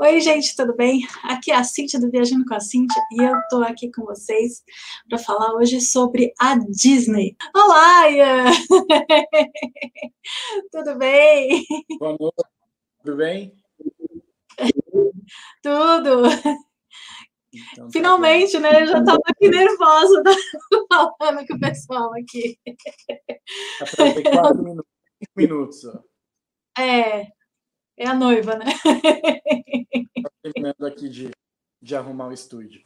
Oi, gente, tudo bem? Aqui é a Cíntia do Viajando com a Cíntia e eu tô aqui com vocês para falar hoje sobre a Disney. Olá, Ian! tudo bem? Boa noite, tudo bem? Tudo! Então, tá Finalmente, tá né? Eu já estava aqui nervosa falando com o pessoal aqui. Aproveitei quatro minutos, cinco minutos. Ó. É, é a noiva, né? Estou terminando aqui de, de arrumar o estúdio.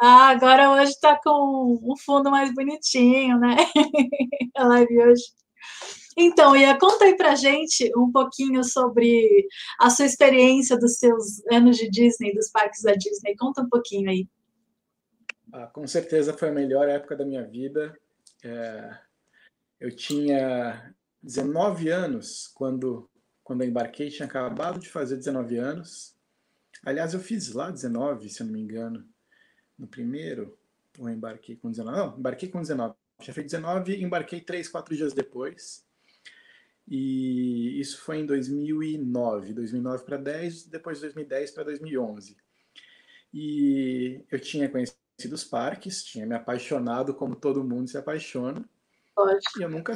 Ah, agora hoje está com um fundo mais bonitinho, né? A live hoje. Então, Ia, conta aí pra gente um pouquinho sobre a sua experiência dos seus anos de Disney, dos parques da Disney. Conta um pouquinho aí. Ah, com certeza foi a melhor época da minha vida. É, eu tinha 19 anos quando quando eu embarquei, tinha acabado de fazer 19 anos. Aliás, eu fiz lá 19, se eu não me engano. No primeiro, ou embarquei com 19? Não, embarquei com 19. Já feito 19 e embarquei 3, 4 dias depois. E isso foi em 2009. 2009 para 10, depois de 2010 para 2011. E eu tinha conhecido os parques, tinha me apaixonado como todo mundo se apaixona. Pode. E eu nunca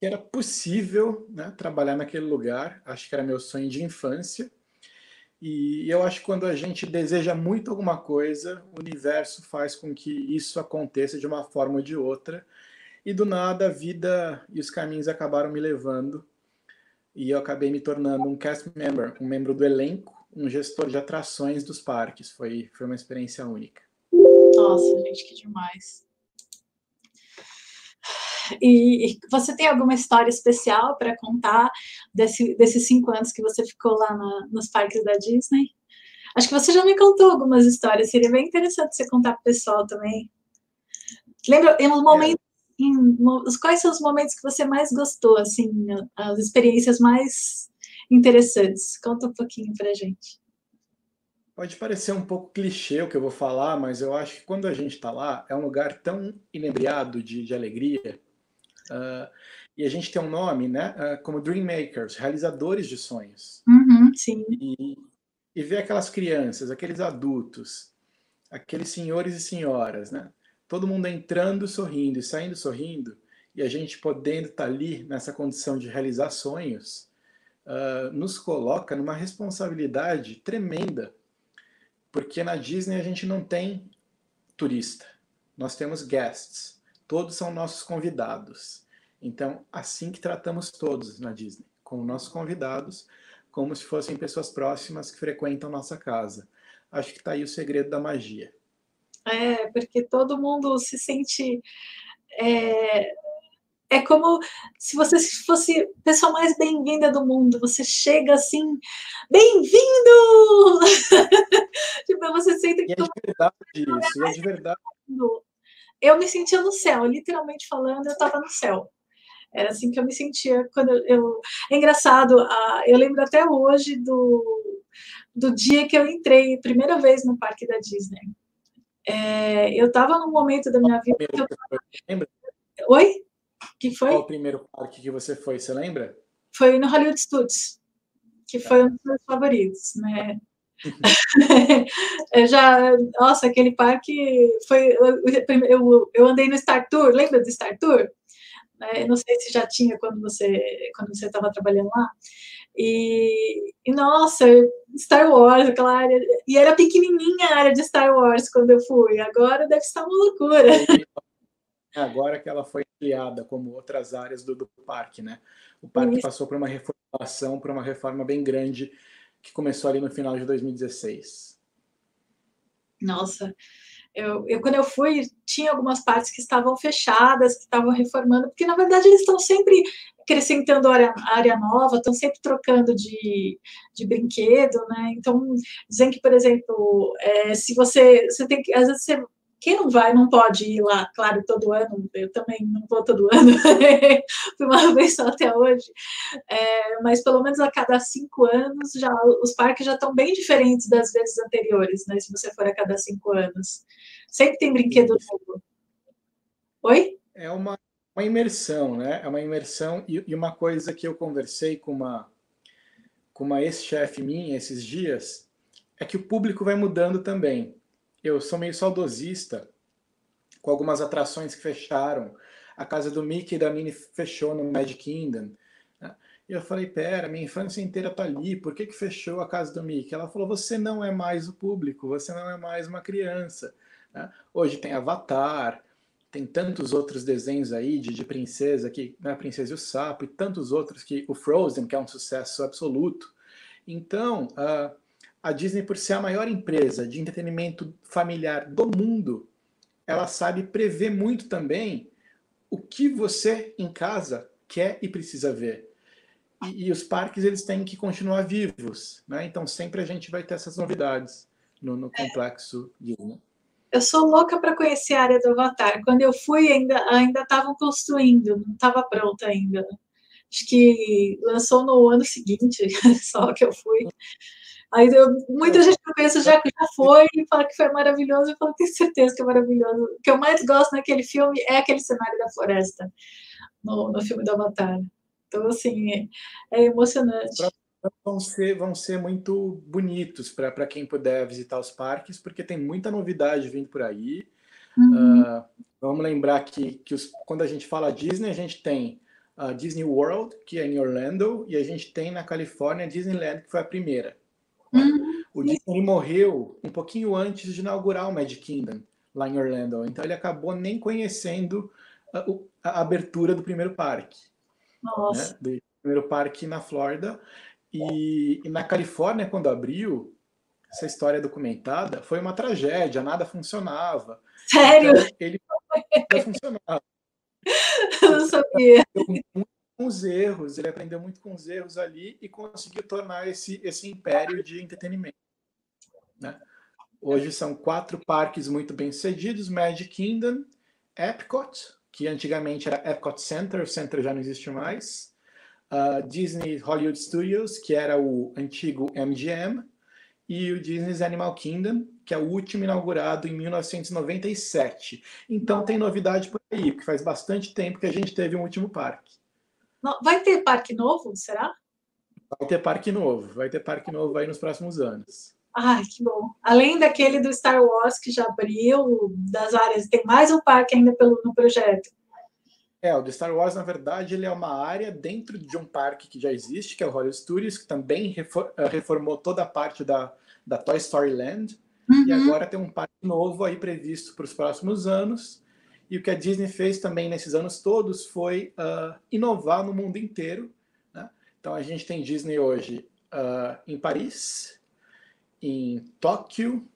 que era possível né, trabalhar naquele lugar. Acho que era meu sonho de infância. E eu acho que quando a gente deseja muito alguma coisa, o universo faz com que isso aconteça de uma forma ou de outra. E do nada a vida e os caminhos acabaram me levando. E eu acabei me tornando um cast member, um membro do elenco, um gestor de atrações dos parques. Foi, foi uma experiência única. Nossa, gente, que demais. E, você tem alguma história especial para contar desse, desses cinco anos que você ficou lá na, nos parques da Disney? Acho que você já me contou algumas histórias, seria bem interessante você contar para o pessoal também. Lembra, em um momento, é. em, quais são os momentos que você mais gostou, assim, as experiências mais interessantes? Conta um pouquinho para a gente. Pode parecer um pouco clichê o que eu vou falar, mas eu acho que quando a gente está lá, é um lugar tão inebriado de, de alegria Uh, e a gente tem um nome, né, uh, como Dream Makers, realizadores de sonhos. Uhum, sim. E, e ver aquelas crianças, aqueles adultos, aqueles senhores e senhoras, né, todo mundo entrando sorrindo e saindo sorrindo, e a gente podendo estar tá ali nessa condição de realizar sonhos, uh, nos coloca numa responsabilidade tremenda, porque na Disney a gente não tem turista, nós temos guests todos são nossos convidados. Então, assim que tratamos todos na Disney, como nossos convidados, como se fossem pessoas próximas que frequentam nossa casa. Acho que está aí o segredo da magia. É, porque todo mundo se sente. É, é como se você fosse a pessoa mais bem-vinda do mundo. Você chega assim, bem-vindo! tipo, você sente que. E é de verdade isso, é de verdade eu me sentia no céu, literalmente falando, eu estava no céu. Era assim que eu me sentia quando eu. É engraçado, eu lembro até hoje do, do dia que eu entrei primeira vez no parque da Disney. É, eu estava num momento da minha vida. Que eu... Lembra? Oi? que foi? Qual o primeiro parque que você foi? Você lembra? Foi no Hollywood Studios, que foi um dos meus favoritos, né? já, nossa, aquele parque foi. Eu, eu, eu, andei no Star Tour, lembra do Star Tour? É, não sei se já tinha quando você quando você estava trabalhando lá. E, e, nossa, Star Wars, aquela área. E era pequenininha a área de Star Wars quando eu fui. Agora deve estar uma loucura. Agora que ela foi criada como outras áreas do, do parque, né? O parque Isso. passou por uma reformulação, por uma reforma bem grande que começou ali no final de 2016? Nossa, eu, eu, quando eu fui, tinha algumas partes que estavam fechadas, que estavam reformando, porque na verdade eles estão sempre acrescentando área, área nova, estão sempre trocando de, de brinquedo, né? Então, dizem que, por exemplo, é, se você, você tem que, às vezes você quem não vai, não pode ir lá, claro, todo ano, eu também não vou todo ano, fui uma vez só até hoje, é, mas pelo menos a cada cinco anos, já os parques já estão bem diferentes das vezes anteriores, né, se você for a cada cinco anos. Sempre tem brinquedo novo. Oi? É uma, uma imersão, né? É uma imersão, e, e uma coisa que eu conversei com uma com uma ex-chefe minha esses dias é que o público vai mudando também. Eu sou meio saudosista com algumas atrações que fecharam. A casa do Mickey e da Minnie fechou no Magic Kingdom. Né? E eu falei, pera, minha infância inteira tá ali, por que, que fechou a casa do Mickey? Ela falou, você não é mais o público, você não é mais uma criança. Né? Hoje tem Avatar, tem tantos outros desenhos aí de, de princesa, que né, Princesa e o Sapo, e tantos outros que o Frozen, que é um sucesso absoluto. Então, uh, a Disney, por ser a maior empresa de entretenimento familiar do mundo, ela sabe prever muito também o que você em casa quer e precisa ver. E, e os parques eles têm que continuar vivos, né? Então sempre a gente vai ter essas novidades no, no complexo Disney eu sou louca para conhecer a área do Avatar. Quando eu fui, ainda ainda estavam construindo, não estava pronta ainda. Acho que lançou no ano seguinte, só que eu fui. Aí eu, muita gente que eu conheço já, já foi e fala que foi maravilhoso. Eu falo, tenho certeza que é maravilhoso. O que eu mais gosto naquele filme é aquele cenário da floresta, no, no filme do Avatar. Então, assim, é, é emocionante vão ser, vão ser muito bonitos para quem puder visitar os parques, porque tem muita novidade vindo por aí. Uhum. Uh, vamos lembrar que, que os, quando a gente fala Disney, a gente tem a Disney World, que é em Orlando, e a gente tem na Califórnia a Disneyland, que foi a primeira. Uhum. O Disney morreu um pouquinho antes de inaugurar o Magic Kingdom, lá em Orlando. Então ele acabou nem conhecendo a, a abertura do primeiro parque. Nossa. Né? Do primeiro parque na Flórida. E, e, na Califórnia, quando abriu, essa história documentada, foi uma tragédia, nada funcionava. Sério? Então, ele não funcionava. Eu não sabia. Muito com os erros, ele aprendeu muito com os erros ali e conseguiu tornar esse, esse império de entretenimento. Né? Hoje são quatro parques muito bem sucedidos: Magic Kingdom, Epcot, que antigamente era Epcot Center, o Center já não existe mais, uh, Disney Hollywood Studios, que era o antigo MGM, e o Disney's Animal Kingdom, que é o último inaugurado em 1997. Então tem novidade por aí, porque faz bastante tempo que a gente teve um último parque. Vai ter parque novo, será? Vai ter parque novo, vai ter parque novo aí nos próximos anos. Ai, que bom. Além daquele do Star Wars que já abriu, das áreas, tem mais um parque ainda pelo, no projeto. É, o do Star Wars, na verdade, ele é uma área dentro de um parque que já existe, que é o Hollywood Studios, que também eh, reformou toda a parte da, da Toy Story Land. Uhum. E agora tem um parque novo aí previsto para os próximos anos. E o que a Disney fez também nesses anos todos foi uh, inovar no mundo inteiro. Né? Então a gente tem Disney hoje uh, em Paris, em Tóquio.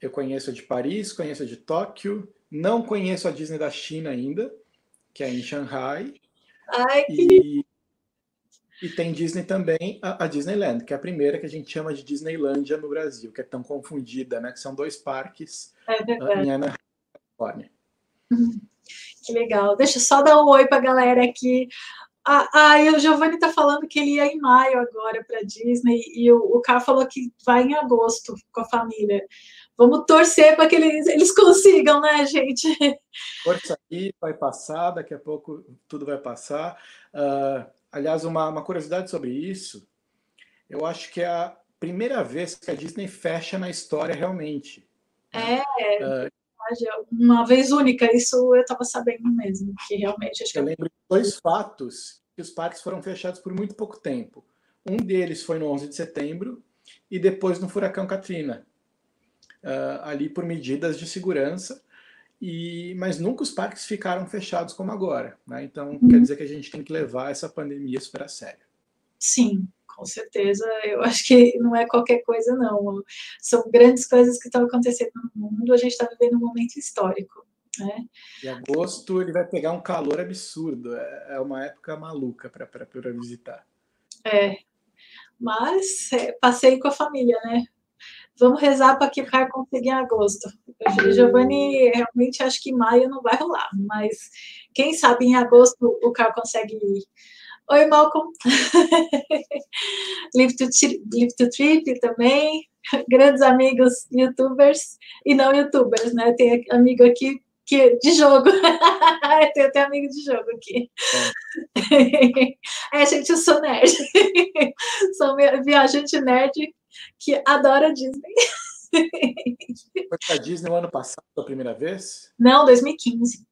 Eu conheço a de Paris, conheço a de Tóquio. Não conheço a Disney da China ainda que é em Shanghai. Ai, e, e tem Disney também, a, a, Disneyland, que é a primeira que a gente chama de Disneylândia no Brasil, que é tão confundida, né? Que são dois parques é em Anaheim, Califórnia. Que legal. Deixa eu só dar um oi para a galera aqui. Ah, ah, e o Giovanni está falando que ele ia em maio agora para Disney e o, o cara falou que vai em agosto com a família. Vamos torcer para que eles, eles consigam, né, gente? Força aí, vai passar, daqui a pouco tudo vai passar. Uh, aliás, uma, uma curiosidade sobre isso, eu acho que é a primeira vez que a Disney fecha na história realmente. É, uh, uma vez única, isso eu estava sabendo mesmo, que realmente... Acho eu que... lembro de dois fatos que os parques foram fechados por muito pouco tempo. Um deles foi no 11 de setembro e depois no furacão Katrina uh, ali por medidas de segurança, e, mas nunca os parques ficaram fechados como agora. Né? Então, uhum. quer dizer que a gente tem que levar essa pandemia super a sério. Sim, com certeza. Eu acho que não é qualquer coisa, não. São grandes coisas que estão acontecendo no mundo. A gente está vivendo um momento histórico. Né? Em agosto ele vai pegar um calor absurdo. É, é uma época maluca para visitar. É, mas é, passei com a família, né? Vamos rezar para que o Caio consiga em agosto. Giovanni realmente acho que maio não vai rolar, mas quem sabe em agosto o Caio consegue ir. Oi, Malcolm. Live, to, Live to Trip também. Grandes amigos youtubers e não youtubers, né? Tem amigo aqui que, de jogo. Tenho até amigo de jogo aqui. É, é gente, eu sou nerd. sou viajante nerd que adora Disney. Foi para Disney no ano passado, a primeira vez? Não, 2015.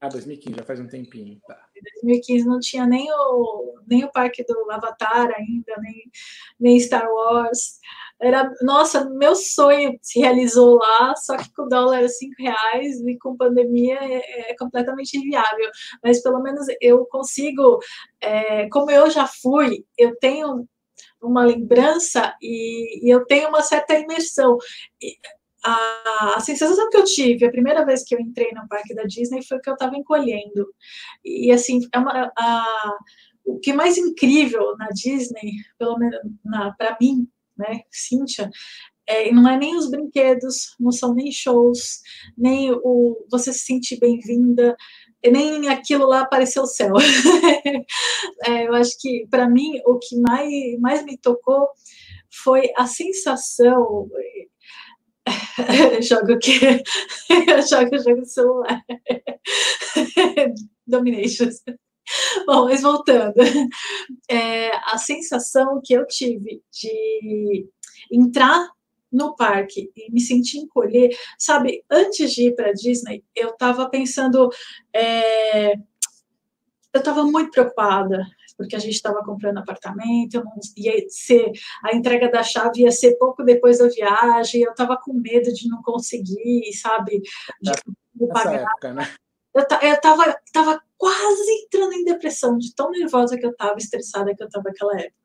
Ah, 2015, já faz um tempinho. Tá. Em 2015 não tinha nem o, nem o parque do Avatar ainda, nem, nem Star Wars. Era, nossa, meu sonho se realizou lá, só que com o dólar era cinco reais e com pandemia é, é completamente inviável. Mas pelo menos eu consigo, é, como eu já fui, eu tenho uma lembrança e, e eu tenho uma certa imersão. E, a, a, sensação que eu tive a primeira vez que eu entrei no parque da Disney foi que eu estava encolhendo. E assim, é uma, a, o que mais incrível na Disney, pelo menos para mim, né, Cíntia, é, não é nem os brinquedos, não são nem shows, nem o você se sentir bem-vinda, nem aquilo lá apareceu o céu. é, eu acho que, para mim, o que mais, mais me tocou foi a sensação. jogo que eu jogo jogo celular. Dominations. Bom, mas voltando, é, a sensação que eu tive de entrar no parque e me sentir encolher, sabe, antes de ir para Disney, eu estava pensando, é, eu estava muito preocupada, porque a gente estava comprando apartamento, não, ia ser, a entrega da chave ia ser pouco depois da viagem, eu estava com medo de não conseguir, sabe, de, de pagar. Época, né? Eu, eu tava, tava quase entrando em depressão, de tão nervosa que eu estava, estressada que eu estava naquela época.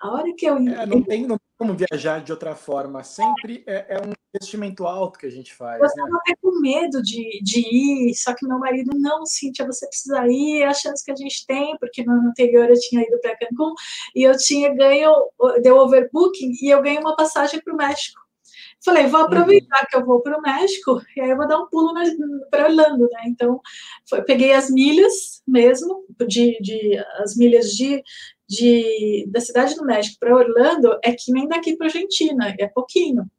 A hora que eu. É, não, tem, não tem como viajar de outra forma. Sempre é, é um investimento alto que a gente faz. Eu estava né? até com medo de, de ir, só que meu marido, não, Cíntia, você precisa ir, é a chance que a gente tem, porque no ano anterior eu tinha ido para Cancún e eu tinha ganho, deu overbooking e eu ganhei uma passagem para o México. Falei, vou aproveitar uhum. que eu vou para o México e aí eu vou dar um pulo para Orlando, né? Então, foi, peguei as milhas mesmo, de, de as milhas de, de, da cidade do México para Orlando é que nem daqui para Argentina, é pouquinho.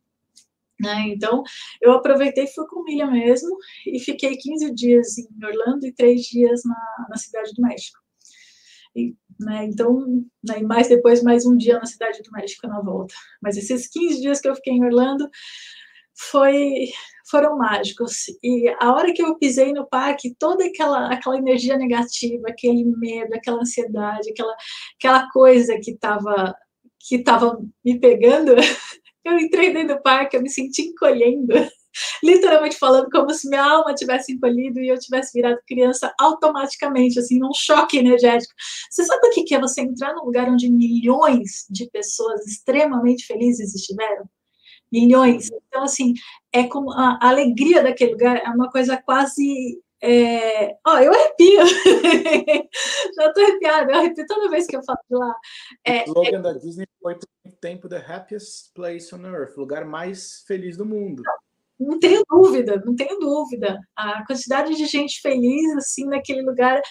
Né? Então, eu aproveitei, fui com milha mesmo, e fiquei 15 dias em Orlando e três dias na, na cidade do México. E, né, então, né, mais depois, mais um dia na cidade do México na volta. Mas esses 15 dias que eu fiquei em Orlando foi, foram mágicos. E a hora que eu pisei no parque, toda aquela, aquela energia negativa, aquele medo, aquela ansiedade, aquela, aquela coisa que estava que tava me pegando, eu entrei dentro do parque, eu me senti encolhendo. Literalmente falando como se minha alma tivesse encolhido e eu tivesse virado criança automaticamente, assim, num choque energético. Você sabe o que é você entrar num lugar onde milhões de pessoas extremamente felizes estiveram? Milhões. Então, assim, é como a, alegria daquele lugar é uma coisa quase. É... Ó, eu arrepio. Já estou arrepiada, eu arrepio toda vez que eu falo de lá. É, o slogan é... da Disney foi por muito tempo The Happiest Place on Earth, o lugar mais feliz do mundo. Não tenho dúvida, não tenho dúvida. A quantidade de gente feliz assim naquele lugar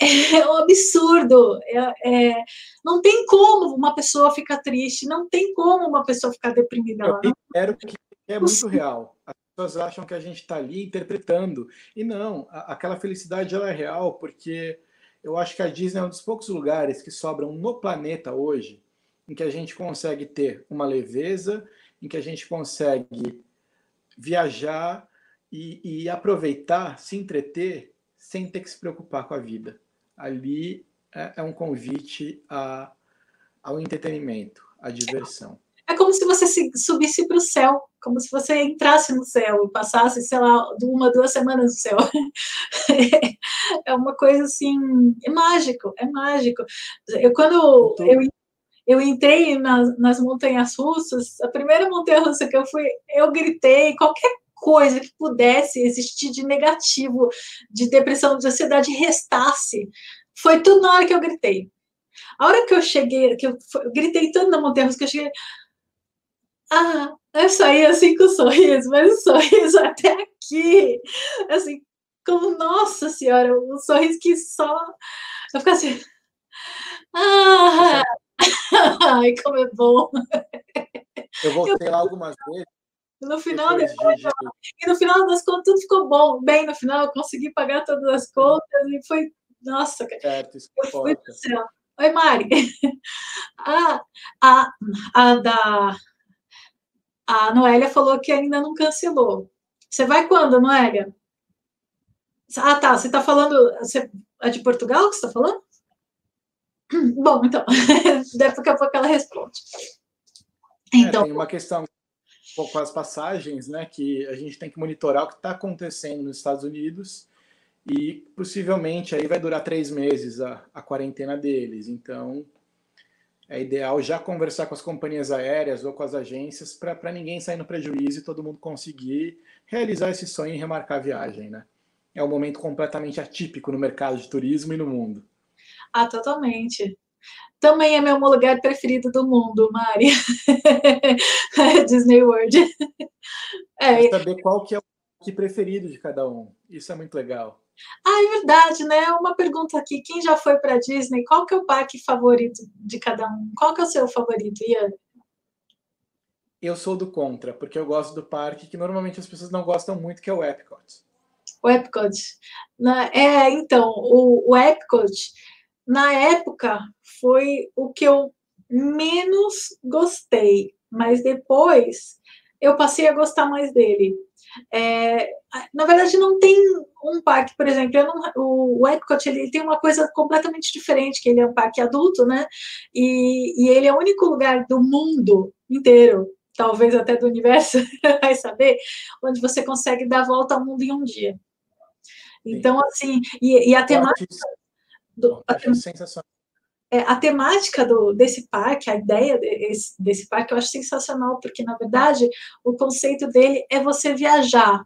é um absurdo. É, é, não tem como uma pessoa ficar triste, não tem como uma pessoa ficar deprimida. Eu quero que é muito real. As pessoas acham que a gente está ali interpretando. E não, a, aquela felicidade ela é real, porque eu acho que a Disney é um dos poucos lugares que sobram no planeta hoje em que a gente consegue ter uma leveza, em que a gente consegue viajar e, e aproveitar, se entreter, sem ter que se preocupar com a vida ali é, é um convite a, ao entretenimento, à diversão. É como se você subisse para o céu, como se você entrasse no céu e passasse, sei lá, uma, duas semanas no céu. é uma coisa assim, é mágico, é mágico. Eu, quando eu, eu entrei nas, nas montanhas russas, a primeira montanha russa que eu fui, eu gritei, qualquer coisa que pudesse existir de negativo, de depressão, de ansiedade, restasse. Foi tudo na hora que eu gritei. A hora que eu cheguei, que eu, eu gritei tanto na montanha que eu cheguei. Ah, eu saí assim com um sorriso, mas um sorriso até aqui. Assim, como, nossa senhora, um sorriso que só. Eu fico assim. Ah! Ai, como é bom! Eu voltei lá algumas vezes No final, depois, de... e no final das contas, tudo ficou bom, bem no final, eu consegui pagar todas as contas e foi, nossa, certo, isso eu fui do céu. Oi, Mari. A, a, a da a Noélia falou que ainda não cancelou. Você vai quando, Noélia? Ah, tá. Você está falando. Você é de Portugal que você está falando? Bom, então. Daqui a pouco ela responde. Então. É, tem uma questão com as passagens, né? Que a gente tem que monitorar o que está acontecendo nos Estados Unidos e possivelmente aí vai durar três meses a, a quarentena deles. Então é ideal já conversar com as companhias aéreas ou com as agências para ninguém sair no prejuízo e todo mundo conseguir realizar esse sonho e remarcar a viagem, né? É um momento completamente atípico no mercado de turismo e no mundo. Ah, totalmente. Também é meu lugar preferido do mundo, Mari. Disney World. É. Saber qual que é o preferido de cada um. Isso é muito legal. Ah, é verdade, né? Uma pergunta aqui. Quem já foi para Disney? Qual que é o parque favorito de cada um? Qual que é o seu favorito, Ian? Eu sou do contra, porque eu gosto do parque que normalmente as pessoas não gostam muito, que é o Epcot. O Epcot. É, então, o, o Epcot, na época, foi o que eu menos gostei, mas depois eu passei a gostar mais dele. É, na verdade, não tem um parque, por exemplo, não, o, o Epcot ele tem uma coisa completamente diferente, que ele é um parque adulto, né? E, e ele é o único lugar do mundo inteiro, talvez até do universo, vai saber, onde você consegue dar volta ao mundo em um dia. Então, assim, e, e a temática. Do, a, é, a temática do, desse parque, a ideia desse, desse parque, eu acho sensacional, porque, na verdade, o conceito dele é você viajar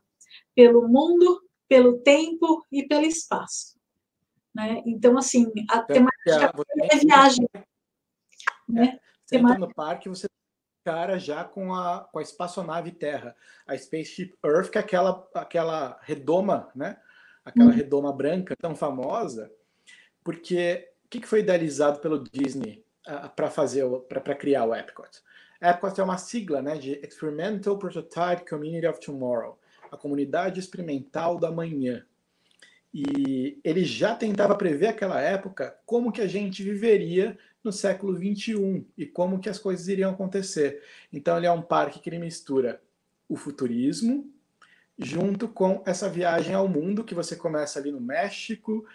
pelo mundo, pelo tempo e pelo espaço. Né? Então, assim, a então, temática é, é viagem. É, né? Você temática... no parque, você cara já com a, com a espaçonave Terra, a Spaceship Earth, que é aquela, aquela redoma, né? Aquela hum. redoma branca tão famosa, porque que, que foi idealizado pelo Disney uh, para fazer para criar o Epcot? Epcot é uma sigla né, de Experimental Prototype Community of Tomorrow, a comunidade experimental da manhã. E ele já tentava prever aquela época como que a gente viveria no século 21 e como que as coisas iriam acontecer. Então ele é um parque que ele mistura o futurismo junto com essa viagem ao mundo que você começa ali no México,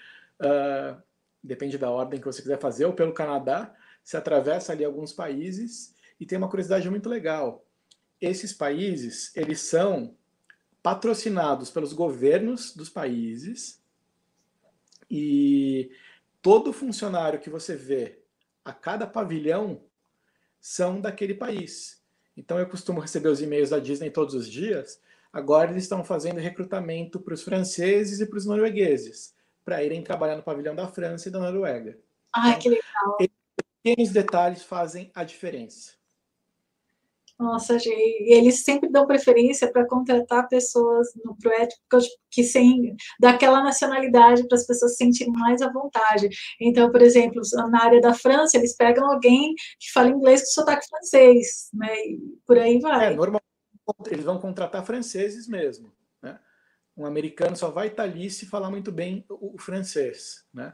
uh, depende da ordem que você quiser fazer, ou pelo Canadá, se atravessa ali alguns países e tem uma curiosidade muito legal. Esses países, eles são patrocinados pelos governos dos países e todo funcionário que você vê a cada pavilhão são daquele país. Então eu costumo receber os e-mails da Disney todos os dias. Agora eles estão fazendo recrutamento para os franceses e para os noruegueses para irem trabalhar no pavilhão da França e da Noruega. Ai, então, que legal. Pequenos detalhes fazem a diferença. Nossa, e eles sempre dão preferência para contratar pessoas no projeto que sem daquela nacionalidade para as pessoas se sentirem mais à vontade. Então, por exemplo, na área da França, eles pegam alguém que fala inglês com sotaque francês, né? E por aí vai. É, normalmente eles vão contratar franceses mesmo um americano só vai estar ali se falar muito bem o, francês. Né?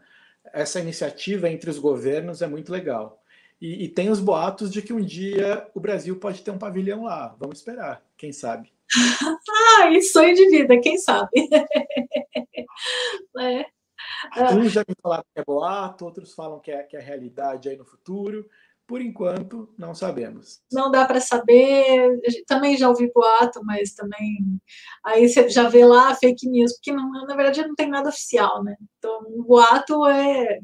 Essa iniciativa entre os governos é muito legal. E, e, tem os boatos de que um dia o Brasil pode ter um pavilhão lá. Vamos esperar, quem sabe. Ai, sonho de vida, quem sabe. é. Uns já me falaram que é boato, outros falam que é, que é realidade aí no futuro. Por enquanto, não sabemos. Não dá para saber. Também já ouvi boato, mas também. Aí você já vê lá fake news, porque não, na verdade não tem nada oficial, né? Então, o boato é.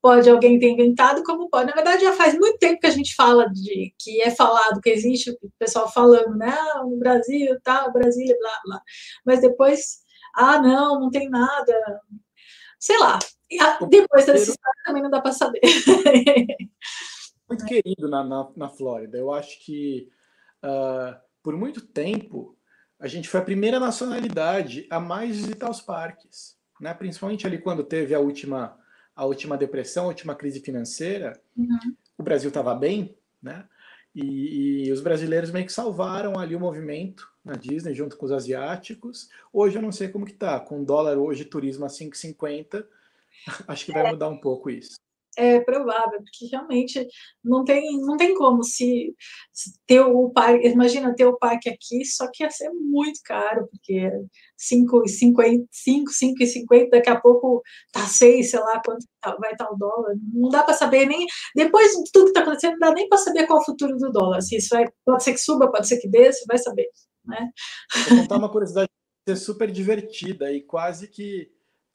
Pode alguém ter inventado, como pode. Na verdade, já faz muito tempo que a gente fala de que é falado, que existe o pessoal falando, né? Ah, no Brasil, tá, Brasília, blá, blá. Mas depois, ah, não, não tem nada. Sei lá. Depois dessa história também não dá para saber. muito querido na, na, na, Flórida. Eu acho que uh, por muito tempo a gente foi a primeira nacionalidade a mais visitar os parques, né? Principalmente ali quando teve a última a última depressão, a última crise financeira, uhum. o Brasil estava bem, né? E, e, os brasileiros meio que salvaram ali o movimento na Disney junto com os asiáticos. Hoje eu não sei como que tá, com dólar hoje turismo a 5,50, acho que vai mudar um pouco isso é provável, porque realmente não tem, não tem como se, se ter o parque, imagina ter o parque aqui, só que ia ser muito caro, porque 5,50, 5, 5,50, daqui a pouco tá 6, sei lá quanto tá, vai estar tá o dólar. Não dá para saber nem, depois de tudo que está acontecendo, não dá nem para saber qual é o futuro do dólar. Se isso vai, pode ser que suba, pode ser que desça, vai saber. Né? Vou uma curiosidade super divertida e quase que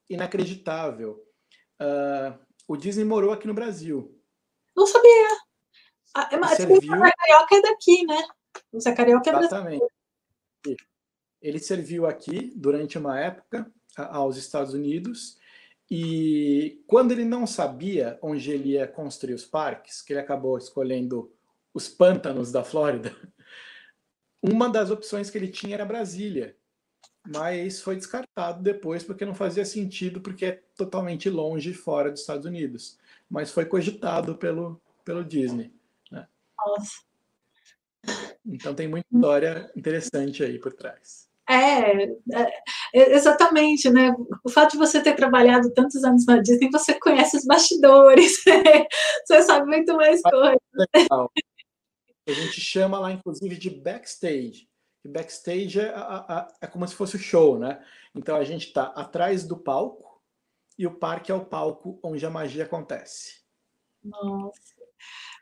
inacreditável. Uh, o Disney morou aqui no Brasil. Não sabia. Ah, é, mas serviu... o Carioca é daqui, né? O Zé Carioca é Exatamente. Brasileiro. Ele serviu aqui durante uma época aos Estados Unidos e quando ele não sabia onde ele ia construir os parques, que ele acabou escolhendo os pântanos da Flórida, uma das opções que ele tinha era Brasília mas foi descartado depois porque não fazia sentido, porque é totalmente longe fora dos Estados Unidos. Mas foi cogitado pelo, pelo Disney. Né? Nossa. Então tem muita história interessante aí por trás. É, é, exatamente, né? O fato de você ter trabalhado tantos anos na Disney, você conhece os bastidores, você sabe muito mais coisas. A gente chama lá, inclusive, de backstage backstage é, é como se fosse o show, né? Então a gente está atrás do palco e o parque é o palco onde a magia acontece. Nossa.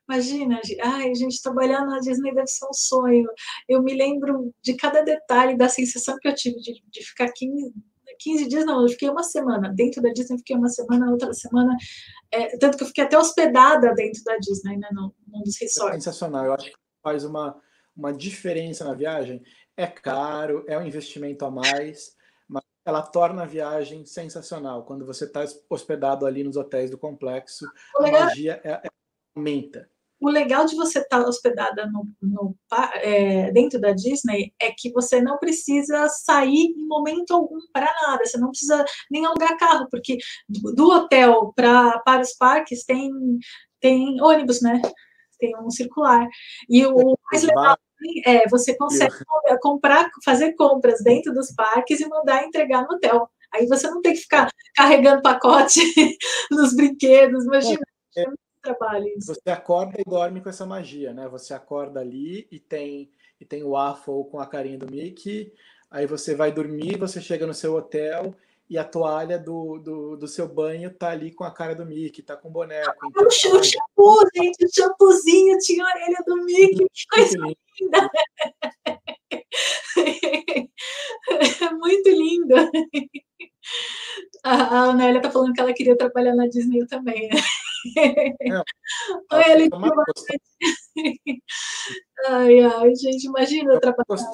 Imagina, ai, gente, trabalhar na Disney deve ser um sonho. Eu me lembro de cada detalhe da sensação que eu tive de, de ficar 15, 15 dias, não, eu fiquei uma semana. Dentro da Disney, fiquei uma semana, outra semana. É, tanto que eu fiquei até hospedada dentro da Disney, né, num, num dos resorts. É sensacional, eu acho que faz uma uma diferença na viagem. É caro, é um investimento a mais, mas ela torna a viagem sensacional. Quando você está hospedado ali nos hotéis do complexo, a magia é, é, aumenta. O legal de você estar tá hospedada no, no é, dentro da Disney é que você não precisa sair em momento algum para nada, você não precisa nem alugar carro, porque do hotel pra, para os parques tem, tem ônibus, né? Tem um circular. E o mais legal é, você consegue comprar, fazer compras dentro dos parques e mandar entregar no hotel. Aí você não tem que ficar carregando pacote nos brinquedos, imagina. É, é trabalho isso. Você acorda e dorme com essa magia, né? Você acorda ali e tem e tem o waffle com a carinha do Mickey. Aí você vai dormir, você chega no seu hotel e a toalha do, do, do, seu banho tá ali com a cara do Mickey, tá com o boneco. Então, o shampoo, gente, o shampoozinho tinha a orelha do Mickey, que coisa linda! É muito lindo. A, Anélia tá falando que ela queria trabalhar na Disney também, né? É, Oi, ai, ai, gente, imagina eu trabalhar.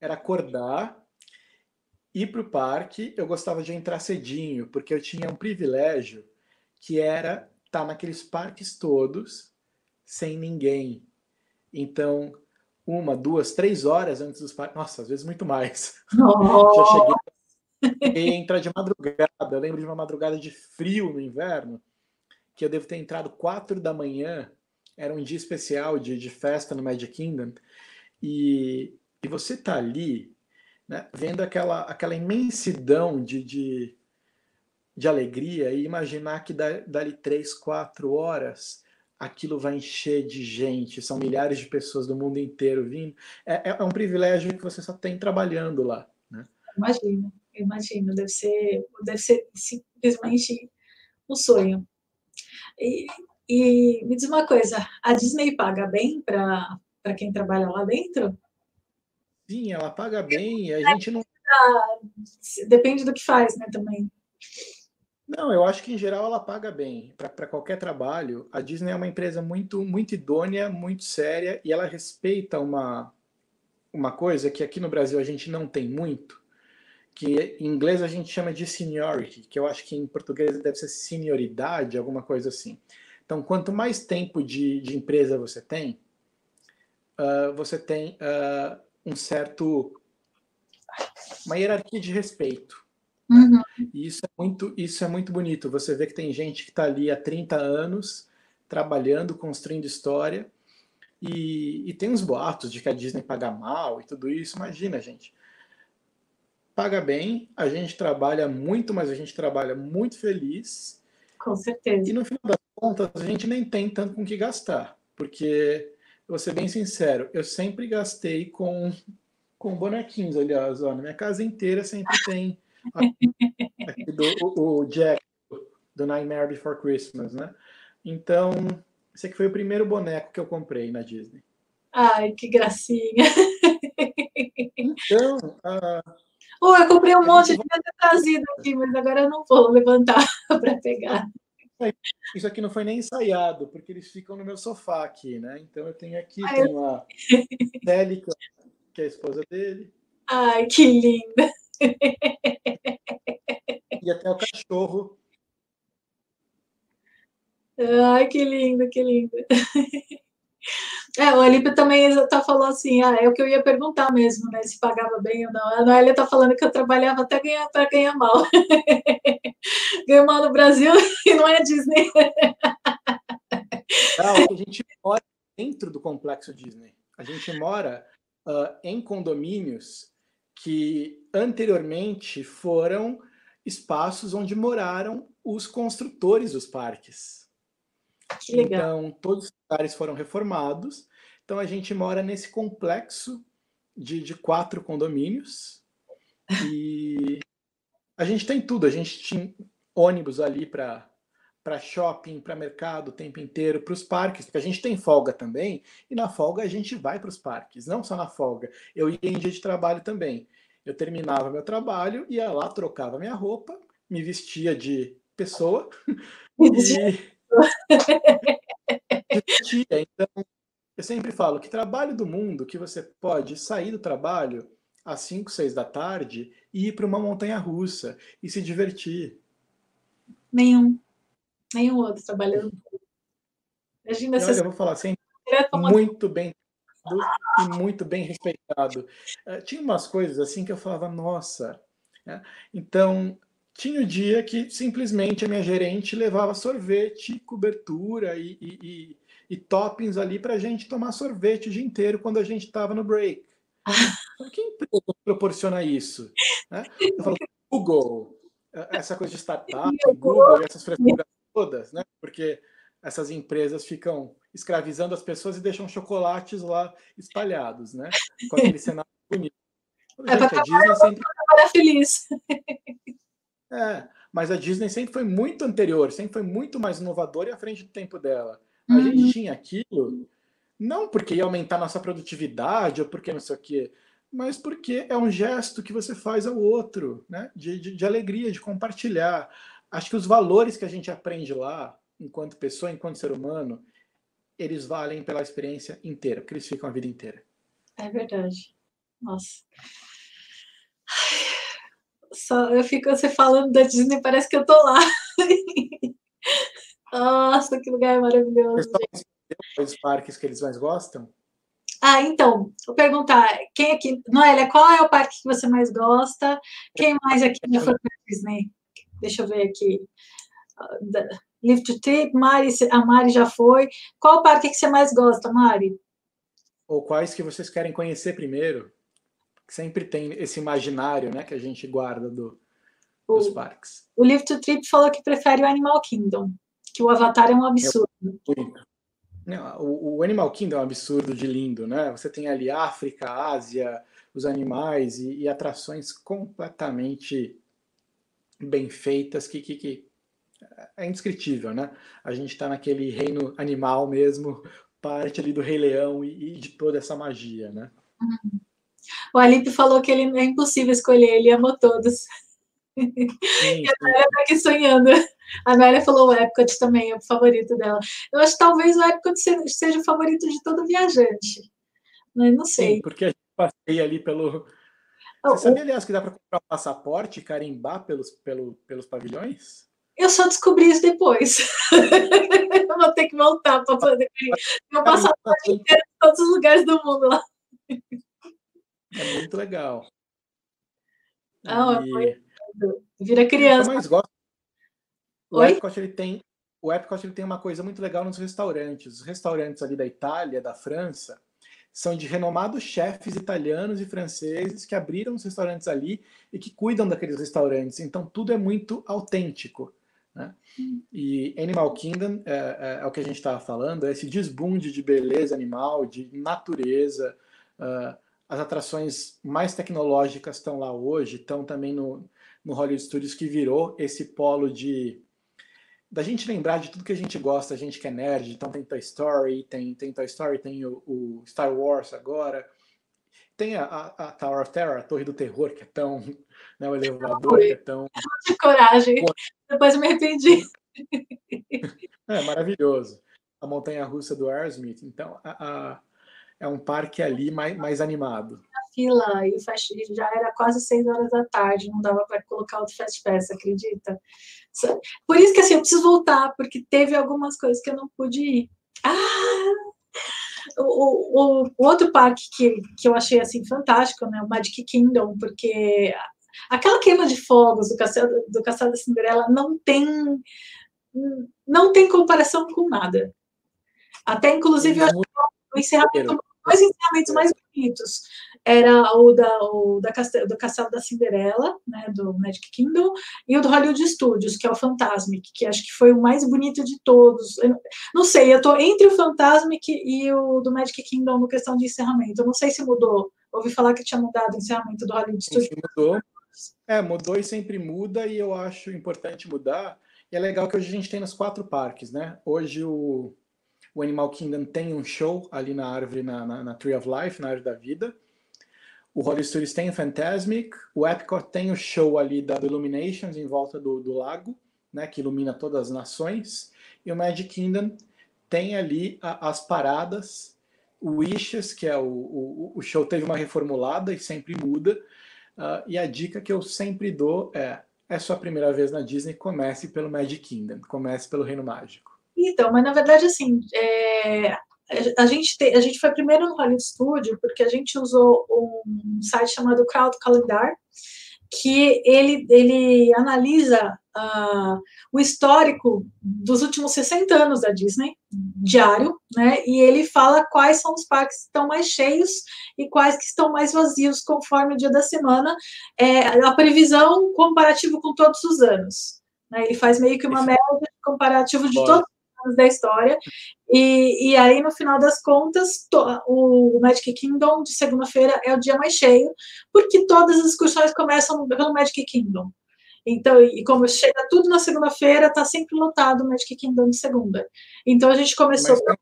Era acordar, ir para o parque, eu gostava de entrar cedinho, porque eu tinha um privilégio que era estar tá naqueles parques todos sem ninguém. Então, uma, duas, três horas antes dos parques, nossa, às vezes muito mais. Oh. Já cheguei, a entrar de madrugada. Eu lembro de uma madrugada de frio no inverno, que eu devo ter entrado quatro da manhã. Era um dia especial de, de festa no Magic Kingdom. E, e você tá ali né, vendo aquela, aquela imensidão de, de, de alegria e imaginar que dali três, quatro horas aquilo vai encher de gente, são milhares de pessoas do mundo inteiro vindo. É, é, é um privilégio que você só tem trabalhando lá. Né? Imagino, imagino, deve ser, deve ser simplesmente um sonho. E, e me diz uma coisa, a Disney paga bem para quem trabalha lá dentro? Sim, ela paga bem e a gente não. Depende do que faz, né, também. Não, eu acho que em geral ela paga bem. Para qualquer trabalho, a Disney é uma empresa muito, muito idônea, muito séria e ela respeita uma, uma coisa que aqui no Brasil a gente não tem muito, que em inglês a gente chama de seniority, que eu acho que em português deve ser senioridade, alguma coisa assim. Então, quanto mais tempo de, de empresa você tem, uh, você tem uh, um certo uma hierarquia de respeito. Uhum. E isso é muito isso é muito bonito. Você vê que tem gente que está ali há 30 anos trabalhando, construindo história. E, e tem uns boatos de que a Disney paga mal e tudo isso. Imagina, gente. Paga bem, a gente trabalha muito, mas a gente trabalha muito feliz. Com certeza. E no final das contas, a gente nem tem tanto com que gastar. Porque, vou ser bem sincero, eu sempre gastei com, com bonequinhos, aliás. Ó, na minha casa inteira sempre tem do, o, o Jack, do Nightmare Before Christmas, né? Então, esse aqui foi o primeiro boneco que eu comprei na Disney. Ai, que gracinha. Então. Uh... Oh, eu comprei um monte, de ter trazido aqui, mas agora eu não vou levantar para pegar. Isso aqui não foi nem ensaiado, porque eles ficam no meu sofá aqui, né? Então eu tenho aqui, Ai, tenho a Célica, que é a esposa dele. Ai, que linda! E até o cachorro, Ai, que lindo, que lindo. É, o Alípio também tá falando assim, ah, é o que eu ia perguntar mesmo, né? Se pagava bem ou não. A Noélia tá falando que eu trabalhava até ganhar para ganhar mal. Ganho mal no Brasil e não é Disney. Não, a gente mora dentro do complexo Disney. A gente mora uh, em condomínios que anteriormente foram espaços onde moraram os construtores dos parques. Então, todos os lugares foram reformados. Então, a gente mora nesse complexo de, de quatro condomínios. E a gente tem tudo. A gente tinha ônibus ali para para shopping, para mercado o tempo inteiro, para os parques, porque a gente tem folga também, e na folga a gente vai para os parques, não só na folga. Eu ia em dia de trabalho também. Eu terminava meu trabalho, ia lá, trocava minha roupa, me vestia de pessoa e então, eu sempre falo que trabalho do mundo que você pode sair do trabalho às 5, 6 da tarde e ir para uma montanha russa e se divertir. Nenhum. Nenhum outro trabalhando. Imagina se. Olha, eu vou falar assim, muito bem e muito bem respeitado. Eh, tinha umas coisas assim que eu falava, nossa. Né? Então, tinha o dia que simplesmente a minha gerente levava sorvete, cobertura e, e, e, e toppings ali para a gente tomar sorvete o dia inteiro quando a gente estava no break. que empresa proporciona isso? Né? Eu falo, Google, essa coisa de startup, Google, essas frescuras todas, né? Porque essas empresas ficam escravizando as pessoas e deixam chocolates lá espalhados, né? Com aquele cenário bonito. É gente, a Disney sempre... feliz. É, mas a Disney sempre foi muito anterior, sempre foi muito mais inovadora e à frente do tempo dela. A uhum. gente tinha aquilo, não porque ia aumentar nossa produtividade ou porque não sei o quê, mas porque é um gesto que você faz ao outro, né? De, de, de alegria, de compartilhar. Acho que os valores que a gente aprende lá, enquanto pessoa, enquanto ser humano, eles valem pela experiência inteira, porque eles ficam a vida inteira. É verdade. Nossa só eu fico você falando da Disney, parece que eu tô lá. Nossa, que lugar maravilhoso. Os parques que eles mais gostam? Ah, então, vou perguntar, quem aqui, Noélia, qual é o parque que você mais gosta? Quem mais aqui já foi para Disney? Deixa eu ver aqui. Live to Trip, Mari, a Mari já foi. Qual o parque que você mais gosta, Mari? Ou quais que vocês querem conhecer primeiro? Sempre tem esse imaginário né, que a gente guarda do, o, dos parques. O Live to Trip falou que prefere o Animal Kingdom, que o Avatar é um absurdo. Não, o, o, Animal Kingdom é um absurdo de lindo, né? Você tem ali África, Ásia, os animais e, e atrações completamente bem feitas que, que, que é indescritível, né? A gente está naquele reino animal mesmo, parte ali do Rei Leão e, e de toda essa magia, né? Uhum. O Alipe falou que ele é impossível escolher, ele amou todos. Sim, sim. E a Nélia tá aqui sonhando. A Nélia falou o Epcot também, é o favorito dela. Eu acho que talvez o Epcot seja o favorito de todo viajante. Mas não sei. Sim, porque a gente passeia ali pelo. Você sabia, aliás, que dá para comprar um passaporte e carimbar pelos, pelo, pelos pavilhões? Eu só descobri isso depois. eu vou ter que voltar para poder. Meu passaporte inteiro em todos os lugares do mundo lá. É muito legal. Ah, e... Vira criança. Eu mais gosto. O Epcot ele tem o Epcot ele tem uma coisa muito legal nos restaurantes. Os restaurantes ali da Itália, da França, são de renomados chefes italianos e franceses que abriram os restaurantes ali e que cuidam daqueles restaurantes. Então tudo é muito autêntico. Né? E Animal Kingdom é, é, é o que a gente estava falando, é esse desbunde de beleza animal, de natureza. Uh, as atrações mais tecnológicas estão lá hoje, estão também no, no Hollywood Studios, que virou esse polo de da gente lembrar de tudo que a gente gosta, a gente que é nerd, então tem Toy Story, tem, tem Toy Story, tem o, o Star Wars agora, tem a, a, a, Tower of Terror, a Torre do Terror, que é tão. Né, o elevador, que é tão. De coragem. Depois eu me arrependi. É maravilhoso. A montanha russa do Aerosmith. Então, a, é um parque ali mais, mais animado. A fila e já era quase seis horas da tarde, não dava para colocar o Fast Pass, acredita? Por isso que assim, eu preciso voltar, porque teve algumas coisas que eu não pude ir. Ah! O, o, o, outro parque que, que eu achei assim fantástico, né, o Magic Kingdom, porque aquela queima de fogos do Castelo, do Castelo da Cinderela não tem não tem comparação com nada. Até inclusive eu acho que o encerramento dois encerramentos mais bonitos era o, da, o da Castelo, do Castelo da Cinderela, né, do Magic Kingdom, e o do Hollywood Studios, que é o Fantasmic, que acho que foi o mais bonito de todos. Eu, não sei, eu estou entre o Fantasmic e o do Magic Kingdom no questão de encerramento. Eu não sei se mudou. Ouvi falar que tinha mudado o encerramento do Hollywood Studios. Mudou. É, mudou e sempre muda, e eu acho importante mudar. E é legal que hoje a gente tem nos quatro parques, né? Hoje o o Animal Kingdom tem um show ali na árvore, na, na, na Tree of Life, na árvore da vida. O Hollywood Studios tem o Fantasmic. O Epcot tem o show ali da Illuminations em volta do, do lago, né, que ilumina todas as nações. E o Magic Kingdom tem ali a, as paradas. O Wishes, que é o, o, o, show, teve uma reformulada e sempre muda. Uh, e a dica que eu sempre dou é: é sua primeira vez na Disney, comece pelo Magic Kingdom, comece pelo Reino Mágico. Então, mas na verdade, assim, é, a, gente te, a gente foi primeiro no Hollywood Studio porque a gente usou um site chamado Crowd Calendar, que ele, ele analisa uh, o histórico dos últimos 60 anos da Disney, diário, né? E ele fala quais são os parques que estão mais cheios e quais que estão mais vazios conforme o dia da semana, é, a previsão comparativo com todos os anos. Né? Ele faz meio que uma média comparativo de todos anos da história. E, e aí, no final das contas, to, o Magic Kingdom de segunda-feira é o dia mais cheio, porque todas as excursões começam pelo Magic Kingdom. Então, e como chega tudo na segunda-feira, está sempre lotado o Magic Kingdom de segunda. Então, a gente começou Mas,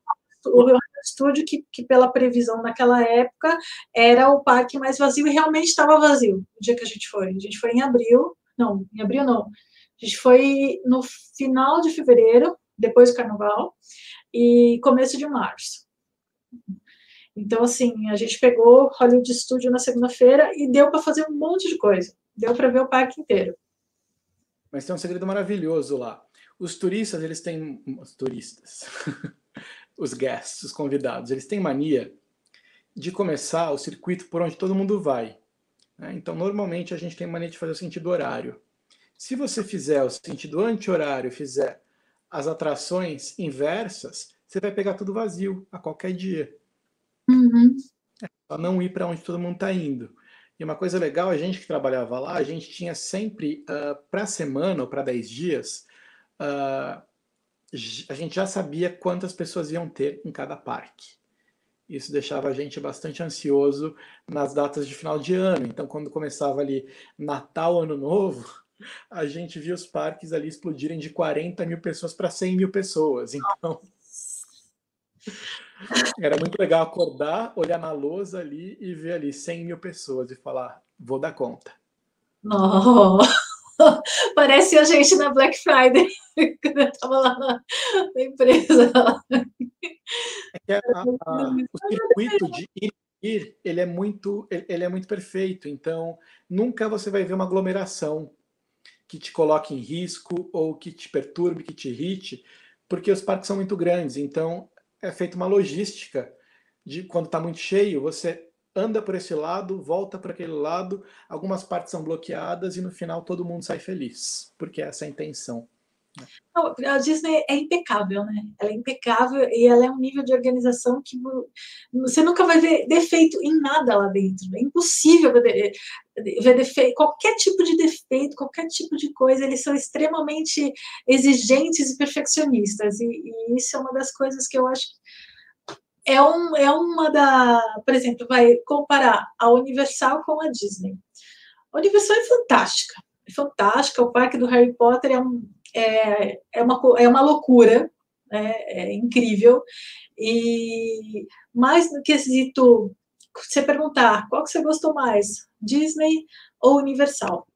o estúdio que, que, pela previsão naquela época, era o parque mais vazio e realmente estava vazio o dia que a gente foi. A gente foi em abril, não, em abril não. A gente foi no final de fevereiro, depois do carnaval, e começo de março. Então, assim, a gente pegou Hollywood Studio na segunda-feira e deu para fazer um monte de coisa. Deu para ver o parque inteiro. Mas tem um segredo maravilhoso lá. Os turistas, eles têm. Os turistas. os guests, os convidados, eles têm mania de começar o circuito por onde todo mundo vai. Né? Então, normalmente, a gente tem mania de fazer o sentido horário. Se você fizer o sentido anti-horário, fizer as atrações inversas, você vai pegar tudo vazio a qualquer dia. Uhum. É só não ir para onde todo mundo está indo. E uma coisa legal, a gente que trabalhava lá, a gente tinha sempre, uh, ah, para semana ou para 10 dias, uh, a gente já sabia quantas pessoas iam ter em cada parque. Isso deixava a gente bastante ansioso nas datas de final de ano. Então, quando começava ali Natal, Ano Novo, a gente viu os parques ali explodirem de 40 mil pessoas para 100 mil pessoas. Então, era muito legal acordar, olhar na lousa ali e ver ali 100 mil pessoas e falar: vou dar conta. Oh, parece a gente na Black Friday, quando eu estava lá na, na empresa. É a, a, o circuito de ir ir, ele é muito, ele é muito perfeito. Então, nunca você vai ver uma aglomeração que te coloque em risco ou que te perturbe, que te irrite, porque os parques são muito grandes. Então, é feita uma logística de quando está muito cheio, você anda por esse lado, volta para aquele lado, algumas partes são bloqueadas e no final todo mundo sai feliz, porque essa é a intenção. A Disney é impecável, né? Ela é impecável e ela é um nível de organização que você nunca vai ver defeito em nada lá dentro. É impossível ver, defeito, qualquer tipo de defeito, qualquer tipo de coisa. Eles são extremamente exigentes e perfeccionistas. E, e isso é uma das coisas que eu acho é, um, é uma da. Por exemplo, vai comparar a Universal com a Disney. A Universal é fantástica. É fantástica. O parque do Harry Potter é um é, é, uma, é uma loucura, né? é incrível. E mais no quesito, você perguntar qual que você gostou mais, Disney ou Universal?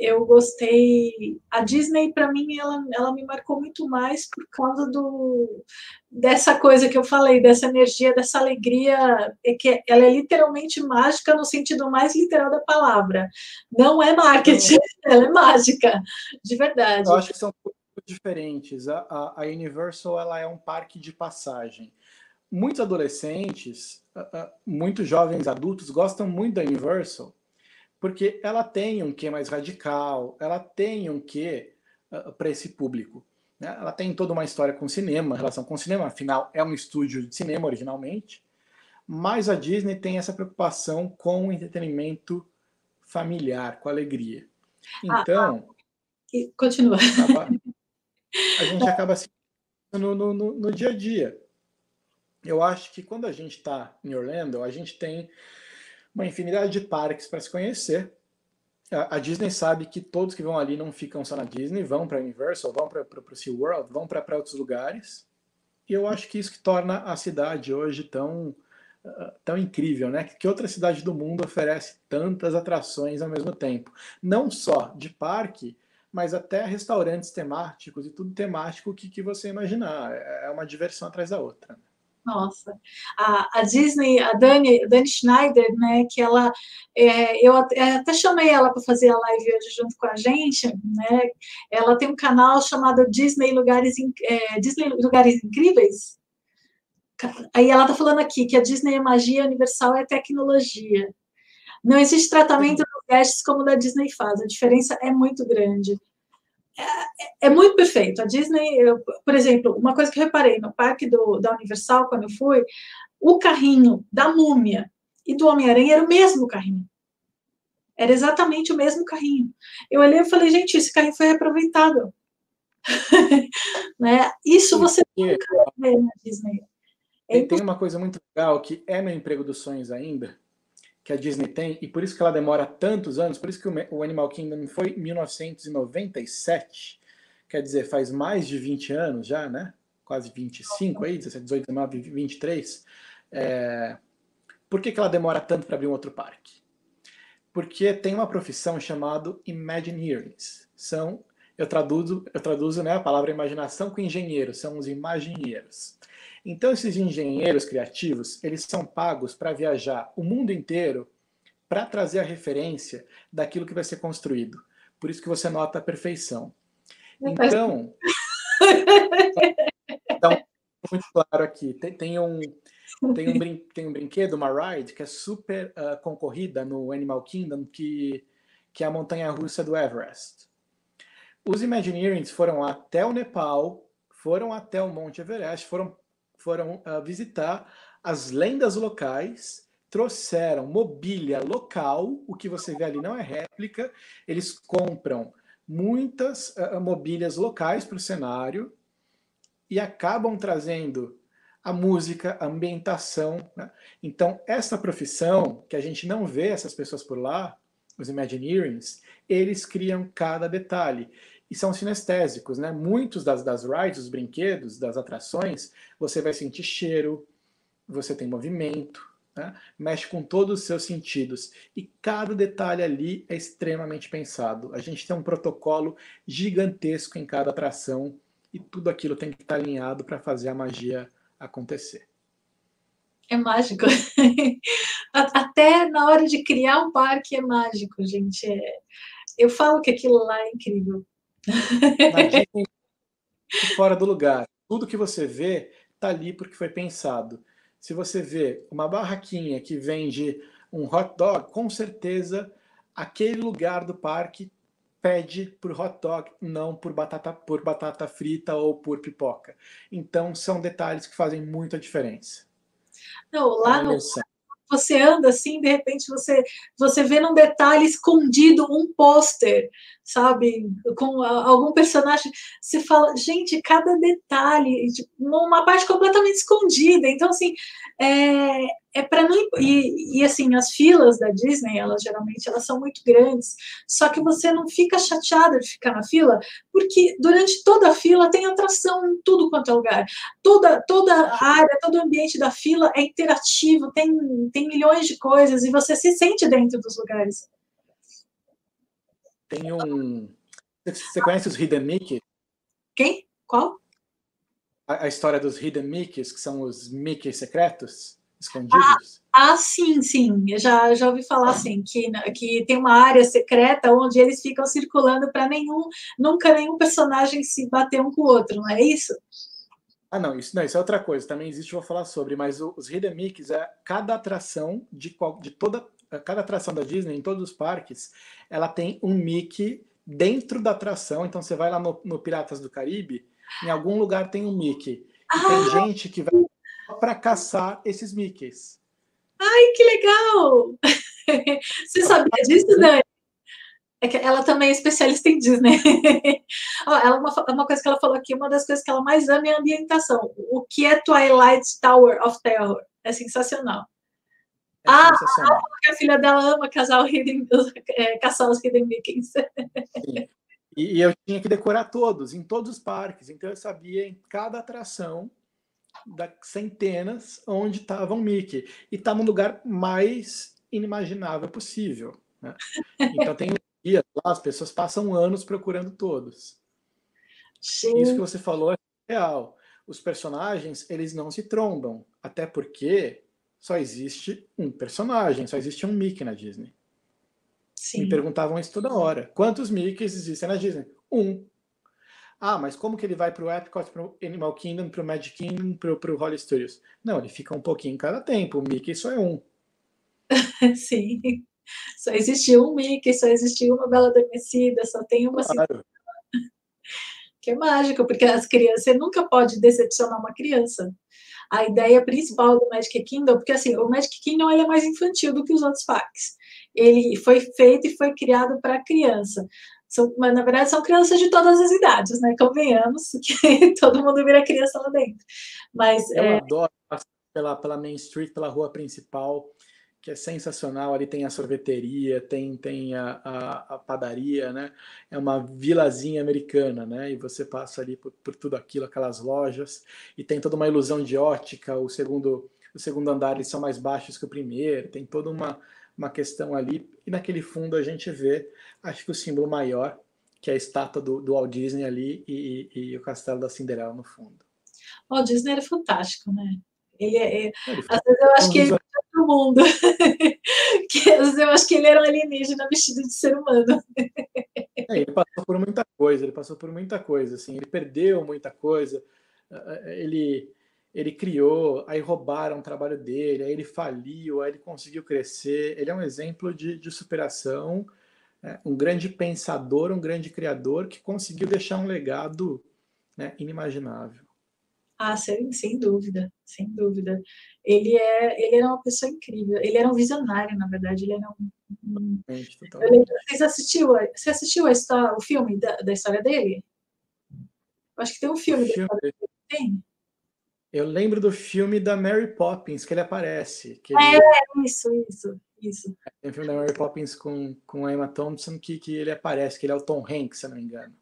Eu gostei. A Disney, para mim, ela, ela me marcou muito mais por causa do, dessa coisa que eu falei, dessa energia, dessa alegria, é que ela é literalmente mágica no sentido mais literal da palavra. Não é marketing, ela é mágica, de verdade. Eu acho que são diferentes. A, a, a Universal ela é um parque de passagem. Muitos adolescentes, muitos jovens adultos gostam muito da Universal porque ela tem um quê mais radical, ela tem um quê uh, ah, para esse público. Né? Ela tem toda uma história com cinema, relação com cinema, afinal é um estúdio de cinema originalmente, mas a Disney tem essa preocupação com o entretenimento familiar, com alegria. Então. Ah, ah, continua. Acaba, a gente acaba se no, no, no dia a dia. Eu acho que quando a gente está em Orlando, a gente tem uma infinidade de parques para se conhecer. A Disney sabe que todos que vão ali não ficam só na Disney, vão para Universal, vão para o SeaWorld, vão para outros lugares. E eu acho que isso que torna a cidade hoje tão, uh, tão incrível, né? Que outra cidade do mundo oferece tantas atrações ao mesmo tempo. Não só de parque, mas até restaurantes temáticos e tudo temático que, que você imaginar. É uma diversão atrás da outra. Nossa, a, a Disney, a Dani, Dani Schneider, né, que ela, é, eu até chamei ela para fazer a live hoje junto com a gente, né, ela tem um canal chamado Disney Lugares, é, Disney Lugares Incríveis, aí ela está falando aqui que a Disney é magia, universal é tecnologia, não existe tratamento nos testes como da Disney faz, a diferença é muito grande é, é, muito perfeito. A Disney, eu, por exemplo, uma coisa que eu reparei no parque do, da Universal, quando eu fui, o carrinho da múmia e do Homem-Aranha era o mesmo carrinho. Era exatamente o mesmo carrinho. Eu olhei e falei, gente, esse carrinho foi reaproveitado. né? Isso você nunca vê na Disney. É tem uma coisa muito legal que é meu emprego dos sonhos ainda, que a Disney tem, e por isso que ela demora tantos anos, por isso que o Animal Kingdom foi em 1997, quer dizer, faz mais de 20 anos já, né? Quase 25 aí, 17, 18, 19, 23. É... Por que, que ela demora tanto para abrir um outro parque? Porque tem uma profissão chamada Imagineers. São, eu traduzo, eu traduzo né, a palavra imaginação com engenheiro, são os imagineiros. Então, esses engenheiros criativos, eles são pagos para viajar o mundo inteiro para trazer a referência daquilo que vai ser construído. Por isso que você nota a perfeição. Então, então muito claro aqui, tem, tem um, tem um, brin tem um brinquedo, uma ride, que é super uh, concorrida no Animal Kingdom, que, que é a montanha-russa do Everest. Os Imagineers foram até o Nepal, foram até o Monte Everest, foram foram uh, visitar as lendas locais, trouxeram mobília local, o que você vê ali não é réplica, eles compram muitas uh, mobílias locais para o cenário e acabam trazendo a música, a ambientação. Né? Então, essa profissão, que a gente não vê essas pessoas por lá, os Imagineerings, eles criam cada detalhe e são sinestésicos, né? Muitos das, das rides, dos brinquedos, das atrações, você vai sentir cheiro, você tem movimento, né? mexe com todos os seus sentidos. E cada detalhe ali é extremamente pensado. A gente tem um protocolo gigantesco em cada atração e tudo aquilo tem que estar alinhado para fazer a magia acontecer. É mágico. Até na hora de criar um parque é mágico, gente. É... Eu falo que aquilo lá é incrível. Fora do lugar. Tudo que você vê está ali porque foi pensado. Se você vê uma barraquinha que vende um hot dog, com certeza aquele lugar do parque pede por hot dog, não por batata, por batata frita ou por pipoca. Então, são detalhes que fazem muita diferença. Não, lá no, você anda assim, de repente você você vê num detalhe escondido um pôster, sabe, com algum personagem, você fala, gente, cada detalhe, tipo, uma parte completamente escondida. Então assim, é, é para não e, e, assim as filas da Disney elas geralmente elas são muito grandes. Só que você não fica chateada de ficar na fila porque durante toda a fila tem atração em tudo quanto é lugar. Toda toda a área todo o ambiente da fila é interativo tem tem milhões de coisas e você se sente dentro dos lugares tem um você conhece os Hidden Mickey quem qual a, a história dos Hidden Mickeys que são os Mickey secretos escondidos? Ah, ah, sim, sim. Eu já, já ouvi falar assim, que, que tem uma área secreta onde eles ficam circulando para nenhum, nunca nenhum personagem se bater um com o outro, não é isso? Ah, não, isso, não, isso é outra coisa. Também existe, vou falar sobre, mas os Hidden Mickeys é cada atração de, de toda. Cada atração da Disney, em todos os parques, ela tem um Mickey dentro da atração. Então você vai lá no, no Piratas do Caribe, em algum lugar tem um Mickey. E ah! tem gente que vai para caçar esses Mickeys. Ai, que legal! Você sabia disso, Dani? É que ela também é especialista em Disney. ela, uma, uma coisa que ela falou aqui, uma das coisas que ela mais ama é a ambientação. O que é Twilight Tower of Terror? É sensacional. É ah, sensacional. a filha dela ama casar o Hidden, é, caçar os Hidden Mickeys. E, e eu tinha que decorar todos, em todos os parques. Então eu sabia em cada atração da centenas onde estava um Mickey. E está no lugar mais inimaginável possível. Né? Então tem dias lá, as pessoas passam anos procurando todos. Sim. Isso que você falou é real. Os personagens, eles não se trombam. Até porque só existe um personagem, só existe um Mickey na Disney. Sim. Me perguntavam isso toda hora. Quantos Mickeys existem na Disney? Um. Ah, mas como que ele vai para o Epcot, para o Animal Kingdom, para o Magic Kingdom, para o Holly Studios? Não, ele fica um pouquinho em cada tempo. O Mickey só é um. Sim. Só existe um Mickey, só existe uma Bela Adormecida, só tem uma claro. Que é mágico, porque as crianças, você nunca pode decepcionar uma criança. A ideia principal do Magic Kingdom, porque assim, o Magic Kingdom ele é mais infantil do que os outros parques. Ele foi feito e foi criado para criança. São, mas, na verdade, são crianças de todas as idades, né? Convenhamos que todo mundo vira criança lá dentro. Mas, Eu é... adoro pela, pela Main Street, pela rua principal, que é sensacional. Ali tem a sorveteria, tem, tem a, a, a, padaria, né? É uma vilazinha americana, né? E você passa ali por, por tudo aquilo, aquelas lojas, e tem toda uma ilusão de ótica. O segundo, o segundo andar eles são mais baixos que o primeiro, tem toda uma uma questão ali, e naquele fundo a gente vê, acho que o símbolo maior, que é a estátua do, do Walt Disney ali e, e, e, o castelo da Cinderela no fundo. O Walt Disney era fantástico, né? Ele, é, é às vezes eu acho que ele mundo. que, eu acho que ele era um alienígena vestido de ser humano. É, ele passou por muita coisa, ele passou por muita coisa, assim, ele perdeu muita coisa, ele ele criou, aí roubaram o trabalho dele, aí ele faliu, aí ele conseguiu crescer. Ele é um exemplo de, de superação, né? um grande pensador, um grande criador que conseguiu deixar um legado né, inimaginável. Ah, sem, sem dúvida, sem dúvida. Ele, é, ele era uma pessoa incrível. Ele era um visionário, na verdade. Ele era um. um... Vocês assistiu, você assistiu a história, o filme da, da história dele? Acho que tem um filme. filme. Tem? Eu lembro do filme da Mary Poppins, que ele aparece. Que ele... É, isso, isso, isso. Tem um filme da Mary Poppins com, com a Emma Thompson que, que ele aparece, que ele é o Tom Hanks, se eu não me engano.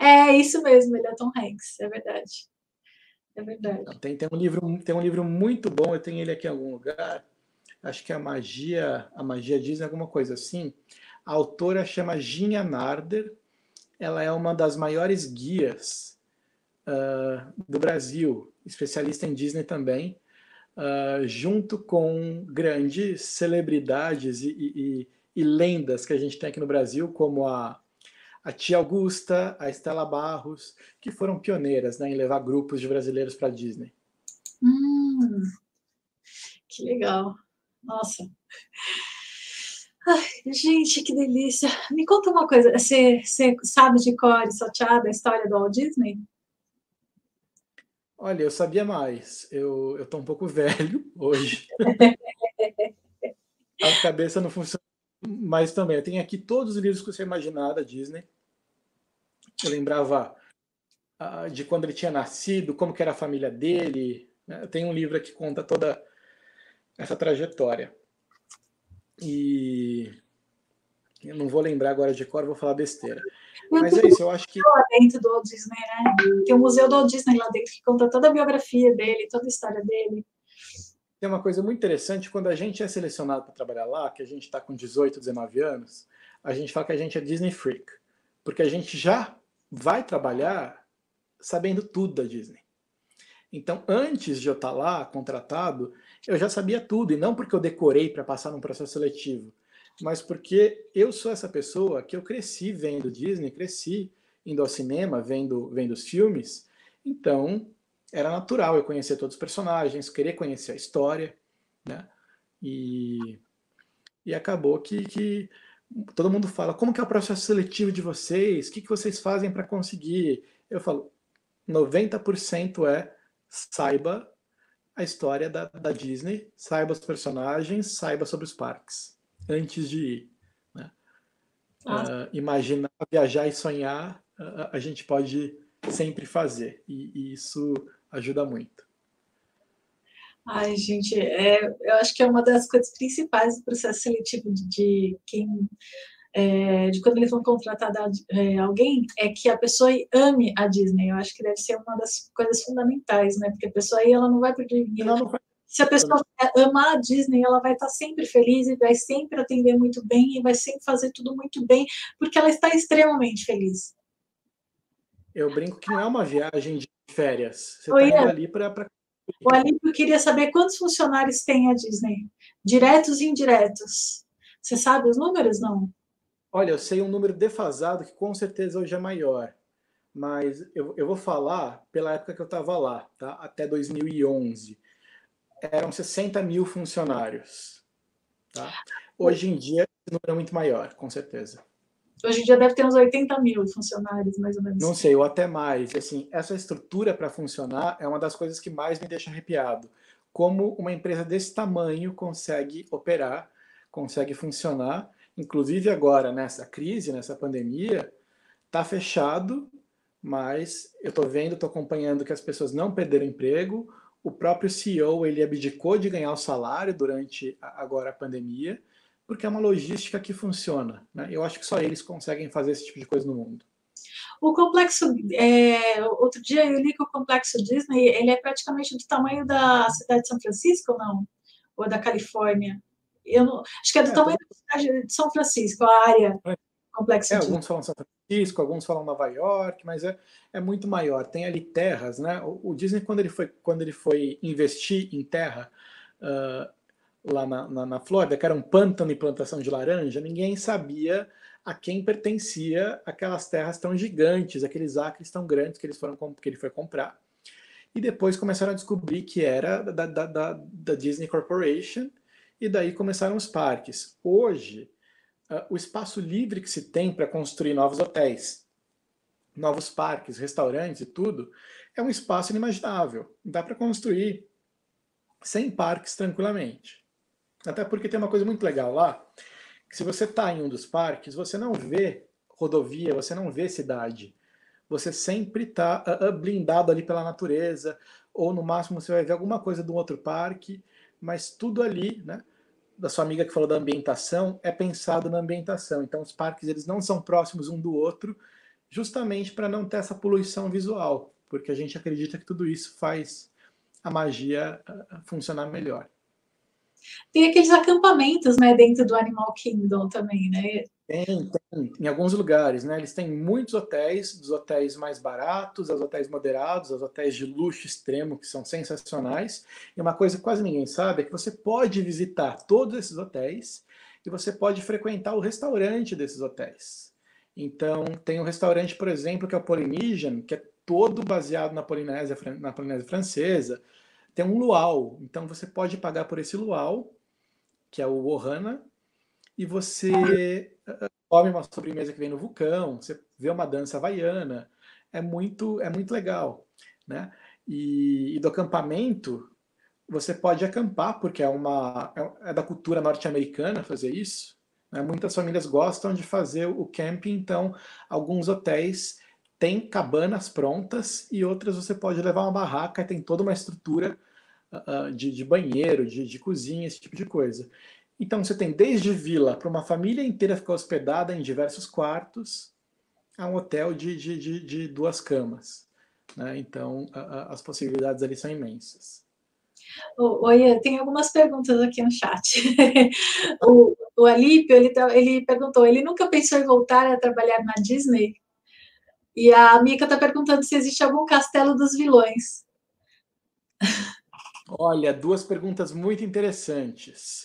É, isso mesmo, ele é o Tom Hanks, é verdade. É verdade. Tem, tem, um livro, tem um livro muito bom, eu tenho ele aqui em algum lugar. Acho que é a magia, a magia Disney, alguma coisa assim. A autora chama Ginha Narder. Ela é uma das maiores guias uh, do Brasil especialista em Disney também, uh, junto com grandes celebridades e, e, e, lendas que a gente tem aqui no Brasil, como a, a Tia Augusta, a Estela Barros, que foram pioneiras né, em levar grupos de brasileiros para Disney. Hum, que legal. Nossa. Ai, gente, que delícia. Me conta uma coisa, você, você sabe de cor e salteada a história do Walt Disney? Olha, eu sabia mais. Eu, eu tô um pouco velho hoje. a cabeça não funciona mais também. Eu tenho aqui todos os livros que você imaginar da Disney. Eu lembrava uh, de quando ele tinha nascido, como que era a família dele. Né? Tenho um livro que conta toda essa trajetória. E eu não vou lembrar agora de cor, vou falar besteira. Mas é isso, eu acho que. Lá dentro do Walt Disney, né? Tem o Museu do Walt Disney lá dentro que conta toda a biografia dele, toda a história dele. Tem uma coisa muito interessante, quando a gente é selecionado para trabalhar lá, que a gente está com 18, 19 anos, a gente fala que a gente é Disney Freak. Porque a gente já vai trabalhar sabendo tudo da Disney. Então, antes de eu estar tá lá, contratado, eu já sabia tudo, e não porque eu decorei para passar num processo seletivo, mas porque eu sou essa pessoa que eu cresci vendo Disney, cresci indo ao cinema, vendo, vendo os filmes, então era natural eu conhecer todos os personagens, querer conhecer a história, né? E, e acabou que, que todo mundo fala, como que é o processo seletivo de vocês? O que, que vocês fazem para conseguir? Eu falo, 90% é saiba a história da, da Disney, saiba os personagens, saiba sobre os parques, antes de ir. Né? Uh, imaginar, viajar e sonhar, uh, a gente pode sempre fazer, e, e isso ajuda muito. Ai, gente, é, eu acho que é uma das coisas principais do processo seletivo de, de quem é, de quando eles vão contratar é, alguém é que a pessoa ame a Disney. Eu acho que deve ser uma das coisas fundamentais, né? Porque a pessoa aí ela não vai perder dinheiro. Se a pessoa amar a Disney, ela vai estar sempre feliz e vai sempre atender muito bem e vai sempre fazer tudo muito bem, porque ela está extremamente feliz. Eu brinco que não é uma viagem de férias. Você está ali para. O Alípio queria saber quantos funcionários tem a Disney, diretos e indiretos. Você sabe os números, não? Olha, eu sei um número defasado que com certeza hoje é maior, mas eu, eu vou falar pela época que eu estava lá, tá? até 2011. Eram 60 mil funcionários. Tá? Hoje em dia, esse número é muito maior, com certeza. Hoje em dia deve ter uns 80 mil funcionários, mais ou menos. Não sei, ou até mais. Assim, essa estrutura para funcionar é uma das coisas que mais me deixa arrepiado. Como uma empresa desse tamanho consegue operar, consegue funcionar inclusive agora nessa crise, nessa pandemia, está fechado, mas eu estou vendo, estou acompanhando que as pessoas não perderam emprego. O próprio CEO ele abdicou de ganhar o salário durante agora a pandemia, porque é uma logística que funciona. Né? Eu acho que só eles conseguem fazer esse tipo de coisa no mundo. O complexo, é, outro dia eu li que o complexo Disney ele é praticamente do tamanho da cidade de São Francisco, não? Ou da Califórnia? Eu não, acho que é do é, tamanho da cidade de São Francisco, a área é, complexa. É, alguns falam São Francisco, alguns falam Nova York, mas é, é muito maior. Tem ali terras, né? O, o Disney, quando ele foi, quando ele foi investir em terra uh, lá na, na, na Flórida, que era um pântano e plantação de laranja, ninguém sabia a quem pertencia aquelas terras tão gigantes, aqueles acres tão grandes que, eles foram, que ele foi comprar. E depois começaram a descobrir que era da, da, da, da Disney Corporation, e daí começaram os parques. Hoje, uh, o espaço livre que se tem para construir novos hotéis, novos parques, restaurantes e tudo, é um espaço inimaginável. Dá para construir 100 parques tranquilamente. Até porque tem uma coisa muito legal lá, que se você está em um dos parques, você não vê rodovia, você não vê cidade. Você sempre está uh, ah, blindado ali pela natureza, ou no máximo você vai ver alguma coisa de um outro parque, mas tudo ali, né? da sua amiga que falou da ambientação, é pensado na ambientação. Então, os parques eles não são próximos um do outro, justamente para não ter essa poluição visual, porque a gente acredita que tudo isso faz a magia ah, funcionar melhor. Tem aqueles acampamentos, né, dentro do Animal Kingdom também, né? Tem, tem, em alguns lugares, né? Eles têm muitos hotéis, dos hotéis mais baratos, aos hotéis moderados, aos hotéis de luxo extremo, que são sensacionais. E uma coisa que quase ninguém sabe é que você pode visitar todos esses hotéis e você pode frequentar o restaurante desses hotéis. Então, tem um restaurante, por exemplo, que é o Polynesian, que é todo baseado na Polinésia, na Polinésia Francesa. Tem um luau, então você pode pagar por esse luau, que é o Ohana, e você come uma sobremesa que vem no vulcão, você vê uma dança havaiana, é muito, é muito legal, né? E, e do acampamento, você pode acampar, porque é, uma, é, é da cultura norte-americana fazer isso. Né? Muitas famílias gostam de fazer o camping, então alguns hotéis têm cabanas prontas e outras você pode levar uma barraca e tem toda uma estrutura uh, de, de, banheiro, de, de cozinha, esse tipo de coisa. Então você tem desde vila para uma família inteira ficar hospedada em diversos quartos, a um hotel de, de, de, de duas camas. Né? Então a, a, as possibilidades ali são imensas. Oi, tem algumas perguntas aqui no chat. o, o Alípio, ele, tá, ele perguntou, ele nunca pensou em voltar a trabalhar na Disney? E a Mica está perguntando se existe algum castelo dos vilões. Olha, duas perguntas muito interessantes.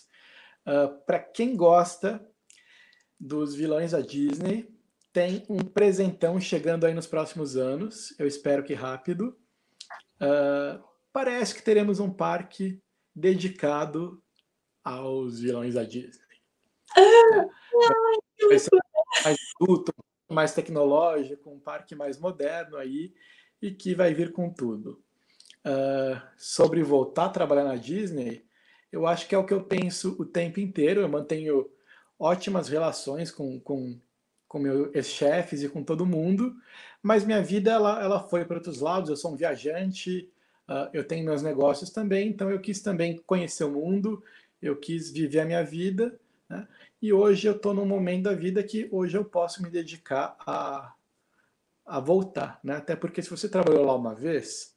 Uh, ah, Para quem gosta dos vilões da Disney, tem um presentão chegando aí nos próximos anos. Eu espero que rápido. Uh, parece que teremos um parque dedicado aos vilões da Disney. Ah, vai ser mais adulto, mais tecnológico, um parque mais moderno aí e que vai vir com tudo. Uh, sobre voltar a trabalhar na Disney, eu acho que é o que eu penso o tempo inteiro. Eu mantenho ótimas relações com, com, com meus chefes e com todo mundo, mas minha vida ela, ela foi para outros lados. Eu sou um viajante, uh, eu tenho meus negócios também, então eu quis também conhecer o mundo, eu quis viver a minha vida. Né? E hoje eu estou num momento da vida que hoje eu posso me dedicar a, a voltar. Né? Até porque se você trabalhou lá uma vez,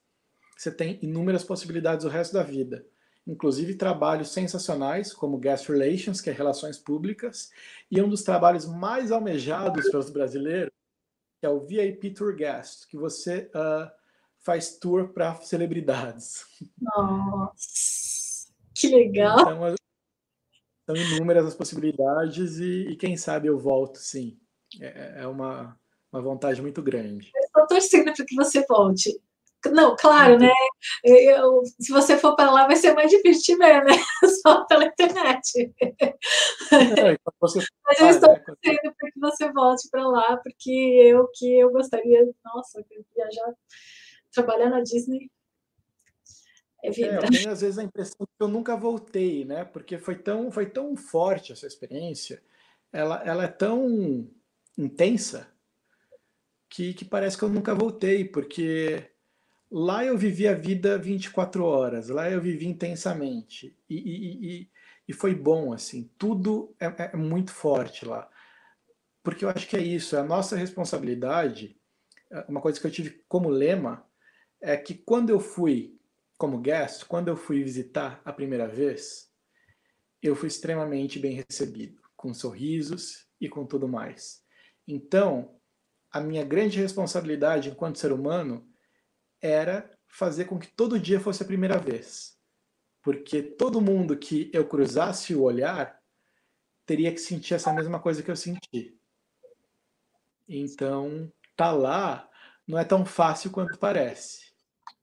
você tem inúmeras possibilidades o resto da vida inclusive trabalhos sensacionais, como Guest Relations, que é Relações Públicas, e um dos trabalhos mais almejados pelos brasileiros, que é o VIP Tour Guest, que você uh, faz tour para celebridades. Nossa, que legal! Então, são inúmeras as possibilidades e, e quem sabe eu volto, sim. É, é uma, uma vontade muito grande. estou torcendo para que você volte. Não, claro, né? Eu, se você for para lá, vai ser mais difícil de ver, né? Só pela internet. É, você... Mas eu estou né? torcendo para que você volte para lá, porque eu que eu gostaria, nossa, viajar, trabalhar na Disney. É. É, eu tenho às vezes a impressão que eu nunca voltei, né? Porque foi tão, foi tão forte essa experiência, ela, ela é tão intensa que, que parece que eu nunca voltei, porque Lá eu vivi a vida 24 horas, lá eu vivi intensamente. E, e, e, e foi bom, assim. Tudo é, é, muito forte lá. Porque eu acho que é isso, é a nossa responsabilidade. É, uma coisa que eu tive como lema é que quando eu fui como guest, quando eu fui visitar a primeira vez, eu fui extremamente bem recebido, com sorrisos e com tudo mais. Então, a minha grande responsabilidade enquanto ser humano era fazer com que todo dia fosse a primeira vez. Porque todo mundo que eu cruzasse o olhar teria que sentir essa mesma coisa que eu senti. Então, tá lá não é tão fácil quanto parece.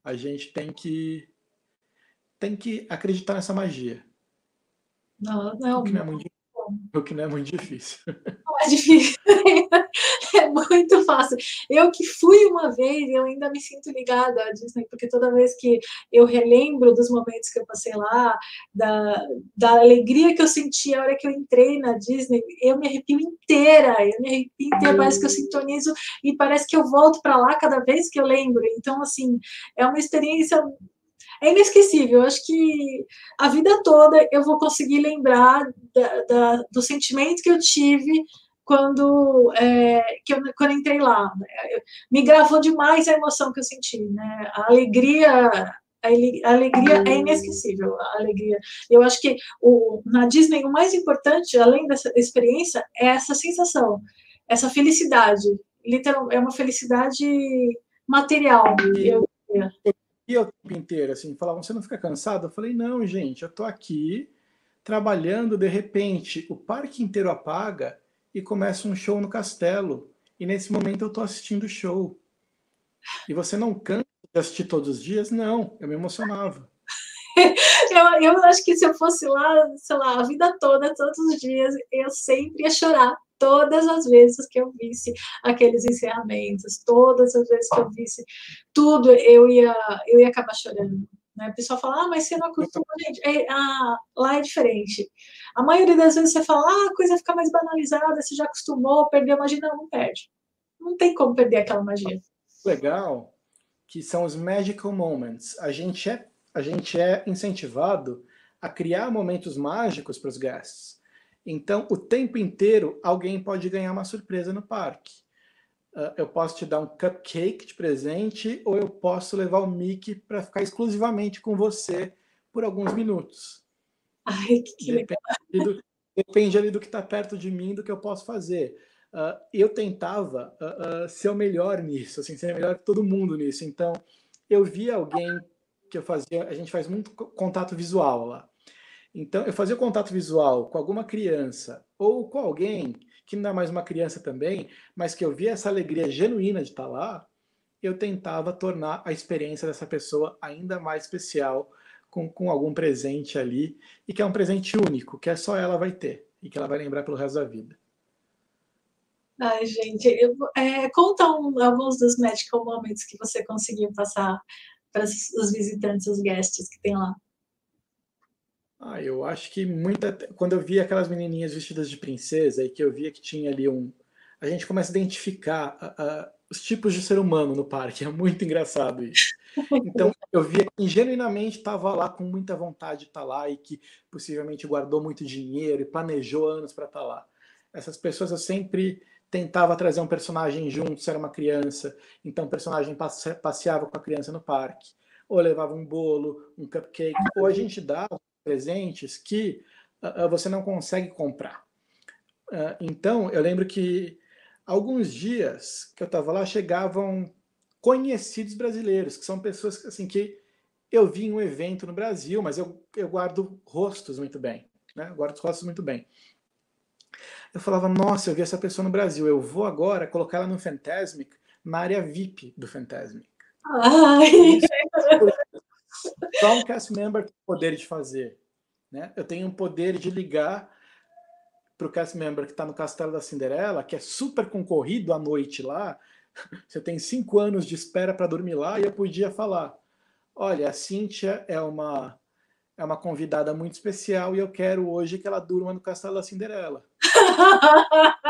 A gente tem que tem que acreditar nessa magia. Não, não, o que não é muito, o que não é muito difícil. É difícil. é muito fácil. Eu que fui uma vez, eu ainda me sinto ligada à Disney, porque toda vez que eu relembro dos momentos que eu passei lá, da, da alegria que eu senti a hora que eu entrei na Disney, eu me arrepio inteira, eu me arrepio inteira, parece que eu sintonizo e parece que eu volto para lá cada vez que eu lembro. Então, assim, é uma experiência é inesquecível. Eu acho que a vida toda eu vou conseguir lembrar da, da, do sentimento que eu tive quando, é, que eu, quando eu entrei lá. Me gravou demais a emoção que eu senti, né? A alegria, a alegria é inesquecível, a alegria. Eu acho que o, na Disney o mais importante, além dessa experiência, é essa sensação, essa felicidade. Literal, é uma felicidade material. Eu, e o tempo inteiro, assim, falavam, você não fica cansado? Eu falei, não, gente, eu tô aqui trabalhando, de repente, o parque inteiro apaga e começa um show no castelo. E nesse momento eu estou assistindo o show. E você não cansa de assistir todos os dias? Não, eu me emocionava. eu, eu acho que se eu fosse lá, sei lá, a vida toda, todos os dias, eu sempre ia chorar. Todas as vezes que eu visse aqueles encerramentos, todas as vezes que eu visse tudo, eu ia, eu ia acabar chorando. Né? O pessoal fala, ah, mas você não acostuma, gente. É, ah, lá é diferente. A maioria das vezes você fala, ah, a coisa fica mais banalizada, você já acostumou, perdeu a magia. Não, não perde. Não tem como perder aquela magia. Legal, que são os magical moments. A gente é, a gente é incentivado a criar momentos mágicos para os guests. Então, o tempo inteiro, alguém pode ganhar uma surpresa no parque. Uh, eu posso te dar um cupcake de presente ou eu posso levar o Mickey para ficar exclusivamente com você por alguns minutos. Ai, que depende, do, depende ali do que está perto de mim, do que eu posso fazer. Uh, eu tentava uh, ser o melhor nisso, assim, ser melhor que todo mundo nisso. Então, eu via alguém que eu fazia, a gente faz muito contato visual lá. Então, eu fazia contato visual com alguma criança ou com alguém que não é mais uma criança também, mas que eu via essa alegria genuína de estar lá, eu tentava tornar a experiência dessa pessoa ainda mais especial com, com algum presente ali, e que é um presente único, que é só ela vai ter, e que ela vai lembrar pelo resto da vida. Ai, gente, eu, é, conta um, alguns dos magical moments que você conseguiu passar para os visitantes, os guests que tem lá. Ah, eu acho que muita. Quando eu via aquelas menininhas vestidas de princesa e que eu via que tinha ali um. A gente começa a identificar a, a, os tipos de ser humano no parque. É muito engraçado isso. Então, eu via que genuinamente estava lá com muita vontade de estar tá lá e que possivelmente guardou muito dinheiro e planejou anos para estar tá lá. Essas pessoas eu sempre tentava trazer um personagem junto, se era uma criança, então o personagem passeava com a criança no parque, ou levava um bolo, um cupcake, ou a gente dava presentes que uh, você não consegue comprar. Uh, então, eu lembro que alguns dias que eu estava lá chegavam conhecidos brasileiros, que são pessoas assim que eu vi em um evento no Brasil, mas eu, eu guardo rostos muito bem, né? Eu guardo rostos muito bem. Eu falava, nossa, eu vi essa pessoa no Brasil, eu vou agora colocar ela no Fantasmic, na área VIP do Fantasmic. Ai. Só um cast member tem o poder de fazer. Né? Eu tenho o poder de ligar para o cast member que está no Castelo da Cinderela, que é super concorrido à noite lá. Você tem cinco anos de espera para dormir lá e eu podia falar: olha, a Cíntia é uma é uma convidada muito especial e eu quero hoje que ela durma no Castelo da Cinderela.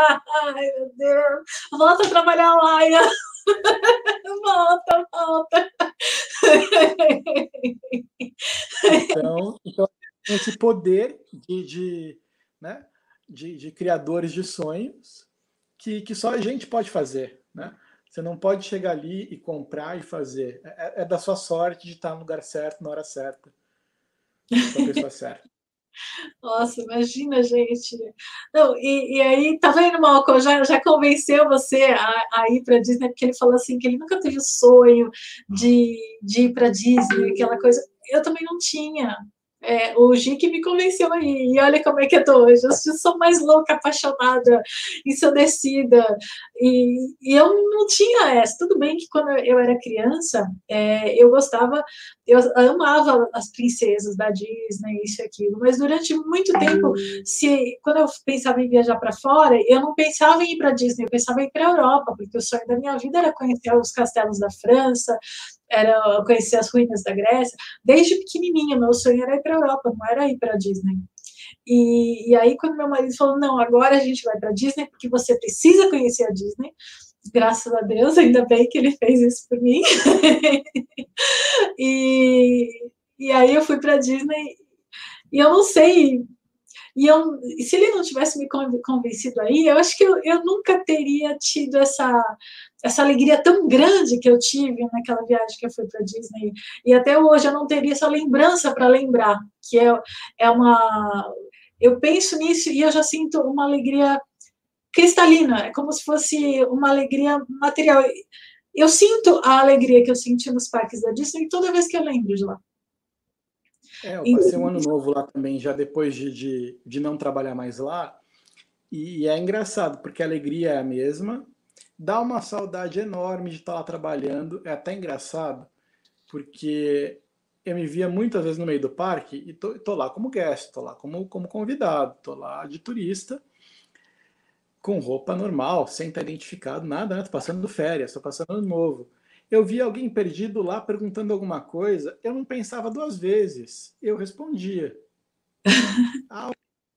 Ai, meu Deus. Volta a trabalhar lá, volta, volta. Então, então, esse poder de, de, né, de, de, criadores de sonhos que, que só a gente pode fazer. Né? Você não pode chegar ali e comprar e fazer. É, é da sua sorte de estar no lugar certo, na hora certa. Com a pessoa certa. Nossa, imagina, gente. Não, e, e aí, tá vendo, Malcolm? Já, já convenceu você a, a ir para Disney, porque ele falou assim que ele nunca teve o sonho de, de ir para Disney, aquela coisa. Eu também não tinha. É, o Gi me convenceu aí, e olha como é que eu tô hoje. Eu sou mais louca, apaixonada, ensandecida, e, e eu não tinha essa. Tudo bem que quando eu era criança, é, eu gostava, eu amava as princesas da Disney, isso e aquilo, mas durante muito tempo, se quando eu pensava em viajar para fora, eu não pensava em ir para Disney, eu pensava em ir para Europa, porque o sonho da minha vida era conhecer os castelos da França, era conhecer as ruínas da Grécia. Desde pequenininha, meu sonho era ir para a Europa, não era ir para a Disney. E, e, aí, quando meu marido falou, não, agora a gente vai para a Disney, porque você precisa conhecer a Disney, graças a Deus, ainda bem que ele fez isso por mim. e, e aí eu fui para a Disney, e eu não sei, e eu, se ele não tivesse me convencido aí, eu acho que eu, eu nunca teria tido essa essa alegria tão grande que eu tive naquela viagem que eu fui para Disney. E até hoje eu não teria essa lembrança para lembrar, que é, é uma. Eu penso nisso e eu já sinto uma alegria cristalina, é como se fosse uma alegria material. Eu sinto a alegria que eu senti nos parques da Disney toda vez que eu lembro de lá. É, eu passei um ano novo lá também, já depois de, de, de não trabalhar mais lá. E é engraçado, porque a alegria é a mesma, dá uma saudade enorme de estar lá trabalhando. É até engraçado, porque eu me via muitas vezes no meio do parque e tô, tô lá como guest, tô lá como, como convidado, tô lá de turista, com roupa normal, sem estar identificado, nada, né? Tô passando férias, tô passando ano novo. Eu vi alguém perdido lá perguntando alguma coisa, eu não pensava duas vezes, eu respondia. tal,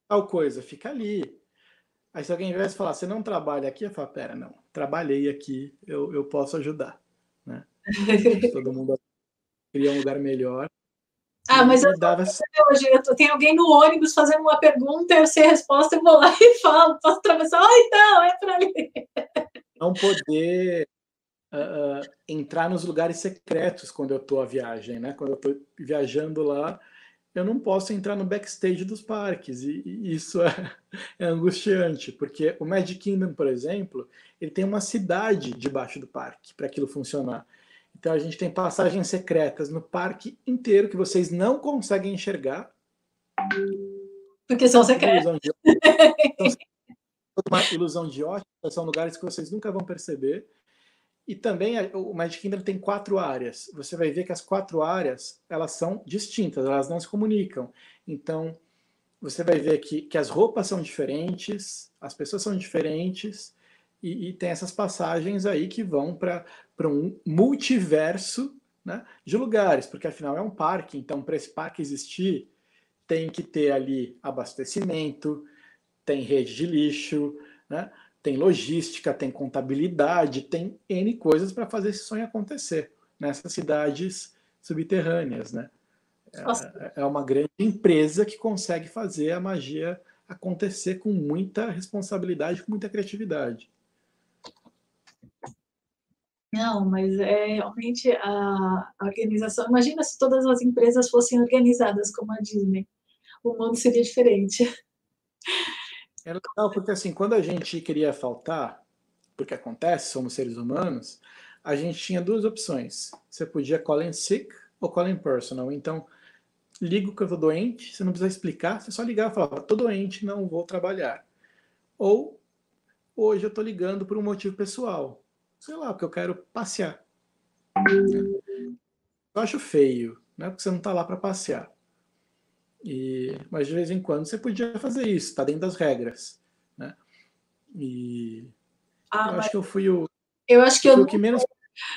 tal coisa, fica ali. Aí se alguém viesse falar, você não trabalha aqui, eu falo, pera, não, trabalhei aqui, eu, eu posso ajudar. Né? Todo mundo queria um lugar melhor. Ah, mas eu, dava... eu tem alguém no ônibus fazendo uma pergunta, eu sei a resposta, eu vou lá e falo, posso atravessar? Ah, então, é para ali. Não poder uh, uh, entrar nos lugares secretos quando eu estou a viagem, né? Quando eu estou viajando lá, eu não posso entrar no backstage dos parques e, e isso é, é, angustiante, porque o Magic Kingdom, por exemplo, ele tem uma cidade debaixo do parque para aquilo funcionar. Então a gente tem passagens secretas no parque inteiro que vocês não conseguem enxergar. Porque são secretas. Uma ilusão de ótica, são lugares que vocês nunca vão perceber. E também o Magic Kingdom tem quatro áreas. Você vai ver que as quatro áreas elas são distintas, elas não se comunicam. Então você vai ver que, que as roupas são diferentes, as pessoas são diferentes, e, e tem essas passagens aí que vão para um multiverso né, de lugares, porque afinal é um parque, então para esse parque existir, tem que ter ali abastecimento, tem rede de lixo, né, tem logística, tem contabilidade, tem N coisas para fazer esse sonho acontecer nessas cidades subterrâneas. Né? É, é uma grande empresa que consegue fazer a magia acontecer com muita responsabilidade, com muita criatividade. Não, mas é realmente a organização. Imagina se todas as empresas fossem organizadas como a Disney. O mundo seria diferente. É legal porque assim, quando a gente queria faltar, porque acontece, somos seres humanos, a gente tinha duas opções. Você podia call in sick ou call in personal. Então, ligo que eu estou doente, você não precisa explicar, você só ligar e falar, estou doente, não vou trabalhar. Ou, hoje eu estou ligando por um motivo pessoal sei lá, porque eu quero passear. Eu acho feio, né? Porque você não está lá para passear. E, mas de vez em quando você podia fazer isso, está dentro das regras, né? E ah, eu acho que eu fui o. Eu acho que eu. eu que menos.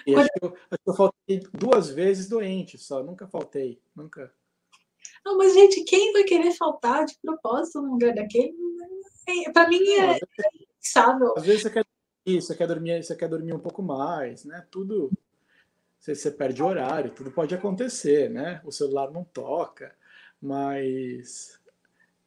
Quando... Acho, que eu, acho que eu faltei duas vezes doente só, nunca faltei, nunca. Não, mas gente, quem vai querer faltar de propósito num lugar daquele? Para mim é, é impensável. Às vezes você quer isso, você quer dormir, você quer dormir um pouco mais, né? Tudo você, você perde horário, tudo pode acontecer, né? O celular não toca, mas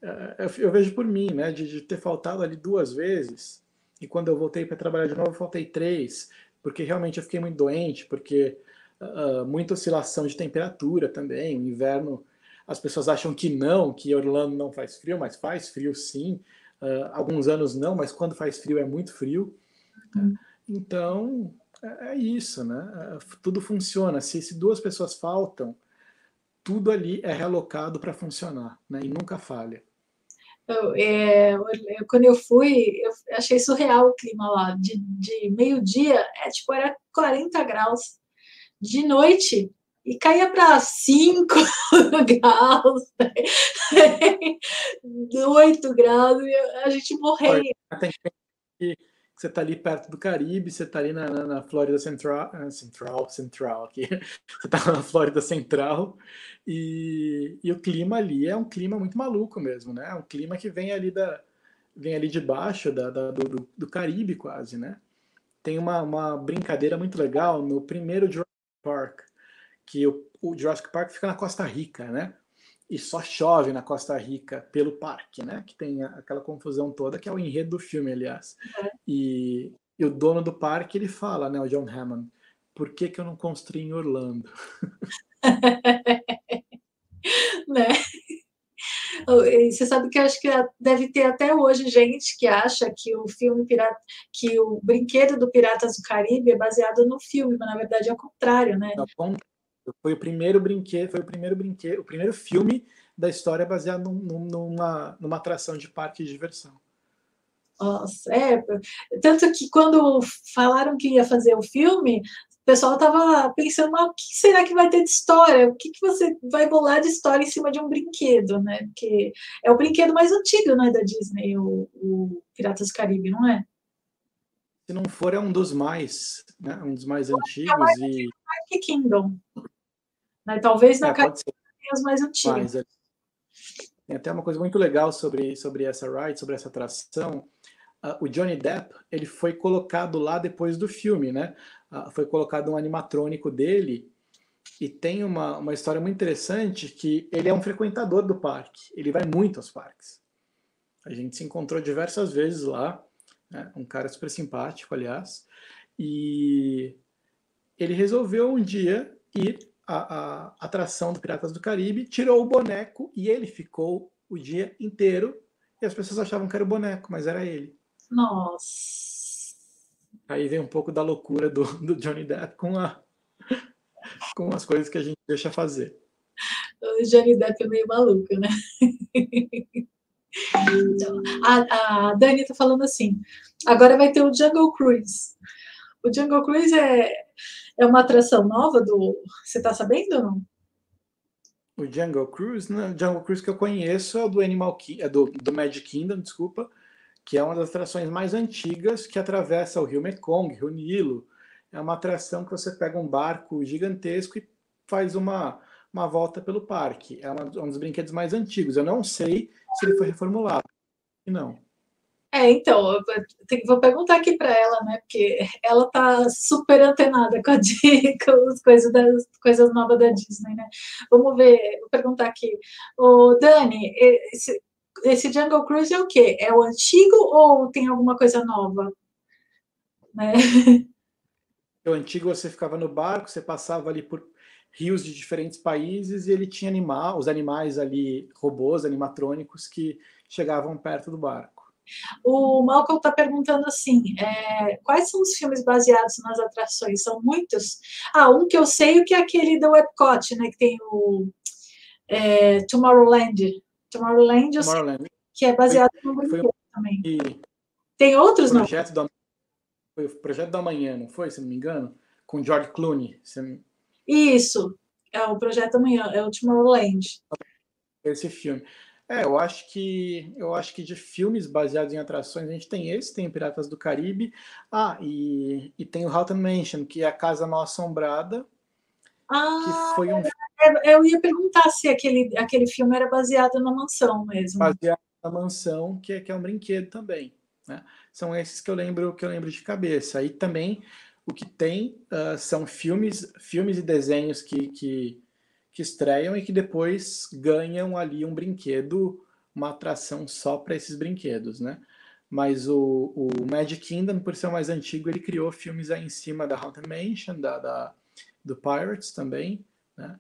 é, eu, vejo por mim, né? De, de, ter faltado ali duas vezes e quando eu voltei para trabalhar de novo, eu faltei três, porque realmente eu fiquei muito doente, porque uh, muita oscilação de temperatura também, o inverno as pessoas acham que não, que Orlando não faz frio, mas faz frio sim. Uh, alguns anos não, mas quando faz frio é muito frio. Hum. Então, é, é isso, né? É, tudo funciona. Se, se duas pessoas faltam, tudo ali é relocado para funcionar, né? E nunca falha. Eu, é, eu, quando eu fui, eu achei surreal o clima lá. De, de meio-dia, é, tipo, era 40 graus. De noite, e caía para 5 graus, né? 8 graus, e a gente morria. Que você está ali perto do Caribe, você está ali na, na, na, Flórida Central, ah, Central, Central aqui, você está na Flórida Central, e, e, o clima ali é um clima muito maluco mesmo, né? É um clima que vem ali da vem ali de baixo da, da do, do, Caribe quase, né? Tem uma, uma brincadeira muito legal no primeiro Jurassic Park, que o, o Jurassic Park fica na Costa Rica, né? E só chove na Costa Rica pelo parque, né? Que tem aquela confusão toda, que é o enredo do filme, aliás. Uhum. E, e, o dono do parque, ele fala, né, o John Hammond, por que, que eu não construí em Orlando? né? Você sabe que eu acho que deve ter até hoje gente que acha que o filme pirata, que o brinquedo do Piratas do Caribe é baseado no filme, mas na verdade é o contrário, né? Não, foi o primeiro brinquedo, foi o primeiro brinquedo, o primeiro filme da história baseado num, numa, numa atração de parque de diversão. Nossa, é. Tanto que quando falaram que ia fazer o filme, pessoal estava pensando, mas o que será que vai ter de história? O que, que você vai bolar de história em cima de um brinquedo, né? Porque é o brinquedo mais antigo, né, da Disney, o, o Piratas do Caribe, não é? Se não for, é um dos mais, né? Um dos mais antigos é mais e... que Kingdom. Né? Talvez na é, os mais antigos. Mas, é. Tem até uma coisa muito legal sobre, sobre essa ride, sobre essa atração. Uh, o Johnny Depp ele foi colocado lá depois do filme, né? Uh, foi colocado um animatrônico dele e tem uma, uma história muito interessante que ele é um frequentador do parque. Ele vai muito aos parques. A gente se encontrou diversas vezes lá, né? um cara super simpático, aliás, e ele resolveu um dia ir à, à atração do Piratas do Caribe, tirou o boneco e ele ficou o dia inteiro e as pessoas achavam que era o boneco, mas era ele. Nossa. Aí vem um pouco da loucura do, do Johnny Depp com, a, com as coisas que a gente deixa fazer. O Johnny Depp é meio maluco, né? Então, a, a Dani tá falando assim: agora vai ter o Jungle Cruise. O Jungle Cruise é, é uma atração nova do. Você tá sabendo ou não? O Jungle Cruise, né? O Jungle Cruise que eu conheço é o do Animal é do, do Magic Kingdom, desculpa, que é uma das atrações mais antigas que atravessa o Rio Mekong, Rio Nilo. É uma atração que você pega um barco gigantesco e faz uma, uma volta pelo parque. É uma, um dos brinquedos mais antigos. Eu não sei se ele foi reformulado. Não. É, então, vou perguntar aqui para ela, né? Porque ela tá super antenada com, a, com as coisas, das, coisas novas da Disney, né? Vamos ver, vou perguntar aqui. Ô, Dani, esse, esse Jungle Cruise é o quê? É o antigo ou tem alguma coisa nova? Né? O antigo você ficava no barco, você passava ali por rios de diferentes países e ele tinha animal, os animais ali, robôs, animatrônicos que chegavam perto do barco. O Malcolm está perguntando assim: é, quais são os filmes baseados nas atrações? São muitos? Ah, um que eu sei o que é aquele do Epcot, né? Que tem o é, Tomorrowland. Tomorrowland, Tomorrowland. que é baseado foi, no brinquedo também. E, tem outros, projeto não? Da, foi o Projeto da Manhã, não foi, se não me engano? Com George Clooney. Isso, é o Projeto da Manhã, é o Tomorrowland. Esse filme. É, eu acho que eu acho que de filmes baseados em atrações a gente tem esse, tem Piratas do Caribe, ah e, e tem o Haunted Mansion, que é a Casa Mal Assombrada, ah, que foi um é, eu ia perguntar se aquele, aquele filme era baseado na mansão mesmo. Baseado na mansão, que é, que é um brinquedo também. Né? São esses que eu lembro que eu lembro de cabeça. Aí também o que tem uh, são filmes, filmes e desenhos que, que, que estreiam e que depois ganham ali um brinquedo, uma atração só para esses brinquedos, né? Mas o, o Magic Kingdom, por ser o mais antigo, ele criou filmes aí em cima da Haunted Mansion, da, da do Pirates também, né?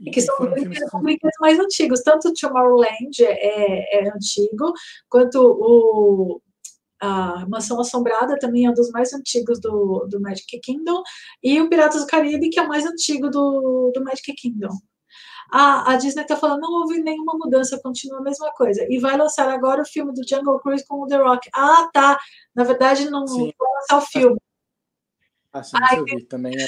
E que são brinquedos, são brinquedos mais antigos. Tanto o Tomorrowland é, é, antigo, quanto o a Mansão Assombrada também é um dos mais antigos do, do Magic Kingdom, e o Piratas do Caribe, que é o mais antigo do, do Magic Kingdom. A, a Disney está falando, não houve nenhuma mudança, continua a mesma coisa. E vai lançar agora o filme do Jungle Cruise com o The Rock. Ah, tá. Na verdade, não sim. vai lançar o filme. Ah, sim, Ai, eu vi. Também é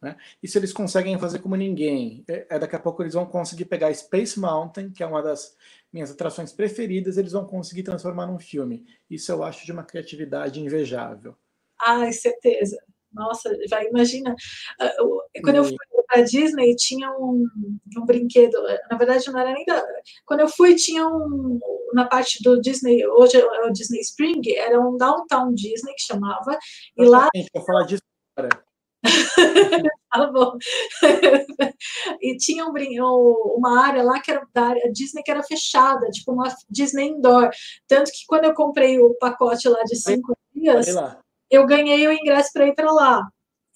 né? Isso eles conseguem fazer como ninguém. É, é, daqui a pouco eles vão conseguir pegar Space Mountain, que é uma das minhas atrações preferidas, eles vão conseguir transformar num filme. Isso eu acho de uma criatividade invejável. Ai, certeza. Nossa, já imagina. Ah, quando eu fui para Disney, tinha um, um brinquedo. Na verdade, não era nem da. Quando eu fui, tinha um. Na parte do Disney, hoje é o Disney Spring, era um Downtown Disney que chamava. E lá. A gente vai falar disso agora. tá bom. e tinha um, uma área lá que era da área Disney que era fechada, tipo uma Disney indoor. Tanto que quando eu comprei o pacote lá de cinco dias, eu ganhei o ingresso para ir para lá.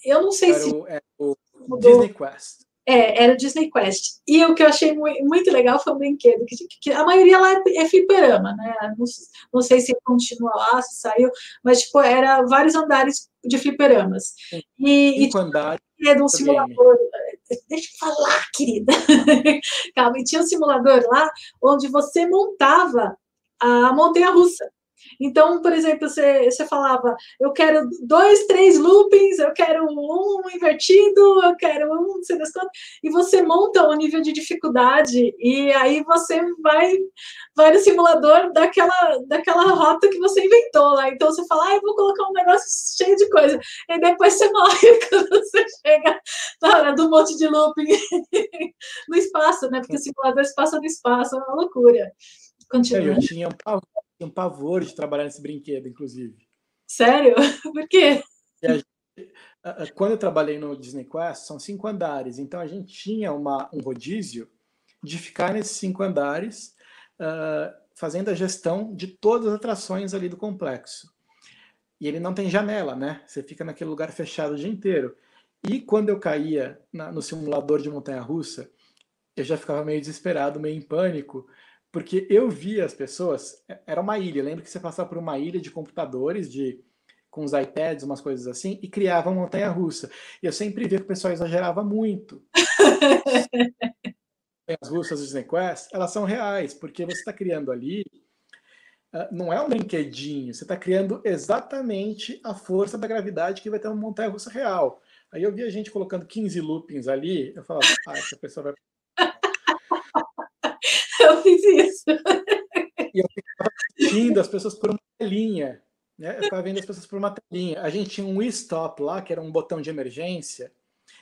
Eu não sei era se. O, é, o Disney Quest. É, era o Disney Quest. E o que eu achei muito legal foi um brinquedo, que, que a maioria lá é, é fliperama, né? Não, não, sei se continua lá, se saiu, mas tipo, era vários andares de fliperamas. E, Cinco e andares. É um simulador. Deixa eu falar, querida. Calma, e tinha um simulador lá onde você montava a montanha russa. Então, por exemplo, você, você falava, eu quero dois, três loopings, eu quero um invertido, eu quero um, não sei das quantas, e você monta o nível de dificuldade, e aí você vai, vai no simulador daquela, daquela rota que você inventou lá. Então você fala, ah, eu vou colocar um negócio cheio de coisa, e depois você morre quando você chega na hora do monte de looping no espaço, né? Porque o simulador se passa no espaço, é uma loucura. Continua. Eu tinha um um pavor de trabalhar nesse brinquedo, inclusive. Sério? Por quê? quando eu trabalhei no Disney Quest, são cinco andares, então a gente tinha uma, um rodízio de ficar nesses cinco andares, uh, fazendo a gestão de todas as atrações ali do complexo. E ele não tem janela, né? Você fica naquele lugar fechado o dia inteiro. E quando eu caía na, no simulador de montanha-russa, eu já ficava meio desesperado, meio em pânico, porque eu via as pessoas, é, era uma ilha, lembra que você passava por uma ilha de computadores, de com os iPads, umas coisas assim, e criava uma montanha russa. E eu sempre via que o pessoal exagerava muito. As russas do Disney Quest, elas são reais, porque você está criando ali, ah, não é um brinquedinho, você está criando exatamente a força da gravidade que vai ter uma montanha russa real. Aí eu via gente colocando 15 loopings ali, eu falava, ah, essa pessoa vai eu fiz isso. E eu ficava assistindo as pessoas por uma telinha. Né? Eu ficava vendo as pessoas por uma telinha. A gente tinha um stop lá, que era um botão de emergência.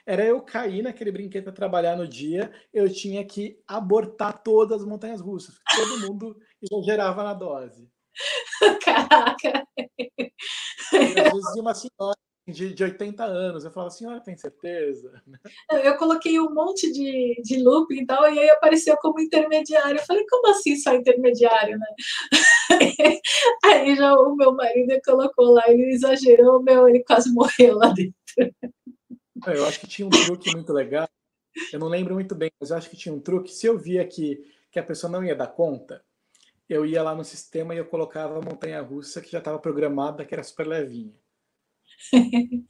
Era eu cair naquele brinquedo para trabalhar no dia, eu tinha que abortar todas as montanhas russas. Todo mundo exagerava na dose. Caraca! E, às vezes uma senhora de, de 80 anos. Eu falo assim, olha, tem certeza? Eu coloquei um monte de, de loop e tal, e aí apareceu como intermediário. Eu falei, como assim só intermediário, né? aí já o meu marido colocou lá, ele exagerou, meu, ele quase morreu lá dentro. É, eu acho que tinha um truque muito legal. Eu não lembro muito bem, mas eu acho que tinha um truque. Se eu via que, que a pessoa não ia dar conta, eu ia lá no sistema e eu colocava a montanha russa que já estava programada, que era super levinha.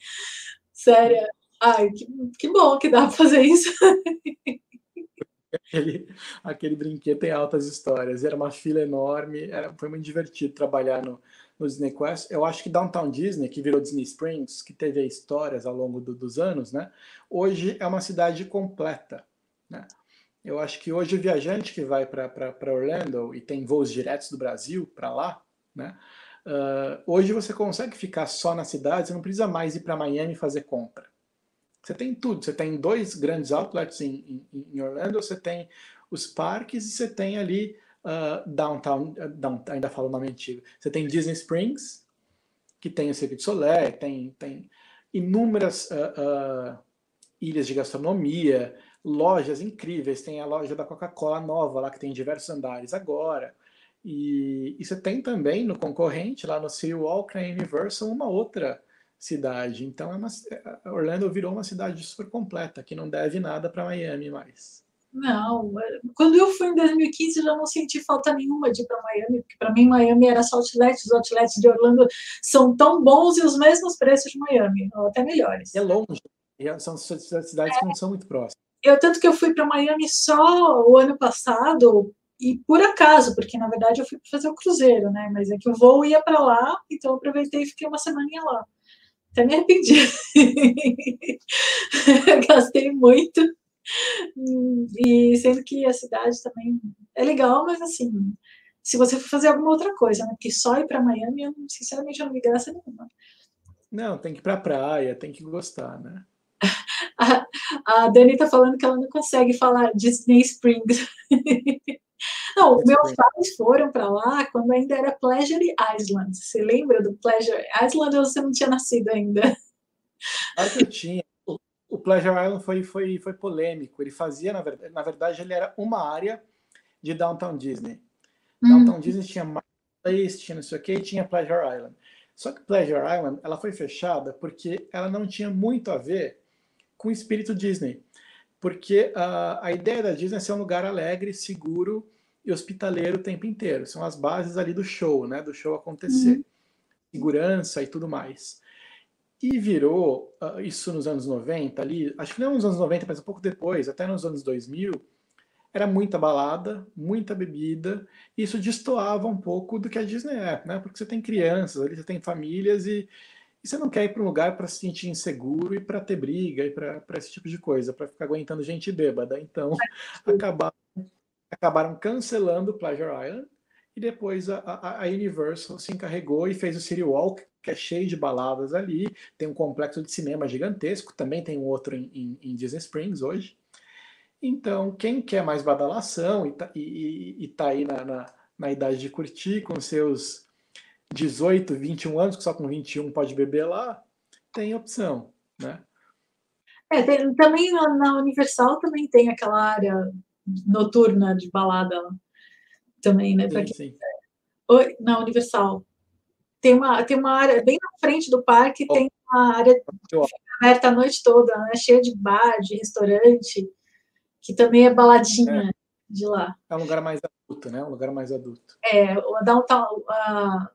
Sério. Ai, que, que bom que dá para fazer isso. Aquele, aquele brinquedo tem altas histórias. Era uma fila enorme, era, foi muito divertido trabalhar no, no Disney Quest. Eu acho que Downtown Disney, que virou Disney Springs, que teve histórias ao longo do, dos anos, né? Hoje é uma cidade completa, né? Eu acho que hoje o viajante que vai para Orlando e tem voos diretos do Brasil para lá, né? Uh, hoje você consegue ficar só na cidade, você não precisa mais ir para Miami fazer compra. Você tem tudo, você tem dois grandes outlets em, em, em Orlando, você tem os parques e você tem ali uh, downtown, uh, down, ainda falo o nome antigo, você tem Disney Springs, que tem o Cirque du Soleil, tem, tem inúmeras ilhas de gastronomia, lojas incríveis, tem a loja da Coca-Cola nova lá, que tem diversos andares agora, e, e você tem também no concorrente, lá no Walk, na Universal, uma outra cidade. Então, é uma, é, Orlando virou uma cidade super completa, que não deve nada para Miami mais. Não, quando eu fui em 2015 eu já não senti falta nenhuma de ir para Miami, porque para mim Miami era só outlet, os outlets de Orlando são tão bons e os mesmos preços de Miami, ou até melhores. É longe, são cidades é. que não são muito próximas. Eu tanto que eu fui para Miami só o ano passado e por acaso, porque na verdade eu fui fazer o cruzeiro, né? Mas é que o voo ia para lá, então eu aproveitei e fiquei uma semaninha lá. Até me arrependi. Gastei muito. E sendo que a cidade também é legal, mas assim, se você for fazer alguma outra coisa, né? Porque só ir para Miami, eu, sinceramente, eu não me graça nenhuma. Não, tem que ir para praia, tem que gostar, né? A, a Dani tá falando que ela não consegue falar Disney Springs. Não, meus pais foram para lá quando ainda era Pleasure Island. Você lembra do Pleasure Island ou você não tinha nascido ainda? Claro que eu tinha. O, Pleasure Island foi, foi, foi polêmico. Ele fazia, na verdade, na verdade, ele era uma área de Downtown Disney. Hum. Downtown Disney tinha mais place, tinha não sei o que, e tinha Pleasure Island. Só que Pleasure Island ela foi fechada porque ela não tinha muito a ver com o espírito Disney. Porque a, a ideia da Disney é ser um lugar alegre, seguro e hospitaleiro o tempo inteiro. São as bases ali do show, né? Do show acontecer. Uhum. Segurança e tudo mais. E virou, uh, isso nos anos 90 ali, acho que não nos anos 90, mas um pouco depois, até nos anos 2000, era muita balada, muita bebida, e isso destoava um pouco do que a Disney é, né? Porque você tem crianças, ali você tem famílias e, e você não quer ir para um lugar para se sentir inseguro e para ter briga e para esse tipo de coisa, para ficar aguentando gente bêbada. Então, acabaram, acabaram cancelando Pleasure Island e depois a, a, a, Universal se encarregou e fez o City Walk, que é cheio de baladas ali, tem um complexo de cinema gigantesco, também tem um outro em, em, em Disney Springs hoje. Então, quem quer mais badalação e tá, e, e, e tá aí na, na, na, idade de curtir com seus 18, 21 anos, que só com 21 pode beber lá, tem opção, né? É, tem, também na Universal também tem aquela área noturna de balada também, né? Sim, sim. Oi, na Universal. Tem uma, tem uma área bem na frente do parque, oh. tem uma área aberta a noite toda, né? cheia de bar, de restaurante, que também é baladinha é. de lá. É um lugar mais adulto, né? Um lugar mais adulto. É, o Downtown, uh,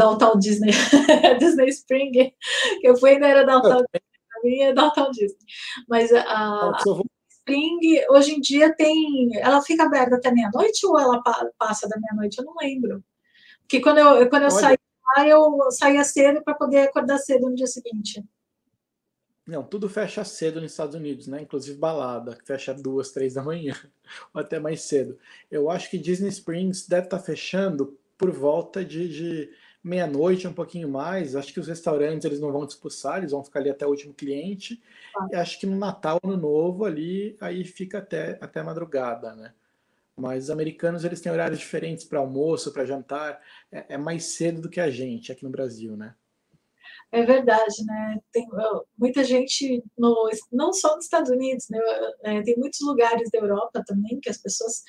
Downtown Disney, Disney Spring, que eu fui ainda era Downtown, pra mim é Downtown Disney. Mas a, uh, Spring, hoje em dia tem. Ela fica aberta até meia-noite ou ela passa da meia-noite? Eu não lembro. Porque quando eu, quando eu saí lá, eu saía cedo para poder acordar cedo no dia seguinte. Não, tudo fecha cedo nos Estados Unidos, né? Inclusive balada, que fecha duas, três da manhã, ou até mais cedo. Eu acho que Disney Springs deve estar tá fechando por volta de, de meia-noite, um pouquinho mais. Acho que os restaurantes eles não vão te expulsar, eles vão ficar ali até o último cliente. Ah. E acho que no Natal, no Novo, ali, aí fica até, até madrugada, né? Mas os americanos eles têm horários diferentes para almoço, para jantar. É, é, mais cedo do que a gente aqui no Brasil, né? É verdade, né? Tem muita gente, no, não só nos Estados Unidos, né? É, tem muitos lugares da Europa também que as pessoas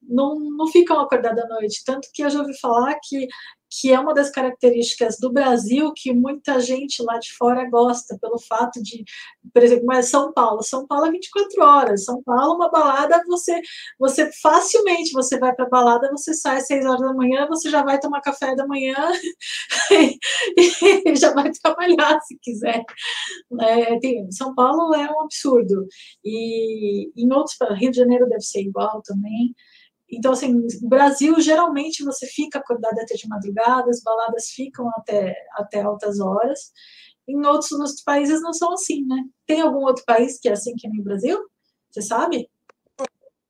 não, não ficam acordadas à noite. Tanto que eu já ouvi falar que que é uma das características do Brasil que muita gente lá de fora gosta, pelo fato de, por exemplo, mas São Paulo, São Paulo é 24 horas, São Paulo uma balada, você você facilmente você vai para balada, você sai às 6 horas da manhã, você já vai tomar café da manhã e já vai trabalhar se quiser. É, tem, São Paulo é um absurdo e em outros, Rio de Janeiro deve ser igual também. Então, assim, no Brasil, geralmente você fica acordado até de madrugada, as baladas ficam até, até altas horas. Em outros, outros países não são assim, né? Tem algum outro país que é assim que nem o Brasil? Você sabe?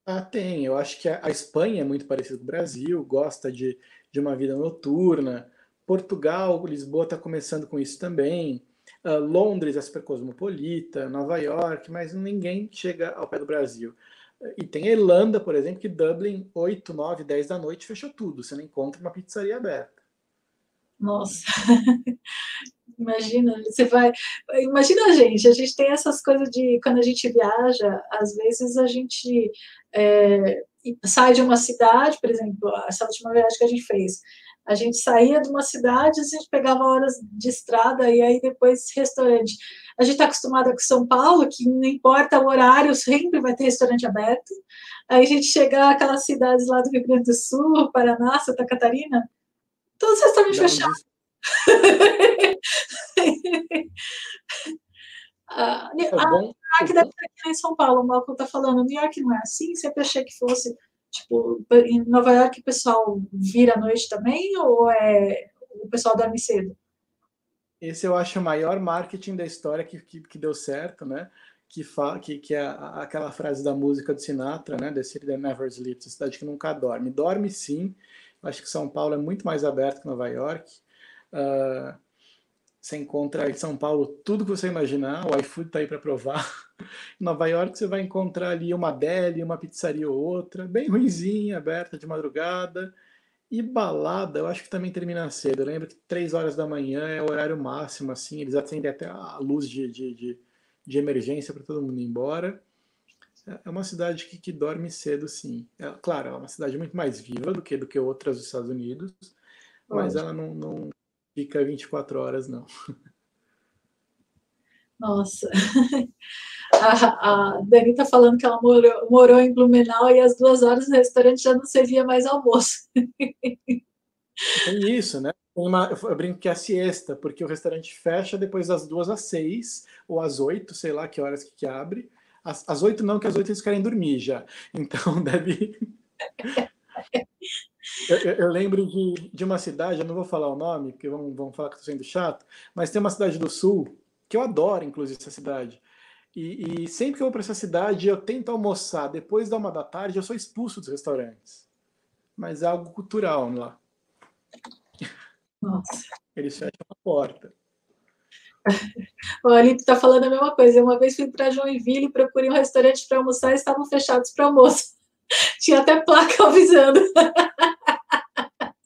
Ah, tem. Eu acho que a Espanha é muito parecida com o Brasil, gosta de, de uma vida noturna. Portugal, Lisboa está começando com isso também. Uh, Londres é super cosmopolita, Nova York, mas ninguém chega ao pé do Brasil. E tem a Irlanda, por exemplo, que Dublin, 8, 9, 10 da noite, fechou tudo. Você não encontra uma pizzaria aberta. Nossa. Imagina, você vai. Imagina a gente, a gente tem essas coisas de quando a gente viaja, às vezes a gente é, sai de uma cidade, por exemplo, essa última viagem que a gente fez. A gente saía de uma cidade, a gente pegava horas de estrada e aí depois restaurante. A gente está acostumado com São Paulo, que não importa o horário, sempre vai ter restaurante aberto. Aí a gente chega àquelas cidades lá do Rio Grande do Sul, Paraná, Santa Catarina, todos os restaurantes fechados. ah, é ah, bom, New York deve estar aqui em São Paulo, o Malcolm está falando, New York não é assim, sempre achei que fosse Tipo, em Nova York o pessoal vira à noite também ou é o pessoal dorme cedo? Esse eu acho o maior marketing da história que, que, que deu certo, né? Que, fa, que, que é aquela frase da música do Sinatra, né? The City That Never Sleeps, a cidade que nunca dorme. Dorme sim. Acho que São Paulo é muito mais aberto que Nova York. Uh, você encontra em São Paulo tudo que você imaginar, o iFood está aí para provar. Em Nova York você vai encontrar ali uma deli, uma pizzaria ou outra, bem ruimzinha, aberta de madrugada. E balada, eu acho que também termina cedo. Eu lembro que três horas da manhã é o horário máximo, assim, eles acendem até a luz de, de, de, de emergência para todo mundo ir embora. É uma cidade que, que dorme cedo, sim. É, claro, é uma cidade muito mais viva do que, do que outras dos Estados Unidos, mas ela não, não, fica 24 horas, não. Nossa. A, a Dani está falando que ela morou, morou em Blumenau e às duas horas o restaurante já não servia mais almoço. Tem isso, né? Uma, eu brinco que é a siesta, porque o restaurante fecha depois das duas às seis ou às oito, sei lá que horas que, que abre. Às oito não, que às oito eles querem dormir já. Então deve. eu, eu, lembro de, de uma cidade, eu não vou falar o nome, porque vão, vão falar que estou sendo chato, mas tem uma cidade do sul, que eu adoro, inclusive, essa cidade. E, e sempre que eu vou para essa cidade, eu tento almoçar depois da uma da tarde, eu sou expulso dos restaurantes. Mas é algo cultural lá. Nossa. Eles fecham a porta. O Alipe está falando a mesma coisa. Uma vez fui para Joinville, procurei um restaurante para almoçar e estavam fechados para almoço. Tinha até placa avisando.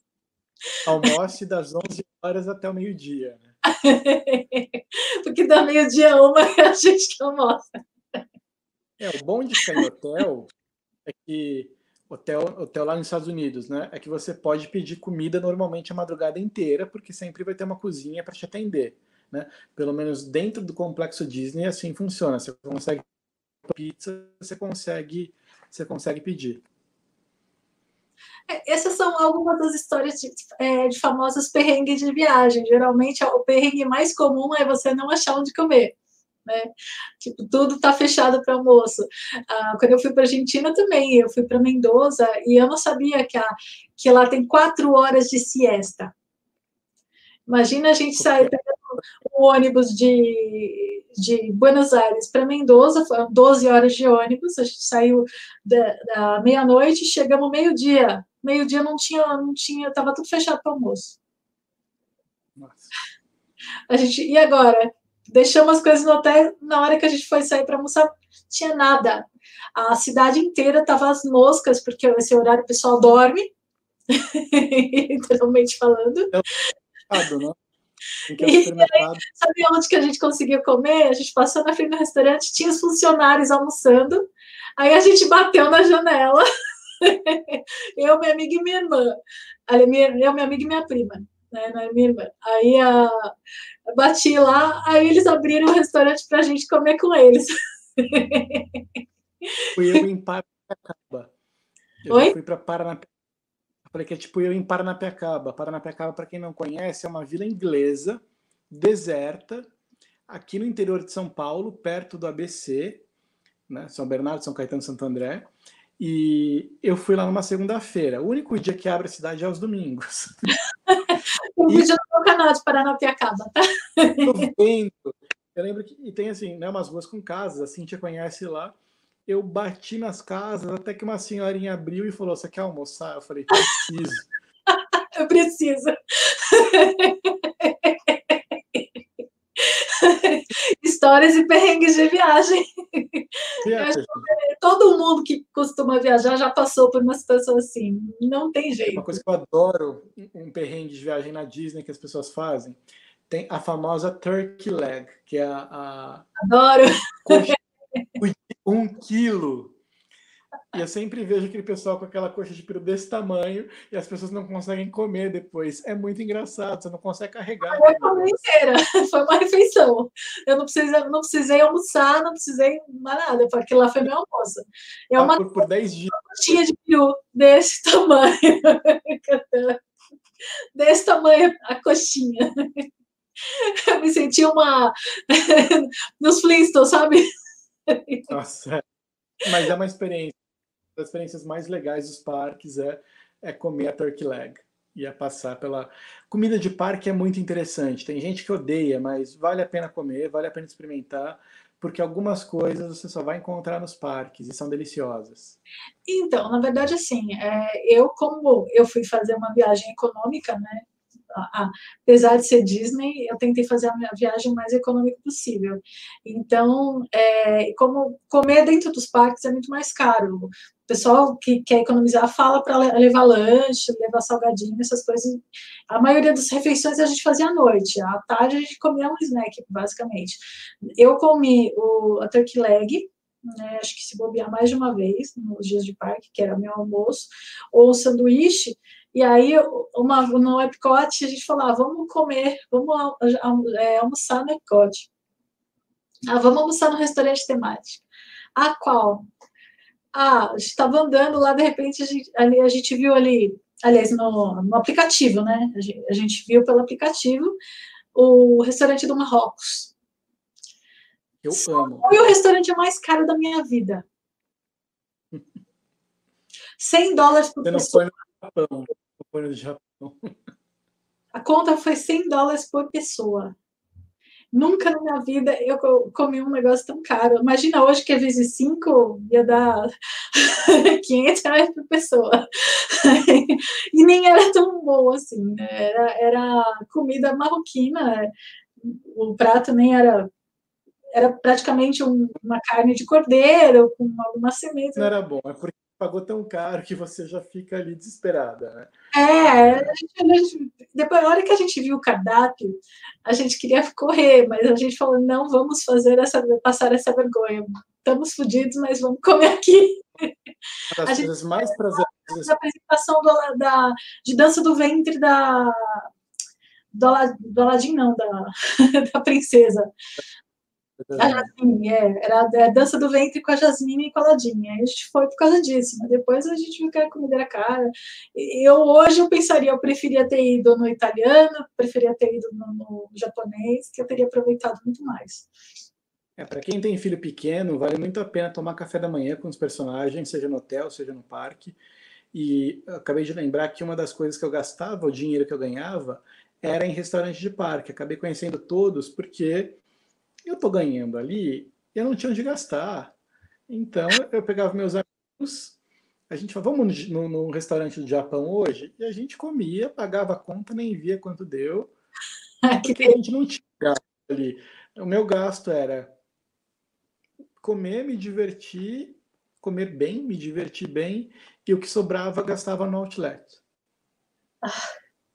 Almoce das 11 horas até o meio-dia. Né? Porque da meio-dia uma a gente que almoça. É, o bom de ficar em hotel é que hotel, hotel lá nos Estados Unidos, né? É que você pode pedir comida normalmente a madrugada inteira, porque sempre vai ter uma cozinha para te atender, né? Pelo menos dentro do complexo Disney assim funciona. Você consegue pizza, você consegue, você consegue pedir. É, essas são algumas das histórias de, é, de famosos perrengues de viagem. Geralmente, o perrengue mais comum é você não achar onde comer. Né? Tipo, tudo tá fechado para almoço. Ah, quando eu fui para Argentina também, eu fui para Mendoza e eu não sabia que, a, que lá tem quatro horas de siesta. Imagina a gente sair um ônibus de, de Buenos Aires para Mendoza, foram 12 horas de ônibus, a gente saiu da, da meia-noite, chegamos meio-dia. Meio-dia não tinha, não tinha, estava tudo fechado para almoço. Nossa. A gente, e agora? Deixamos as coisas no hotel, na hora que a gente foi sair para almoçar, tinha nada. A cidade inteira estava às moscas, porque esse horário o pessoal dorme, literalmente falando. É um né? E aí, sabe onde que a gente conseguiu comer? A gente passou na frente do restaurante, tinha os funcionários almoçando, aí a gente bateu na janela, eu, minha amiga e minha irmã, eu, minha amiga e minha prima, né, é minha irmã. Aí a, bati lá, aí eles abriram um restaurante para a gente comer com eles. Fui eu em Paranapiacaba. Eu Oi? fui para Paranapiacaba. Falei que é tipo eu em Paranapiacaba. Paranapiacaba, para quem não conhece, é uma vila inglesa, deserta, aqui no interior de São Paulo, perto do ABC, né? São Bernardo, São Caetano, Santo André. E eu fui lá numa segunda-feira. O único dia que abre a cidade é aos domingos. Um e... vídeo no meu canal de Paranapiacaba, tá? Tô vendo. Eu lembro que e tem assim, né, umas ruas com casas, a Cintia conhece lá. Eu bati nas casas até que uma senhorinha abriu e falou: Você quer almoçar? Eu falei: Preciso. eu preciso. Histórias e perrengues de viagem. todo mundo que costuma viajar já passou por uma situação assim. Não tem jeito. Uma coisa que eu adoro, um perrengue de viagem na Disney que as pessoas fazem, tem a famosa turkey leg, que é a. a Adoro! Um quilo e eu sempre vejo aquele pessoal com aquela coxa de peru desse tamanho e as pessoas não conseguem comer depois. É muito engraçado, você não consegue carregar. Foi uma inteira, foi uma refeição. Eu não precisei, não precisei almoçar, não precisei mais nada, porque lá foi meu almoço. É ah, uma por, por 10 dias. coxinha de peru desse tamanho. desse tamanho a coxinha. Eu me senti uma. nos Flintstones, sabe? Nossa, mas é uma experiência das experiências mais legais dos parques é, é comer a turkey leg e é passar pela comida de parque é muito interessante. Tem gente que odeia, mas vale a pena comer, vale a pena experimentar, porque algumas coisas você só vai encontrar nos parques e são deliciosas. Então, na verdade, assim, é, eu como eu fui fazer uma viagem econômica, né? Apesar de ser Disney, eu tentei fazer a minha viagem mais econômica possível. Então, é, como comer dentro dos parques é muito mais caro. O pessoal que quer economizar fala para levar lanche, levar salgadinho, essas coisas. A maioria das refeições a gente fazia à noite. À tarde a gente comia um snack, basicamente. Eu comi o, a turkey leg, né, acho que se bobear mais de uma vez nos dias de parque, que era meu almoço, ou o sanduíche, e aí, uma, no Epcot, a gente falou, ah, vamos comer, vamos é, almoçar no Epcot. Ah, vamos almoçar no restaurante temático. Ah, qual? Ah, a gente estava andando lá, de repente, a gente, ali, a gente viu ali, aliás, no, no aplicativo, né? A gente, a gente viu pelo aplicativo o restaurante do Marrocos. Eu amo. Foi o restaurante mais caro da minha vida. 100 dólares por Você não pessoa. foi Japão. No Japão. A conta foi 100 dólares por pessoa. Nunca na minha vida eu co- comi um negócio tão caro. Imagina hoje que é vezes 5 ia dar 500 reais por pessoa. E nem era tão bom assim, né? Era, era comida marroquina. O prato nem era. Era praticamente um- uma carne de cordeiro com algumas sementes. Não era bom, é porque pagou tão caro que você já fica ali desesperada, né? É, a gente, a gente- depois, na hora que a gente viu o cardápio, a gente queria correr, mas a gente falou, não vamos fazer essa, passar essa vergonha. Estamos fodidos, mas vamos comer aqui. Uma das A gente- coisas mais prazerosas A apresentação do, da, de dança do ventre da do, do Aladim, não, da, da princesa. A Jasmine, é, era a dança do ventre com a Jasmine e com a Aladim. Aí a gente foi por causa disso, mas depois a gente viu que a comida era cara. Eu hoje eu pensaria, eu preferia ter ido no italiano, preferia ter ido no, no japonês, que eu teria aproveitado muito mais. É, para quem tem filho pequeno, vale muito a pena tomar café da manhã com os personagens, seja no hotel, seja no parque. E acabei de lembrar que uma das coisas que eu gastava, o dinheiro que eu ganhava, era em restaurante de parque. Acabei conhecendo todos porque eu tô ganhando ali e eu não tinha onde gastar. Então eu pegava meus amigos, a gente falava, vamos no, no, no restaurante do Japão hoje? E a gente comia, pagava a conta, nem via quanto deu, porque a gente não tinha gasto ali. O meu gasto era comer, me divertir, comer bem, me divertir bem, e o que sobrava gastava no outlet. Ah,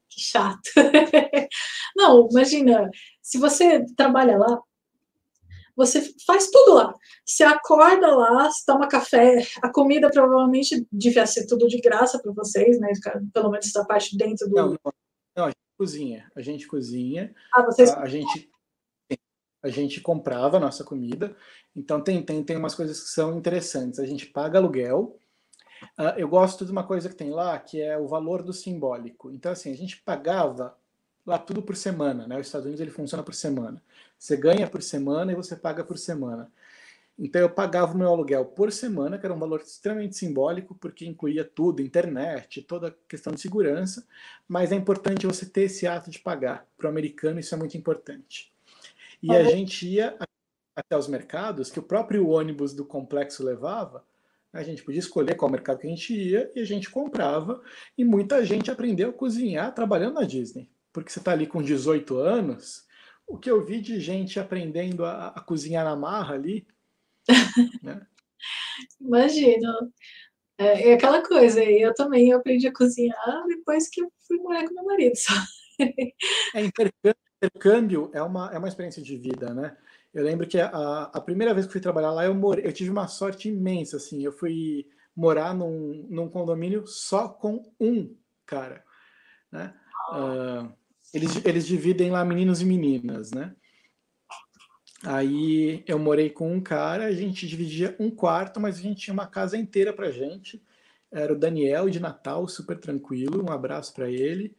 que chato. Não, imagina, se você trabalha lá, você faz tudo lá. Você acorda lá, você toma café, a comida provavelmente devia ser tudo de graça para vocês, né? Pelo menos essa parte dentro do. Não, não, não, a gente cozinha. A gente cozinha. Ah, vocês. A, a gente a gente comprava a nossa comida. Então tem, tem, tem umas coisas que são interessantes. A gente paga aluguel. Uh, eu gosto de uma coisa que tem lá, que é o valor do simbólico. Então, assim, a gente pagava lá tudo por semana, né? Os Estados Unidos ele funciona por semana. Você ganha por semana e você paga por semana. Então eu pagava o meu aluguel por semana, que era um valor extremamente simbólico, porque incluía tudo, internet, toda a questão de segurança, mas é importante você ter esse ato de pagar. Para o americano isso é muito importante. E a gente ia até os mercados que o próprio ônibus do complexo levava, a gente podia escolher qual mercado que a gente ia e a gente comprava, e muita gente aprendeu a cozinhar trabalhando na Disney. Porque você está ali com 18 anos, o que eu vi de gente aprendendo a, a cozinhar na marra ali. né? Imagino. É, é, aquela coisa, eu também aprendi a cozinhar depois que eu fui morar com meu marido. Só. É, intercâmbio, intercâmbio é uma, é uma experiência de vida, né? Eu lembro que a, a primeira vez que fui trabalhar lá, eu, morei, eu tive uma sorte imensa, assim. Eu fui morar num, num condomínio só com um cara, né? Uh, eles, eles dividem lá meninos e meninas, né? Aí eu morei com um cara, a gente dividia um quarto, mas a gente tinha uma casa inteira pra gente. Era o Daniel de Natal, super tranquilo, um abraço para ele.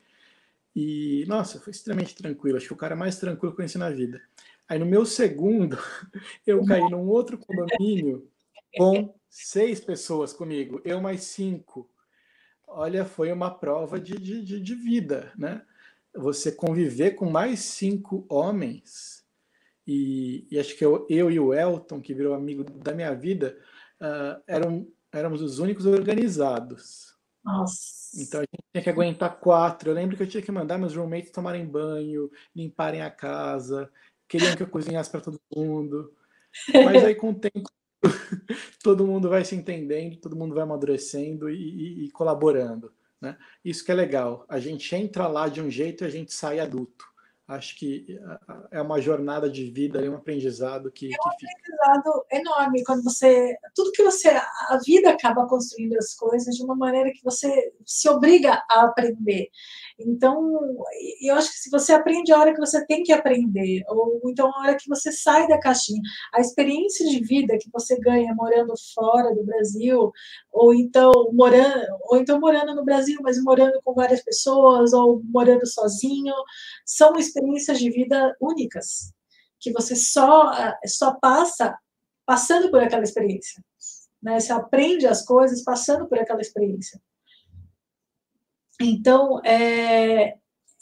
E, nossa, foi extremamente tranquilo, acho que o cara mais tranquilo que eu conheci na vida. Aí no meu segundo, eu caí num outro condomínio com seis pessoas comigo, eu mais cinco. Olha, foi uma prova de, de, de vida, né? Você conviver com mais cinco homens, e, e acho que eu, eu, e o Elton, que virou amigo da minha vida, uh, eram, éramos os únicos organizados. Nossa. Então a gente tinha que aguentar quatro. Eu lembro que eu tinha que mandar meus roommates tomarem banho, limparem a casa, queriam que eu cozinhasse para todo mundo. Mas aí com o tempo todo mundo vai se entendendo, todo mundo vai amadurecendo e, e, e, colaborando. Né? Isso que é legal. A gente entra lá de um jeito e a gente sai adulto. Acho que é uma jornada de vida, é um aprendizado que, é um que aprendizado enorme quando você. Tudo que você. A vida acaba construindo as coisas de uma maneira que você se obriga a aprender. Então, eu acho que se você aprende a hora que você tem que aprender, ou então a hora que você sai da caixinha, a experiência de vida que você ganha morando fora do Brasil, ou então morando, ou então morando no Brasil, mas morando com várias pessoas, ou morando sozinho, são experiências de vida únicas. que você só, só passa passando por aquela experiência. Né? Você aprende as coisas passando por aquela experiência. Então, é,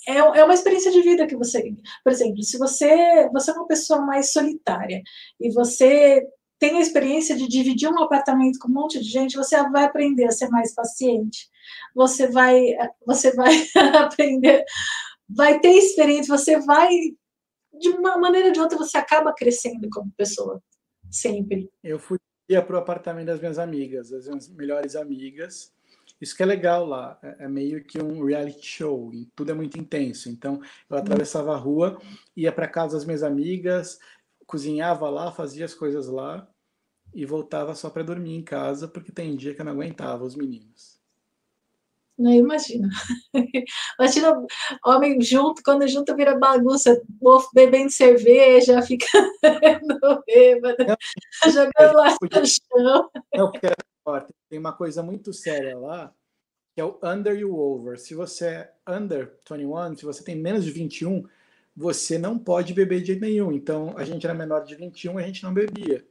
é, é uma experiência de vida que você. Por exemplo, se você, você é uma pessoa mais solitária e você tem a experiência de dividir um apartamento com um monte de gente, você vai aprender a ser mais paciente. Você vai, você vai aprender, vai ter experiência, você vai de uma maneira ou de outra você acaba crescendo como pessoa, sempre. Eu fui para o apartamento das minhas amigas, das minhas melhores amigas. Isso que é legal lá, é, é meio que um reality show, tudo é muito intenso. Então, eu atravessava a rua, ia para casa das minhas amigas, cozinhava lá, fazia as coisas lá e voltava só para dormir em casa, porque tem dia que eu não aguentava os meninos. Não imagina. Imagina homem junto, quando junto vira bagunça, bebendo cerveja, ficando bêbado, jogando lá no chão. Não, porque tem uma coisa muito séria lá, que é o under e o over. Se você é under 21, se você tem menos de 21, você não pode beber de nenhum. Então, a gente era menor de 21, a gente não bebia.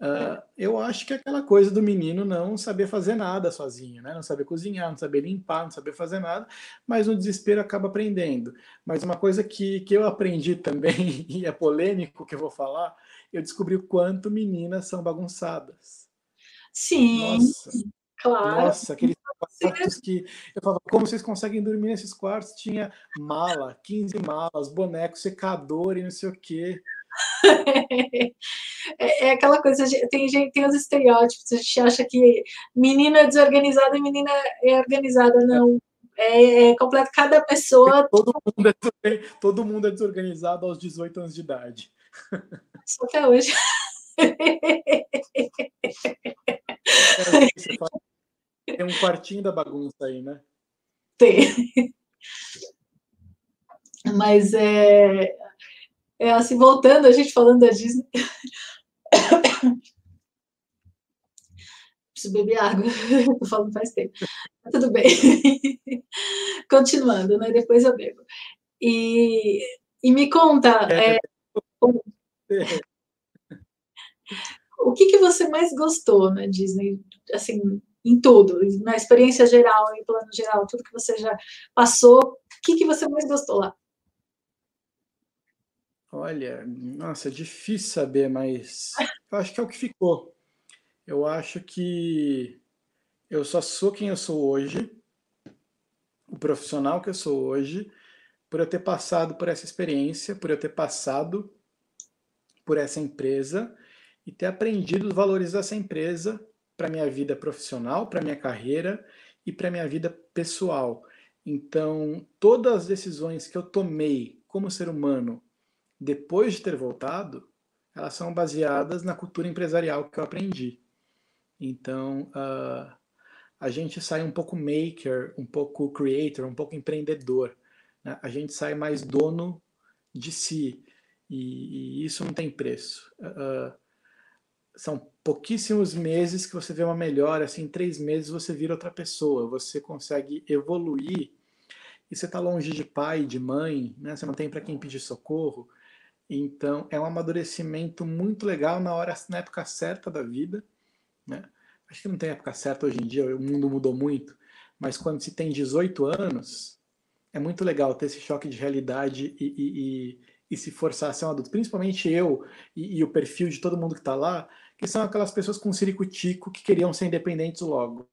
Uh, eu acho que é aquela coisa do menino não saber fazer nada sozinho, né? Não saber cozinhar, não saber limpar, não saber fazer nada, mas no desespero acaba aprendendo. Mas uma coisa que, que eu aprendi também, e é polêmico que eu vou falar, eu descobri o quanto meninas são bagunçadas. Sim, Nossa, claro. Nossa, aqueles quartos que eu falava, como vocês conseguem dormir nesses quartos? Tinha mala, 15 malas, boneco, secador e não sei o quê. é, é, aquela coisa, tem gente, tem os estereótipos, a gente acha que menina é desorganizada e menina é organizada, não. É, é completo, cada pessoa. Todo mundo, é, todo mundo é desorganizado aos 18 anos de idade. Só até hoje. É, tem um quartinho da bagunça aí, né? Tem. Mas é, é assim, voltando, a gente falando da Disney. Preciso beber água, tô falando faz tempo. tudo bem. Continuando, né? Depois eu bebo. E, e me conta. É, o, o que, que você mais gostou na Disney? Assim, em tudo, na experiência geral, em plano geral, tudo que você já passou, o que, que você mais gostou lá? Olha, nossa, é difícil saber, mas eu acho que é o que ficou. Eu acho que eu só sou quem eu sou hoje, o profissional que eu sou hoje, por eu ter passado por essa experiência, por eu ter passado por essa empresa e ter aprendido os valores dessa empresa para minha vida profissional, para minha carreira e para minha vida pessoal. Então, todas as decisões que eu tomei como ser humano depois de ter voltado, elas são baseadas na cultura empresarial que eu aprendi. Então, uh, a gente sai um pouco maker, um pouco creator, um pouco empreendedor. Né? A gente sai mais dono de si. E, e isso não tem preço. Uh, são pouquíssimos meses que você vê uma melhora. Assim, em três meses você vira outra pessoa. Você consegue evoluir. E você está longe de pai, de mãe, né? você não tem para quem pedir socorro. Então, é um amadurecimento muito legal na hora, na época certa da vida. Né? Acho que não tem época certa hoje em dia, o mundo mudou muito, mas quando se tem 18 anos, é muito legal ter esse choque de realidade e, e, e, e se forçar a ser um adulto. Principalmente eu e, o perfil de todo mundo que está lá, que são aquelas pessoas com ciricutico que queriam ser independentes logo.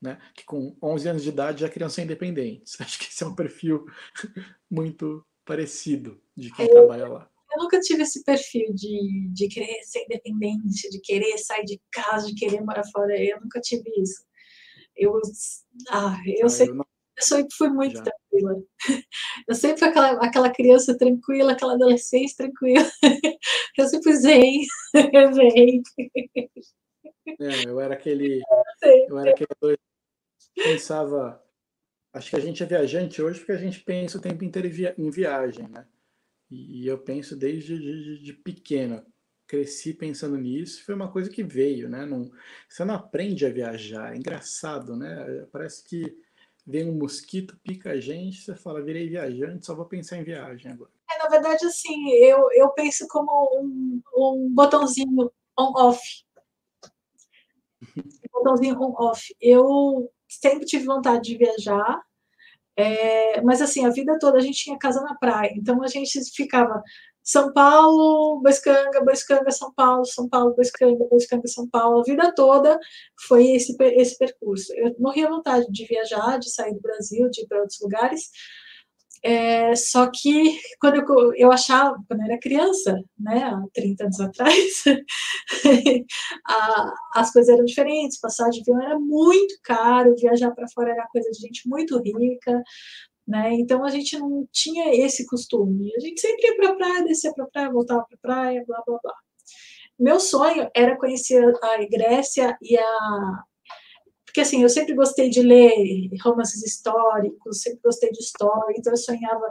Né? Que com 11 anos de idade já queriam ser independentes. Acho que esse é um perfil muito parecido de quem trabalha lá eu nunca tive esse perfil de, de querer ser independente, de querer sair de casa, de querer morar fora. Eu nunca tive isso. Eu, ah, eu, ah, sempre, eu, não... eu sempre fui muito Já. tranquila. Eu sempre fui aquela, aquela criança tranquila, aquela adolescente tranquila. Eu sempre fui zen. zen. É, eu era aquele. Eu era aquele pensava. Acho que a gente é viajante hoje porque a gente pensa o tempo inteiro em viagem, né? E, eu penso desde de, de, pequeno, cresci pensando nisso, foi uma coisa que veio, né? Não, você não aprende a viajar, é engraçado, né? Parece que vem um mosquito, pica a gente, você fala, virei viajante, só vou pensar em viagem agora. É, na verdade, assim, eu, eu penso como um, um botãozinho on-off. Um botãozinho on-off. Eu sempre tive vontade de viajar, é, mas assim, a vida toda a gente tinha casa na praia, então a gente ficava São Paulo, Boiscanga, Boiscanga, São Paulo, São Paulo, Boiscanga, Boiscanga, São Paulo, a vida toda foi esse, esse percurso. Eu morria vontade de viajar, de sair do Brasil, de ir para outros lugares, é, só que quando eu, eu achava, quando eu era criança, né, há 30 anos atrás, a, as coisas eram diferentes, passar de avião era muito caro, viajar para fora era coisa de gente muito rica, né? Então a gente não tinha esse costume. A gente sempre ia para a praia, descia para a praia, voltava para a praia, blá blá blá. Meu sonho era conhecer a Grécia e a porque assim, eu sempre gostei de ler romances históricos, sempre gostei de história, então eu sonhava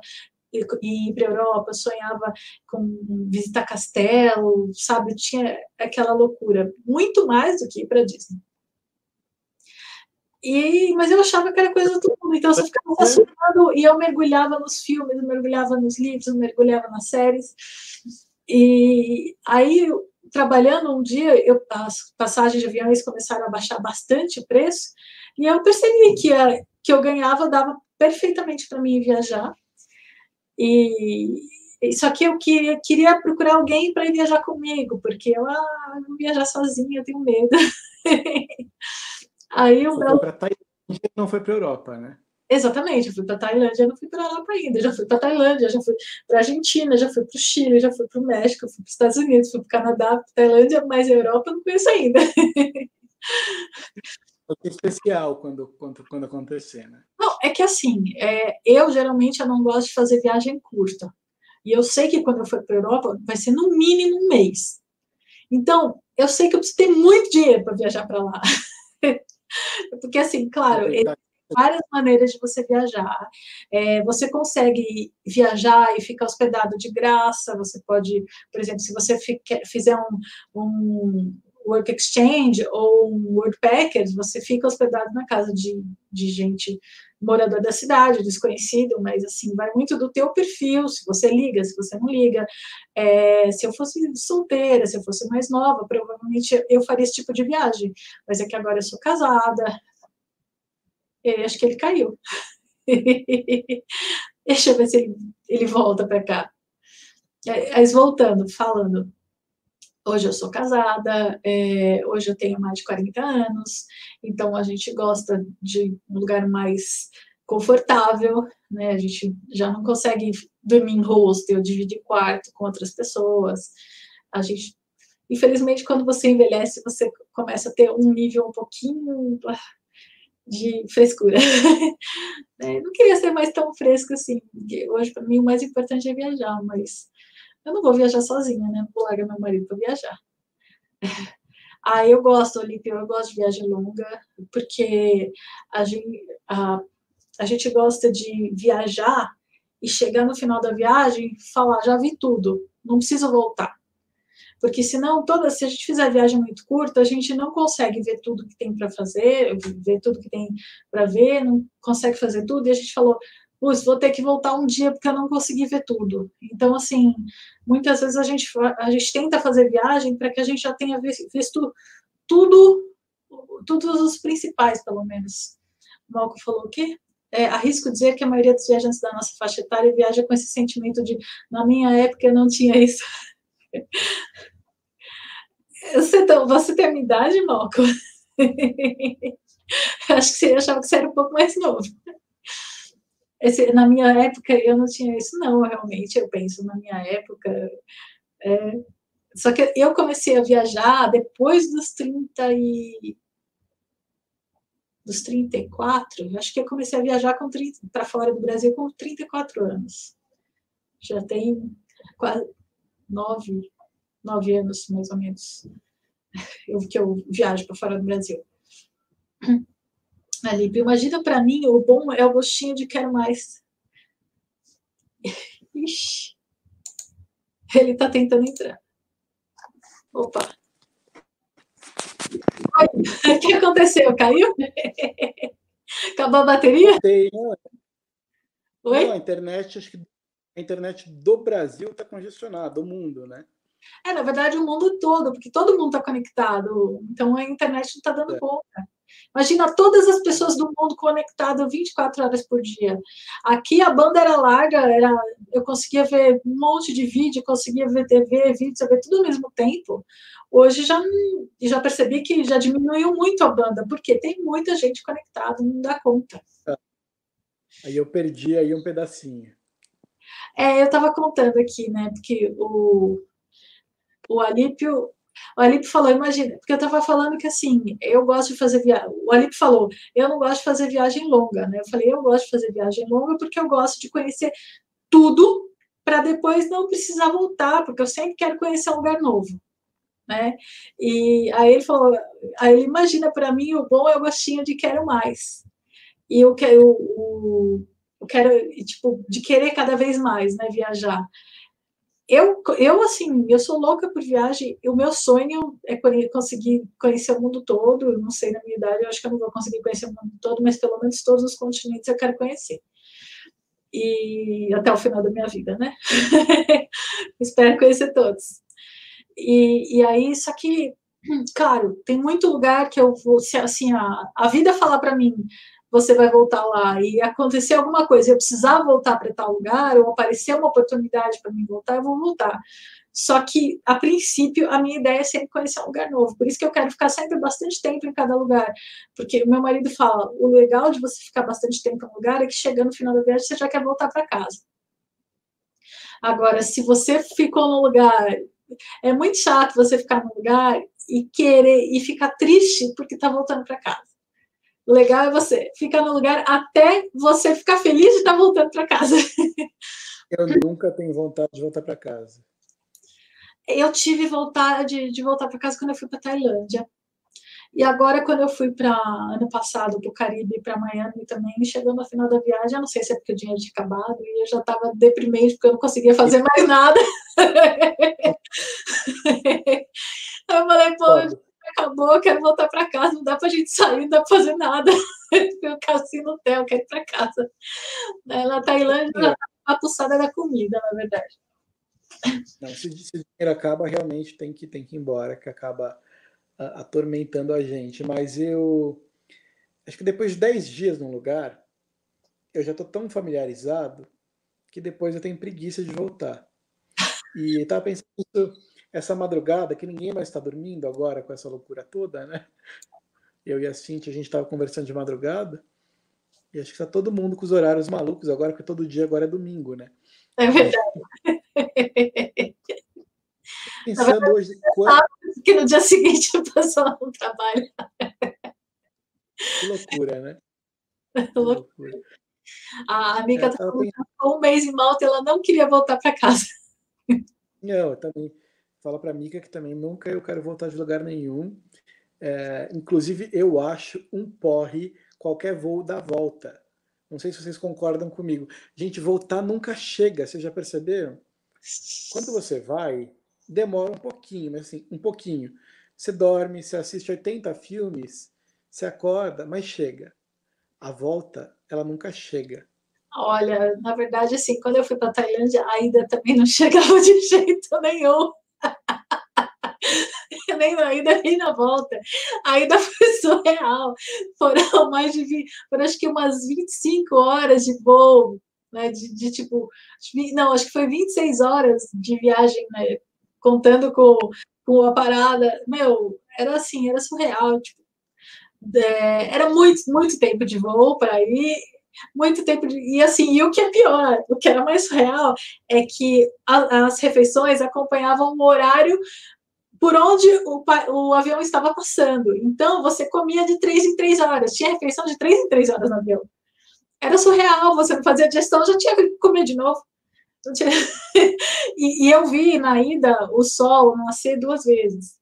ir para a Europa, sonhava com visitar castelo, sabe? Tinha aquela loucura, muito mais do que ir para Disney. E, mas eu achava que era coisa do mundo, então eu só ficava fascinado e eu mergulhava nos filmes, eu mergulhava nos livros, eu mergulhava nas séries. E aí trabalhando um dia, eu, as passagens de aviões começaram a baixar bastante o preço, e eu percebi que, a, que eu ganhava, dava perfeitamente para mim viajar. E só que eu queria, queria procurar alguém para ir viajar comigo, porque eu ah, não viajar sozinha, eu tenho medo. Aí o meu. Para Tailândia, não foi para Europa, né? Exatamente, eu fui para Tailândia, não fui para lá ainda, já fui para Tailândia, já fui para Argentina, já fui para o Chile, já fui para o México, fui para os Estados Unidos, fui para o Canadá, para Tailândia, mas a Europa eu não conheço ainda. Foi especial quando, quando, quando acontecer, né? Não, é que assim, é, eu geralmente eu não gosto de fazer viagem curta. E eu sei que quando eu for para a Europa vai ser no mínimo um mês. Então, eu sei que eu preciso ter muito dinheiro para viajar para lá. Porque, assim, claro, é várias maneiras de você viajar. É, você consegue viajar e ficar hospedado de graça. Você pode, por exemplo, se você fizer um, um work exchange ou um workpackers, você fica hospedado na casa de, de gente morador da cidade, desconhecido, mas assim, vai muito do teu perfil, se você liga, se você não liga. É, se eu fosse solteira, se eu fosse mais nova, provavelmente eu faria esse tipo de viagem. Mas é que agora eu sou casada, acho que ele caiu. Deixa eu ver se ele, ele volta para cá. É, mas voltando, falando. Hoje eu sou casada, é, hoje eu tenho mais de 40 anos, então a gente gosta de um lugar mais confortável, né? A gente já não consegue dormir em hostel, dividir quarto com outras pessoas. A gente, infelizmente, quando você envelhece, você começa a ter um nível um pouquinho de frescura. é, não queria ser mais tão fresco assim, hoje para mim o mais importante é viajar, mas eu não vou viajar sozinha, né? Vou largar meu marido para viajar. Ah, eu gosto, Olímpia, eu gosto de viagem longa, porque a gente, a, a gente gosta de viajar e chegar no final da viagem falar, já vi tudo, não preciso voltar porque senão toda se a gente fizer viagem muito curta, a gente não consegue ver tudo que tem para fazer, ver tudo que tem para ver, não consegue fazer tudo, e a gente falou, Putz, vou ter que voltar um dia porque eu não consegui ver tudo. Então, assim, muitas vezes a gente, a gente tenta fazer viagem para que a gente já tenha visto tudo, todos os principais, pelo menos. O Malco falou o quê? É, arrisco dizer que a maioria dos viajantes da nossa faixa etária viaja com esse sentimento de, na minha época eu não tinha isso. Você, você tem a minha idade, Malco? Acho que você achava que você era um pouco mais novo. Esse, na minha época, eu não tinha isso, não, realmente, eu penso, na minha época. É, só que eu comecei a viajar depois dos 30 e. dos 34, acho que eu comecei a viajar para fora do Brasil com 34 anos. Já tem quase nove, nove anos, mais ou menos, eu, que eu viajo para fora do Brasil. Imagina para mim, o bom é o gostinho de quero mais. Ixi, ele está tentando entrar. Opa. Oi, o que aconteceu? Caiu? Acabou a bateria? Oi? Não, a internet acho que a internet do Brasil está congestionada, do mundo, né? É, na verdade, o mundo todo, porque todo mundo está conectado. Então a internet não está dando é. conta. Imagina todas as pessoas do mundo conectadas 24 horas por dia. Aqui a banda era larga, era, eu conseguia ver um monte de vídeo, conseguia ver TV, vídeo, ver tudo ao mesmo tempo. Hoje já, já percebi que já diminuiu muito a banda, porque tem muita gente conectada, não dá conta. É. Aí eu perdi aí um pedacinho. É, eu estava contando aqui, né? Porque o, o Alípio o Alípio falou, imagina, porque eu estava falando que assim, eu gosto de fazer viagem. O Alípio falou, eu não gosto de fazer viagem longa, né? Eu falei, eu gosto de fazer viagem longa porque eu gosto de conhecer tudo para depois não precisar voltar, porque eu sempre quero conhecer um lugar novo. Né? E aí ele falou, aí ele imagina para mim o bom é o gostinho de quero mais. E eu quero, o, eu quero tipo de querer cada vez mais, né, viajar eu, eu, assim, eu sou louca por viagem. O meu sonho é conseguir conhecer o mundo todo. Eu não sei na minha idade, eu acho que eu não vou conseguir conhecer o mundo todo, mas pelo menos todos os continentes eu quero conhecer. E até o final da minha vida, né? Espero conhecer todos. E, e aí, só que, claro, tem muito lugar que eu vou, se assim, a, a vida falar para mim, você vai voltar lá e acontecer alguma coisa, eu precisar voltar para tal lugar, ou aparecer uma oportunidade para mim voltar, eu vou voltar. Só que, a princípio, a minha ideia é sempre conhecer um lugar novo. Por isso que eu quero ficar sempre bastante tempo em cada lugar. Porque o meu marido fala: o legal de você ficar bastante tempo em um lugar é que chegando no final da viagem você já quer voltar para casa. Agora, se você ficou no lugar. É muito chato você ficar no lugar e querer e ficar triste porque está voltando para casa. O legal é você ficar no lugar até você ficar feliz de estar voltando para casa. Eu nunca tenho vontade de voltar para casa. Eu tive vontade de voltar para casa quando eu fui para Tailândia. E agora, quando eu fui para ano passado para o Caribe e para Miami também, chegando no final da viagem, eu não sei se é porque o dinheiro tinha acabado e eu já estava deprimente porque eu não conseguia fazer mais nada. eu falei, pô, acabou, eu quero voltar para casa, não dá para a gente sair, não dá para fazer nada. Ficar assim no hotel, quero ir para casa. Na Tailândia, já tá patuçada da comida, na verdade. Não, se, se o dinheiro acaba, realmente tem que, tem que ir embora, que acaba uh, atormentando a gente. Mas eu acho que depois de 10 dias num lugar, eu já estou tão familiarizado que depois eu tenho preguiça de voltar. E estava pensando isso essa madrugada, que ninguém mais está dormindo agora com essa loucura toda, né? Eu e a Cintia, a gente estava conversando de madrugada, e acho que está todo mundo com os horários malucos agora, porque todo dia agora é domingo, né? É verdade. Pensando hoje. Quando... Que no dia seguinte a pessoa não trabalha. Que loucura, né? Que loucura. A amiga é, tá um mês em Malta ela não queria voltar para casa. Não, eu também fala para a Mica que também nunca eu quero voltar de lugar nenhum. É, inclusive, eu acho um porre qualquer voo da volta. Não sei se vocês concordam comigo. Gente, voltar nunca chega, vocês já perceberam? Quando você vai, demora um pouquinho, mas assim, um pouquinho. Você dorme, você assiste 80 filmes, você acorda, mas chega. A volta, ela nunca chega. Olha, na verdade, assim, quando eu fui para Tailândia, a ida também não chegava de jeito nenhum. Nem na ida na volta. A ida foi surreal. Foram mais de 20, foram acho que umas 25 horas de voo, né? De, de tipo, não, acho que foi 26 horas de viagem, né? Contando com, com a parada. Meu, era assim, era surreal. Tipo, é, era muito, muito tempo de voo para ir muito tempo de... e assim e o que é pior o que era mais surreal é que a, as refeições acompanhavam o horário por onde o, o, avião estava passando. Então, você comia de três em três horas. Tinha refeição de três em três horas no avião. Era surreal, você não fazia digestão, já tinha que comer de novo. Tinha... e, e, eu vi na ida o sol nascer duas vezes.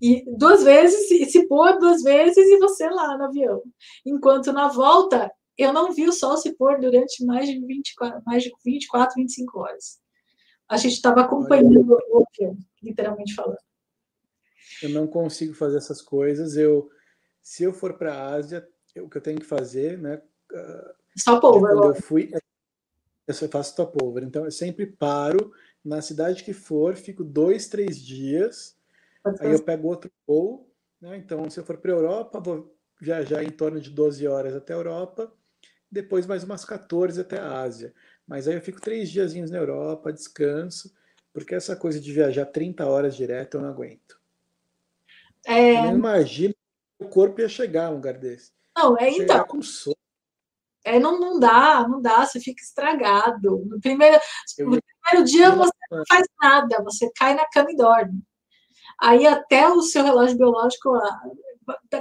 E duas vezes, e se pôr duas vezes, e você lá no avião. Enquanto na volta, eu não vi o sol se pôr durante mais de 24, mais de 24 25 horas a gente estava acompanhando o filme, literalmente falando. Eu não consigo fazer essas coisas. Eu, se eu for para a Ásia, o que eu tenho que fazer, né? Só povo, quando eu fui, é, Eu faço stopover, então eu sempre paro na cidade que for, fico dois, três dias, aí eu pego outro voo, né? Então, se eu for para a Europa, vou viajar em torno de 12 horas até a Europa, depois mais umas 14 até a Ásia. Mas aí eu fico três diazinhos na Europa, descanso, porque essa coisa de viajar 30 horas direto eu não aguento. É... Eu não imagino o corpo ia chegar a um lugar desse. Não, é chegar então. Com sono. É, não, não dá, não dá, você fica estragado. No primeiro, no primeiro dia você não faz nada, você cai na cama e dorme. Aí até o seu relógio biológico,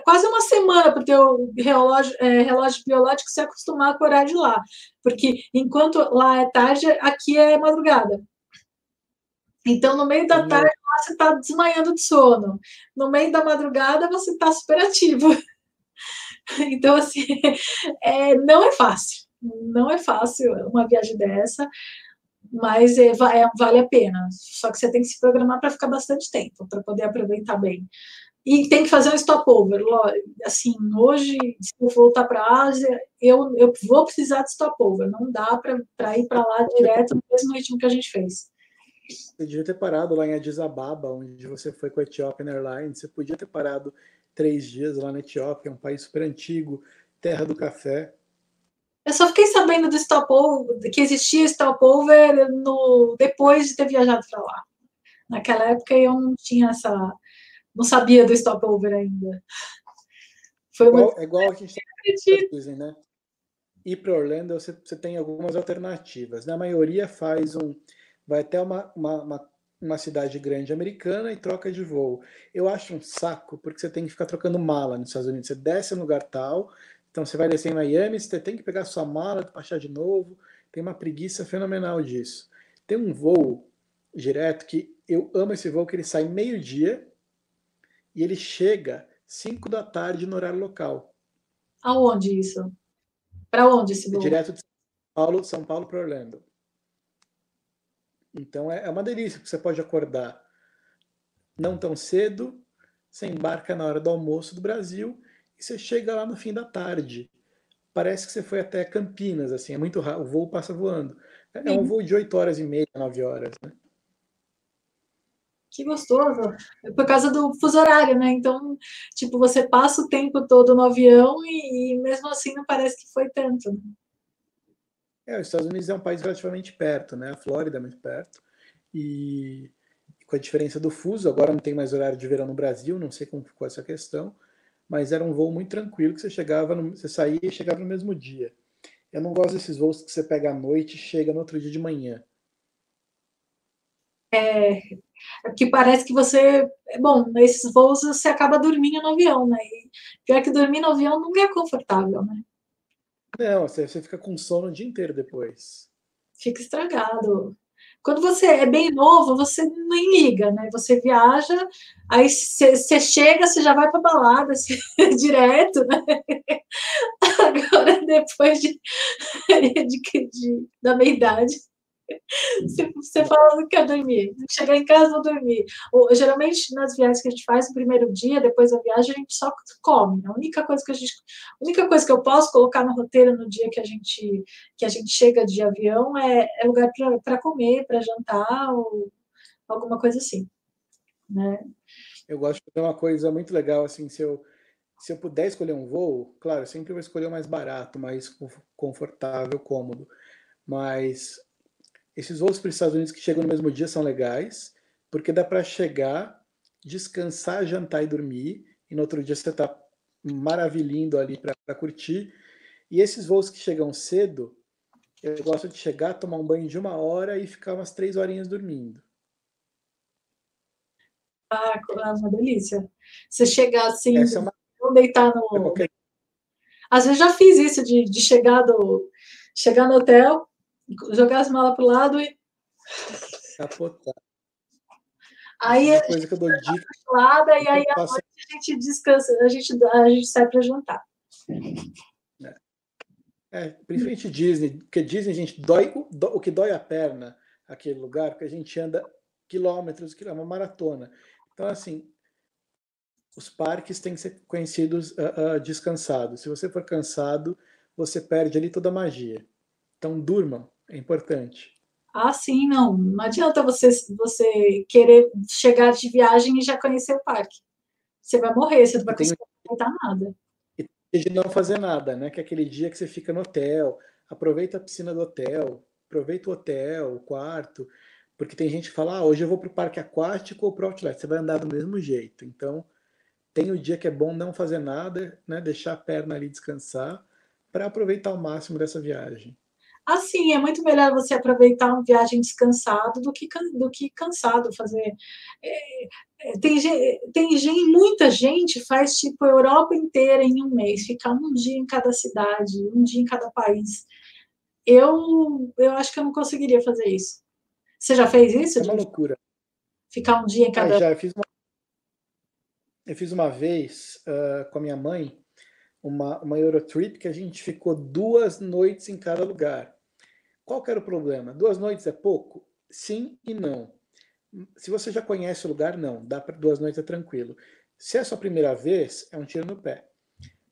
quase uma semana para o teu relógio, é, relógio biológico se acostumar com o horário de lá. Porque enquanto lá é tarde, aqui é madrugada. Então, no meio da tarde, você está desmaiando de sono. No meio da madrugada, você está super ativo. Então, assim, é, não é fácil. Não é fácil uma viagem dessa, mas é, é, vale a pena. Só que você tem que se programar para ficar bastante tempo, para poder aproveitar bem. E tem que fazer um stopover. Assim, hoje, se eu voltar para a Ásia, eu, eu vou precisar de stopover. Não dá para ir para lá direto no mesmo ritmo que a gente fez. Você devia ter parado lá em Addis Ababa, onde você foi com a Ethiopian Airlines. Você podia ter parado três dias lá na Etiópia, um país super antigo, terra do café. Eu só fiquei sabendo do stopover, que existia stopover no, depois de ter viajado para lá. Naquela época eu não tinha essa. não sabia do stopover ainda. Foi igual. É igual a gente dizem, né? Ir para Orlando, você, você tem algumas alternativas. Na maioria faz um. Vai até uma, uma, uma uma cidade grande americana e troca de voo. Eu acho um saco, porque você tem que ficar trocando mala nos Estados Unidos. Você desce no lugar tal, então você vai descer em Miami, você tem que pegar sua mala, despachar de novo. Tem uma preguiça fenomenal disso. Tem um voo direto que eu amo esse voo, que ele sai meio-dia e ele chega 5 da tarde no horário local. Aonde isso? Para onde esse voo? É direto de São Paulo, São Paulo para Orlando. Então é, é uma delícia, porque você pode acordar não tão cedo, você embarca na hora do almoço do Brasil e você chega lá no fim da tarde. Parece que você foi até Campinas, assim, é muito rápido, o voo passa voando. É, é um voo de 8 horas e meia, 9 horas, né? Que gostoso. É por causa do fuso horário, né? Então, tipo, você passa o tempo todo no avião e, e mesmo assim não parece que foi tanto. É, os Estados Unidos é um país relativamente perto, né? A Flórida é muito perto. E com a diferença do fuso, agora não tem mais horário de verão no Brasil, não sei como ficou essa questão, mas era um voo muito tranquilo que você chegava, no, você saía e chegava no mesmo dia. Eu não gosto desses voos que você pega à noite e chega no outro dia de manhã. É, é que parece que você. Bom, nesses voos você acaba dormindo no avião, né? E pior que dormir no avião nunca é confortável, né? Não, você, você fica com sono o dia inteiro depois. Fica estragado. Quando você é bem novo, você nem liga, né? Você viaja, aí você chega, você já vai para balada assim, direto, né? Agora, depois de, de, de da meia idade, você, você fala que quer dormir. Chegar em casa, vou dormir. Geralmente, nas viagens que a gente faz, no primeiro dia, depois da viagem, a gente só come. A única coisa que a gente. A única coisa que eu posso colocar no roteiro no dia que a gente, que a gente chega de avião é, é lugar para comer, para jantar, ou alguma coisa assim. Né? Eu gosto de uma coisa muito legal, assim, se eu se eu puder escolher um voo, claro, eu sempre vou escolher o mais barato, mais confortável, cômodo. Mas esses voos para os Estados Unidos que chegam no mesmo dia são legais, porque dá para chegar, descansar, jantar e dormir, e no outro dia você está maravilhando ali para curtir. E esses voos que chegam cedo, eu gosto de chegar, tomar um banho de uma hora e ficar umas três horinhas dormindo. Ah, é uma delícia. Você chegar assim, é uma... deitar no. É. Às vezes já fiz isso de, de chegar, do, chegar no hotel, jogar as malas para o lado e. Capotar. Aí a coisa que eu dou dica. Lado, e aí à noite a gente descansa, a gente, a gente sai para jantar. É. é, principalmente Disney, porque Disney, a gente dói, o que dói a perna, aquele lugar, porque a gente anda quilômetros, é uma maratona. Então, assim, os parques têm que ser conhecidos uh, uh, descansados. Se você for cansado, você perde ali toda a magia. Então, durmam É importante. Ah, sim, não. Não adianta você, você querer chegar de viagem e já conhecer o parque. Você vai morrer, você não vai conseguir aproveitar nada. E de não fazer nada, né? Que é aquele dia que você fica no hotel, aproveita a piscina do hotel, aproveita o hotel, o quarto, porque tem gente que fala, ah, hoje eu vou para o parque aquático ou para o outlet, você vai andar do mesmo jeito. Então, tem o dia que é bom não fazer nada, né? Deixar a perna ali descansar para aproveitar o máximo dessa viagem. Assim, é muito melhor você aproveitar uma viagem descansado do que, do que cansado fazer. É, é, tem, tem gente, muita gente faz tipo a Europa inteira em um mês, ficar um dia em cada cidade, um dia em cada país. Eu, eu acho que eu não conseguiria fazer isso. Você já fez isso? É uma loucura. Ficar um dia em cada. Ah, já, eu fiz uma, eu fiz uma vez uh, com a minha mãe uma, uma Eurotrip que a gente ficou duas noites em cada lugar. Qual que era o problema? Duas noites é pouco? Sim e não. Se você já conhece o lugar, não. Dá para duas noites é tranquilo. Se é a sua primeira vez, é um tiro no pé.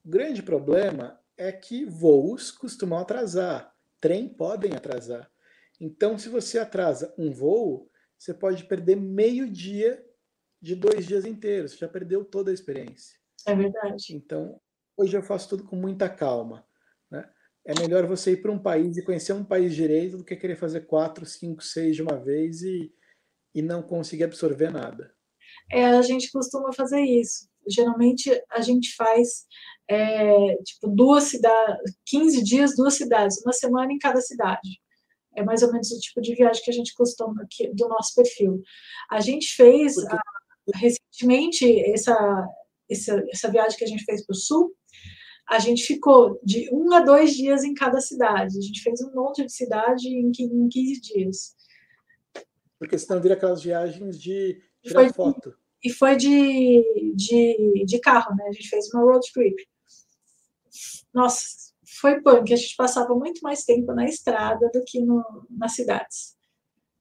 O grande problema é que voos costumam atrasar, trem podem atrasar. Então, se você atrasa um voo, você pode perder meio dia de dois dias inteiros. Você já perdeu toda a experiência. É verdade. Então, hoje eu faço tudo com muita calma. Né? É melhor você ir para um país e conhecer um país direito do que querer fazer quatro, cinco, seis de uma vez e, e não conseguir absorver nada. É, a gente costuma fazer isso. Geralmente a gente faz é, tipo duas cidades, 15 dias, duas cidades, uma semana em cada cidade. É mais ou menos o tipo de viagem que a gente costuma aqui, do nosso perfil. A gente fez Porque... a, recentemente essa, essa, essa viagem que a gente fez para o sul, a gente ficou de um a dois dias em cada cidade. A gente fez um monte de cidade em, em 15 dias. Porque senão vira aquelas viagens de tirar foi, foto. E foi de, de, de carro, né? A gente fez uma road trip. Nossa, foi punk. A gente passava muito mais tempo na estrada do que no, nas cidades.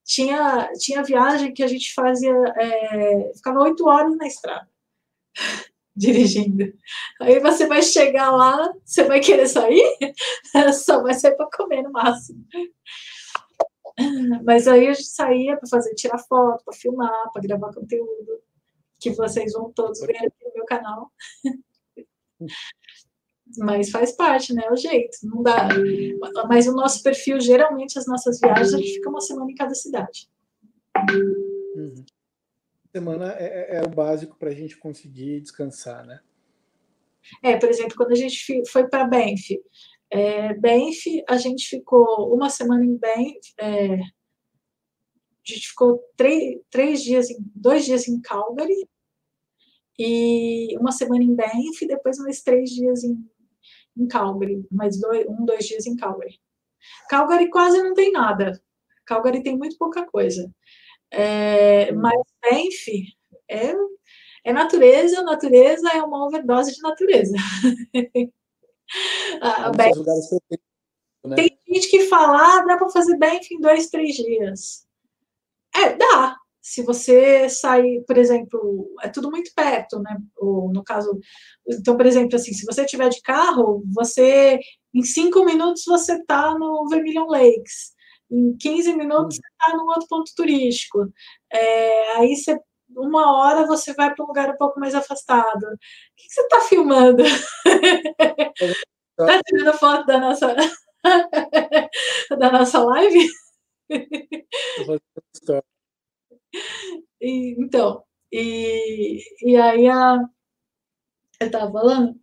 Tinha, tinha viagem que a gente fazia, é, ficava oito horas na estrada dirigindo. Aí você vai chegar lá, você vai querer sair? Só vai sair para comer no máximo. Mas aí a gente saía para fazer, tirar foto, para filmar, para gravar conteúdo, que vocês vão todos ver aqui no meu canal. Mas faz parte, né? É o jeito, não dá. Mas o nosso perfil, geralmente, as nossas viagens, a gente fica uma semana em cada cidade. Uhum semana é, é, é o básico para a gente conseguir descansar, né? É, por exemplo, quando a gente foi para Banff, é, a gente ficou uma semana em Banff, é, a gente ficou três, três dias, em, dois dias em Calgary, e uma semana em Banff, depois mais três dias em, em Calgary, mais dois, um, dois dias em Calgary. Calgary quase não tem nada. Calgary tem muito pouca coisa. É, hum. mas Banff é, é natureza, natureza é uma overdose de natureza. Banff, né? Tem gente que fala, ah, dá para fazer Banff em dois, três dias. É, dá. Se você sair, por exemplo, é tudo muito perto, né? Ou, no caso, então, por exemplo, assim, se você tiver de carro, você em cinco minutos você está no Vermilion Lakes em 15 minutos você está num outro ponto turístico. É, aí você, uma hora você vai para um lugar um pouco mais afastado. O que, que você está filmando? Está tirando foto da nossa, da nossa live? então, e, e aí a, eu estava falando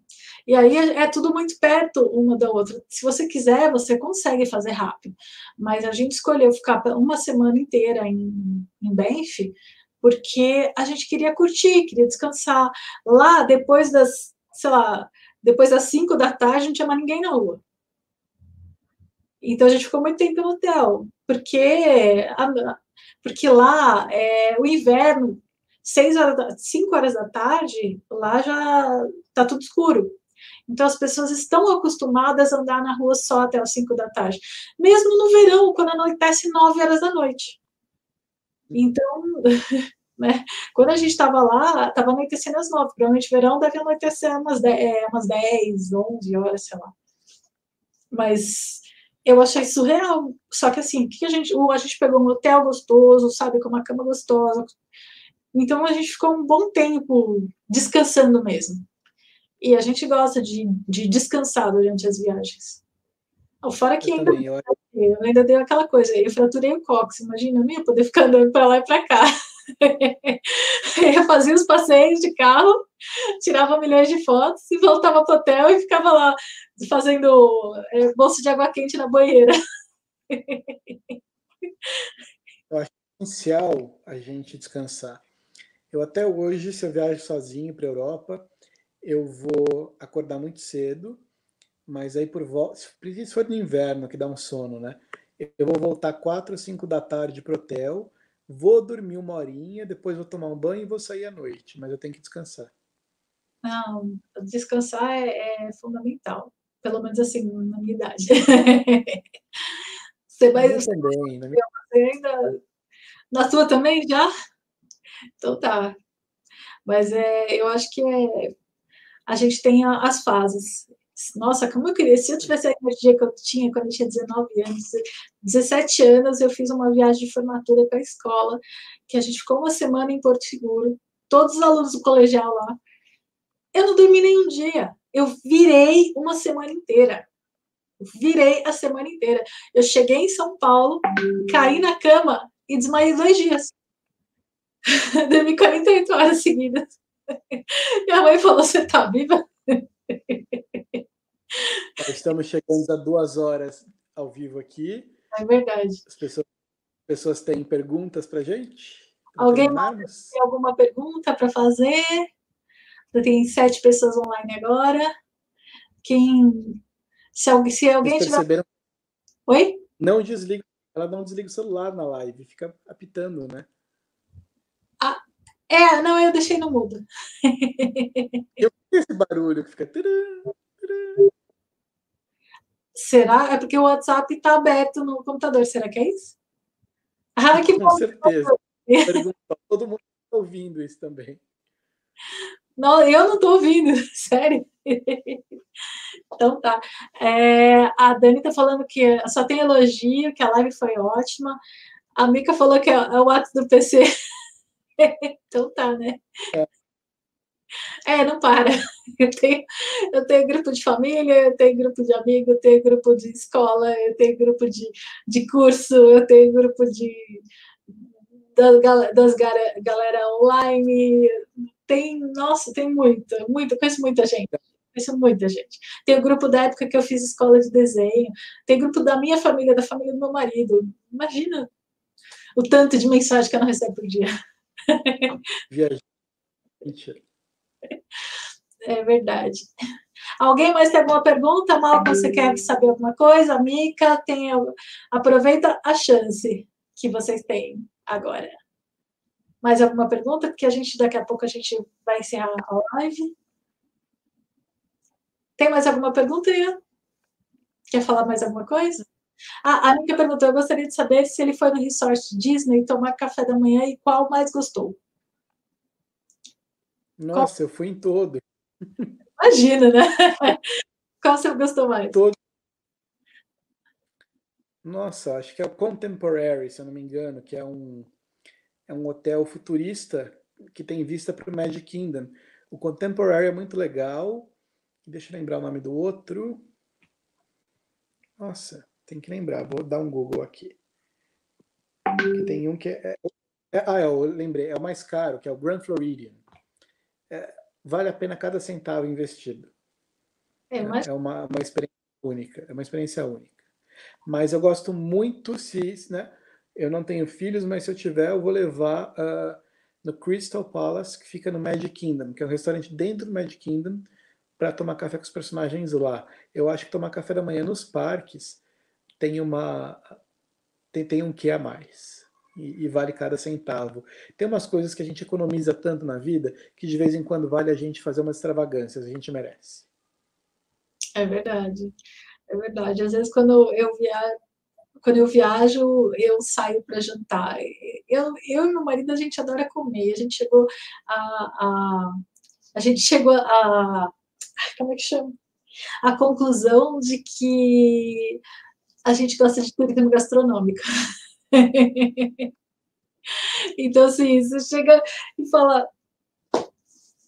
e aí é, é, tudo muito perto uma da outra. Se você quiser, você consegue fazer rápido. Mas a gente escolheu ficar uma semana inteira em, em Banff, porque a gente queria curtir, queria descansar. Lá, depois das, sei lá, depois das cinco da tarde, não tinha mais ninguém na rua. Então a gente ficou muito tempo no hotel, porque, a, porque lá é, o inverno, seis horas, cinco horas da tarde, lá já tá tudo escuro. Então, as pessoas estão acostumadas a andar na rua só até as 5 da tarde. Mesmo no verão, quando anoitece 9 horas da noite. Então, né, quando a gente estava lá, estava anoitecendo às 9. Provavelmente verão deve anoitecer umas 10, é, umas 10, 11 horas, sei lá. Mas eu achei surreal. Só que assim, que a gente, a gente pegou um hotel gostoso, sabe, com uma cama gostosa. Então a gente ficou um bom tempo descansando mesmo. E a gente gosta de, de descansar durante as viagens. Fora que ainda, também, eu... eu... ainda deu aquela coisa, eu fraturei o cóccix, imagina, eu não ia poder ficar andando para lá e para cá. eu fazia os passeios de carro, tirava milhões de fotos e voltava para o hotel e ficava lá fazendo é, bolsa de água quente na banheira. eu acho essencial a gente descansar. Eu até hoje, se eu viajo sozinho para a Europa, eu vou acordar muito cedo, mas aí por volta, se for no inverno que dá um sono, né? Eu vou voltar quatro ou cinco da tarde para o hotel, vou dormir uma horinha, depois vou tomar um banho e vou sair à noite, mas eu tenho que descansar. Não, descansar é, é fundamental, pelo menos assim, na minha idade. Você vai. Eu também, na minha... Você ainda. Na sua também já? Então tá. Mas é, eu acho que é, a gente tem as fases. Nossa, como eu queria, se eu tivesse a energia que eu tinha quando eu tinha 19 anos, 17 anos, eu fiz uma viagem de formatura para a escola, que a gente ficou uma semana em Porto Seguro, todos os alunos do colegial lá. Eu não dormi nenhum dia. Eu virei uma semana inteira. Virei a semana inteira. Eu cheguei em São Paulo, caí na cama e desmaiei dois dias. Dormi 48 horas seguidas. Minha mãe falou: Você tá viva? Estamos chegando a duas horas ao vivo aqui. É verdade. As pessoas, pessoas têm perguntas para gente? Alguém tem alguma pergunta para fazer? Tem sete pessoas online agora. Quem. Se alguém, se alguém perceberam? Tiver... Oi? Não desliga. Ela não desliga o celular na live, fica apitando, né? É, não, eu deixei no mudo. eu esse barulho que fica. Será? É porque o WhatsApp está aberto no computador. Será que é isso? Ah, que bom. Com certeza. Todo mundo está ouvindo isso também. Não, eu não estou ouvindo, sério. Então tá. É, a Dani está falando que só tem elogio, que a live foi ótima. A Mica falou que é, é o ato do PC. então tá, né? É. É, não para. Eu tenho, eu tenho grupo de família, eu tenho grupo de amigo, eu tenho grupo de escola, eu tenho grupo de, de curso, eu tenho grupo de das, das galera online. Tem, nossa, tem muita, muita, conheço muita gente. Conheço muita gente. Tem o grupo da época que eu fiz escola de desenho, tem grupo da minha família, da família do meu marido. Imagina o tanto de mensagem que eu não recebo por dia. Viajante. É verdade. Alguém mais tem alguma pergunta? Mal, você quer saber alguma coisa? Mica, tem, aproveita a chance que vocês têm agora. Mais alguma pergunta? Porque a gente daqui a pouco a gente vai encerrar a live. Tem mais alguma pergunta, Ian? Quer falar mais alguma coisa? A Mica perguntou: eu gostaria de saber se ele foi no resort Disney tomar café da manhã e qual mais gostou. Nossa, Qual... eu fui em todo. Imagina, né? Qual você gostou mais? Todo. Nossa, acho que é o Contemporary, se eu não me engano, que é um, é um hotel futurista que tem vista para o Magic Kingdom. O Contemporary é muito legal. Deixa eu lembrar o nome do outro. Nossa, tem que lembrar. Vou dar um Google aqui. Que tem um que é, é, Ah, eu lembrei. É o mais caro, que é o Grand Floridian é, vale a pena cada centavo investido. É, mas... é uma, uma experiência única, é uma experiência única. Mas eu gosto muito se, né? Eu não tenho filhos, mas se eu tiver, eu vou levar uh, no Crystal Palace, que fica no Magic Kingdom, que é um restaurante dentro do Magic Kingdom, para tomar café com os personagens lá. Eu acho que tomar café da manhã nos parques tem uma tem, tem um que a mais e, e, vale cada centavo. Tem umas coisas que a gente economiza tanto na vida que de vez em quando vale a gente fazer umas extravagâncias, a gente merece. É verdade, é verdade. Às vezes quando eu viajo, quando eu viajo, eu saio para jantar. Eu, eu e meu marido a gente adora comer. A gente chegou a, a a gente chegou a como é que chama? A conclusão de que a gente gosta de turismo gastronômico. então, assim, você chega e fala,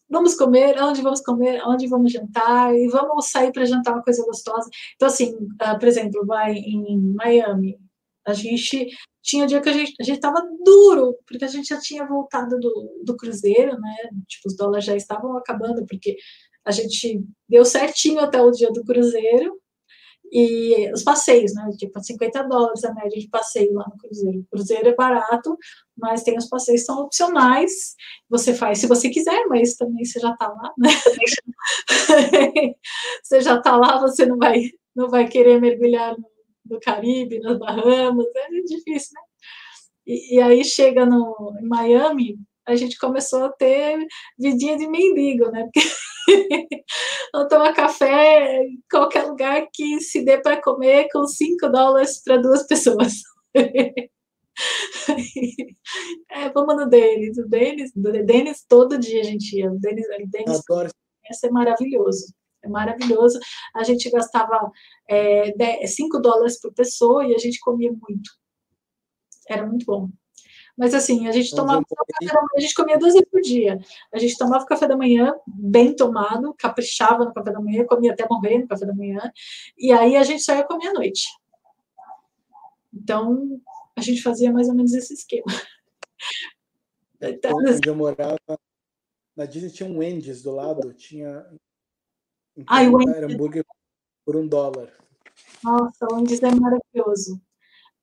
vamos comer, onde vamos comer, onde vamos jantar, e vamos sair para jantar uma coisa gostosa. Então, assim, uh, por exemplo, vai em Miami, a gente tinha dia que a gente a gente estava duro, porque a gente já tinha voltado do, do cruzeiro, né? Tipo, os dólares já estavam acabando, porque a gente deu certinho até o dia do cruzeiro, e os passeios, né? Tipo, 50 dólares a média de passeio lá no Cruzeiro. O Cruzeiro é barato, mas tem os passeios que são opcionais. Você faz se você quiser, mas também você já está lá, né? você já está lá, você não vai, não vai querer mergulhar no, Caribe, nas Bahamas, é difícil, né? E, e aí chega no, em Miami, a gente começou a ter vidinha de mendigo, né? Porque Vou tomar café em qualquer lugar que se dê para comer com 5 dólares para duas pessoas. é, vamos no Denis. O Denis, Denis todo dia a gente ia. O Denis, Denis esse é maravilhoso. É maravilhoso. A gente gastava 5 é, dólares por pessoa e a gente comia muito. Era muito bom. Mas assim, a gente tomava café da manhã, a gente comia duas vezes por dia. A gente tomava café da manhã bem tomado, caprichava no café da manhã, comia até morrer no café da manhã, e aí a gente só ia comer à noite. Então, a gente fazia mais ou menos esse esquema. Então, onde eu morava, na Disney tinha um Wendy's do lado, tinha. Ai, o Wendy's. Hambúrguer por um dólar. Nossa, o Wendy's é maravilhoso.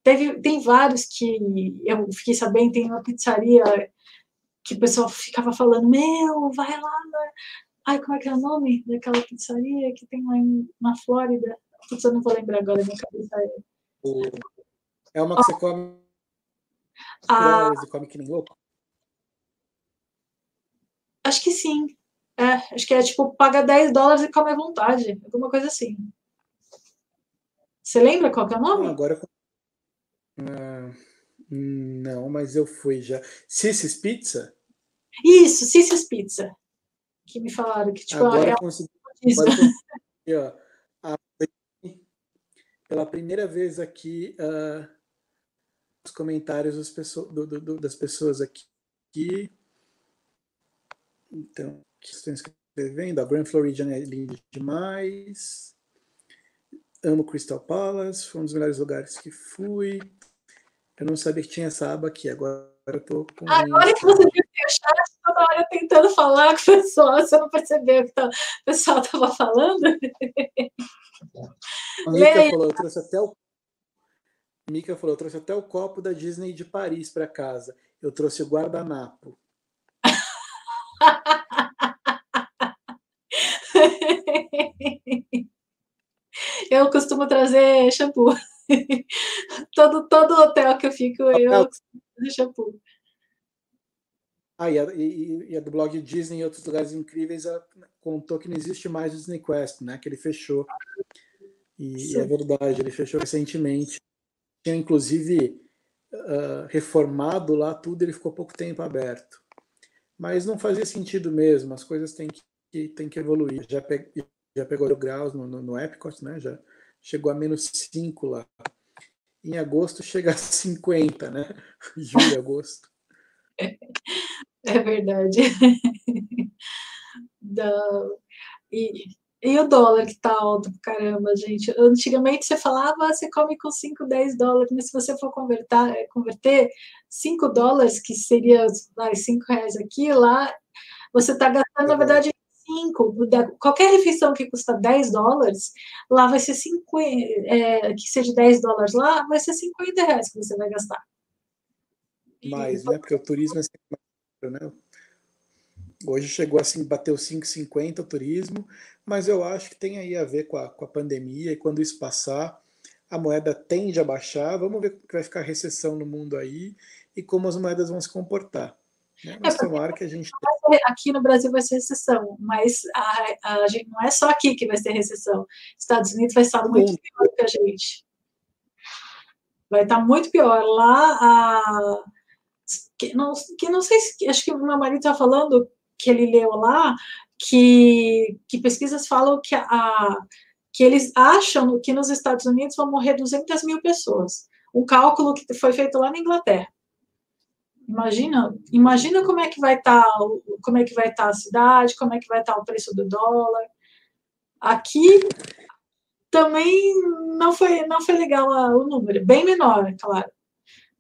Teve, tem vários que eu fiquei sabendo, tem uma pizzaria que o pessoal ficava falando, meu, vai lá na... Ai, como é que é o nome daquela pizzaria que tem lá em, na Flórida? Putz, eu não vou lembrar agora, minha cabeça é... É uma que você come ah, e come que nem louco? Acho que sim. É, acho que é tipo, paga 10 dólares e come à vontade. Alguma coisa assim. Você lembra qual que é o nome? agora eu ah, não, mas eu fui já. Cissis Pizza? Isso, Cissis Pizza. Que me falaram que tipo, agora é consegui, agora consegui, ó, a, pela primeira vez aqui uh, os comentários das pessoas, do, do, das pessoas aqui. Então, que estão escrevendo, a Grand Floridian é lindo demais. Amo Crystal Palace, foi um dos melhores lugares que fui. Eu não sabia que tinha essa aba aqui, agora eu tô com. Agora que você viu o chat toda hora tentando falar com o pessoal, você não percebeu que tá, o pessoal estava falando? A Mica falou, eu trouxe até o. Mica falou, eu trouxe até o copo da Disney de Paris para casa. Eu trouxe o guardanapo. eu costumo trazer shampoo. todo, todo hotel que eu fico, eu costumo trazer shampoo. Ah, e a, e, e a, do blog Disney e outros lugares incríveis contou que não existe mais o Disney Quest, né? Que ele fechou. E é verdade, ele fechou recentemente. Tinha inclusive uh, reformado lá tudo, ele ficou pouco tempo aberto. Mas não fazia sentido mesmo, as coisas têm que, têm que evoluir. Já, pe, já pegou o graus no, no, no Epcot, né? Já chegou a menos 5 lá. Em agosto chega a 50, né? Julho, agosto. É verdade. Da... E, e o dólar que tá alto, caramba, gente. Antigamente você falava, ah, você come com 5, 10 dólares, mas se você for converter, converter 5 dólares, que seria vai, 5 reais aqui, lá, você está gastando, na verdade, 5. Qualquer refeição que custa 10 dólares, lá vai ser 50, é, que seja 10 dólares lá, vai ser 50 reais que você vai gastar. Mais, e, né? Porque o turismo é sempre mais né? Hoje chegou assim, bateu 5,50 o turismo, mas eu acho que tem aí a ver com a, com a pandemia e quando isso passar, a moeda tende a baixar. Vamos ver como vai ficar a recessão no mundo aí e como as moedas vão se comportar. Né? Mas é tomara que a gente. Aqui no Brasil vai ser recessão, mas a, a gente, não é só aqui que vai ser recessão. Estados Unidos vai estar muito pior que a gente. Vai estar muito pior. Lá, a, que, não, que não sei se. Acho que o meu marido está falando que ele leu lá que, que pesquisas falam que a, que eles acham que nos Estados Unidos vão morrer 200 mil pessoas. Um cálculo que foi feito lá na Inglaterra. Imagina, imagina como é que vai estar, tá, como é que vai estar tá a cidade, como é que vai estar tá o preço do dólar. Aqui também não foi, não foi legal o número, bem menor, é claro.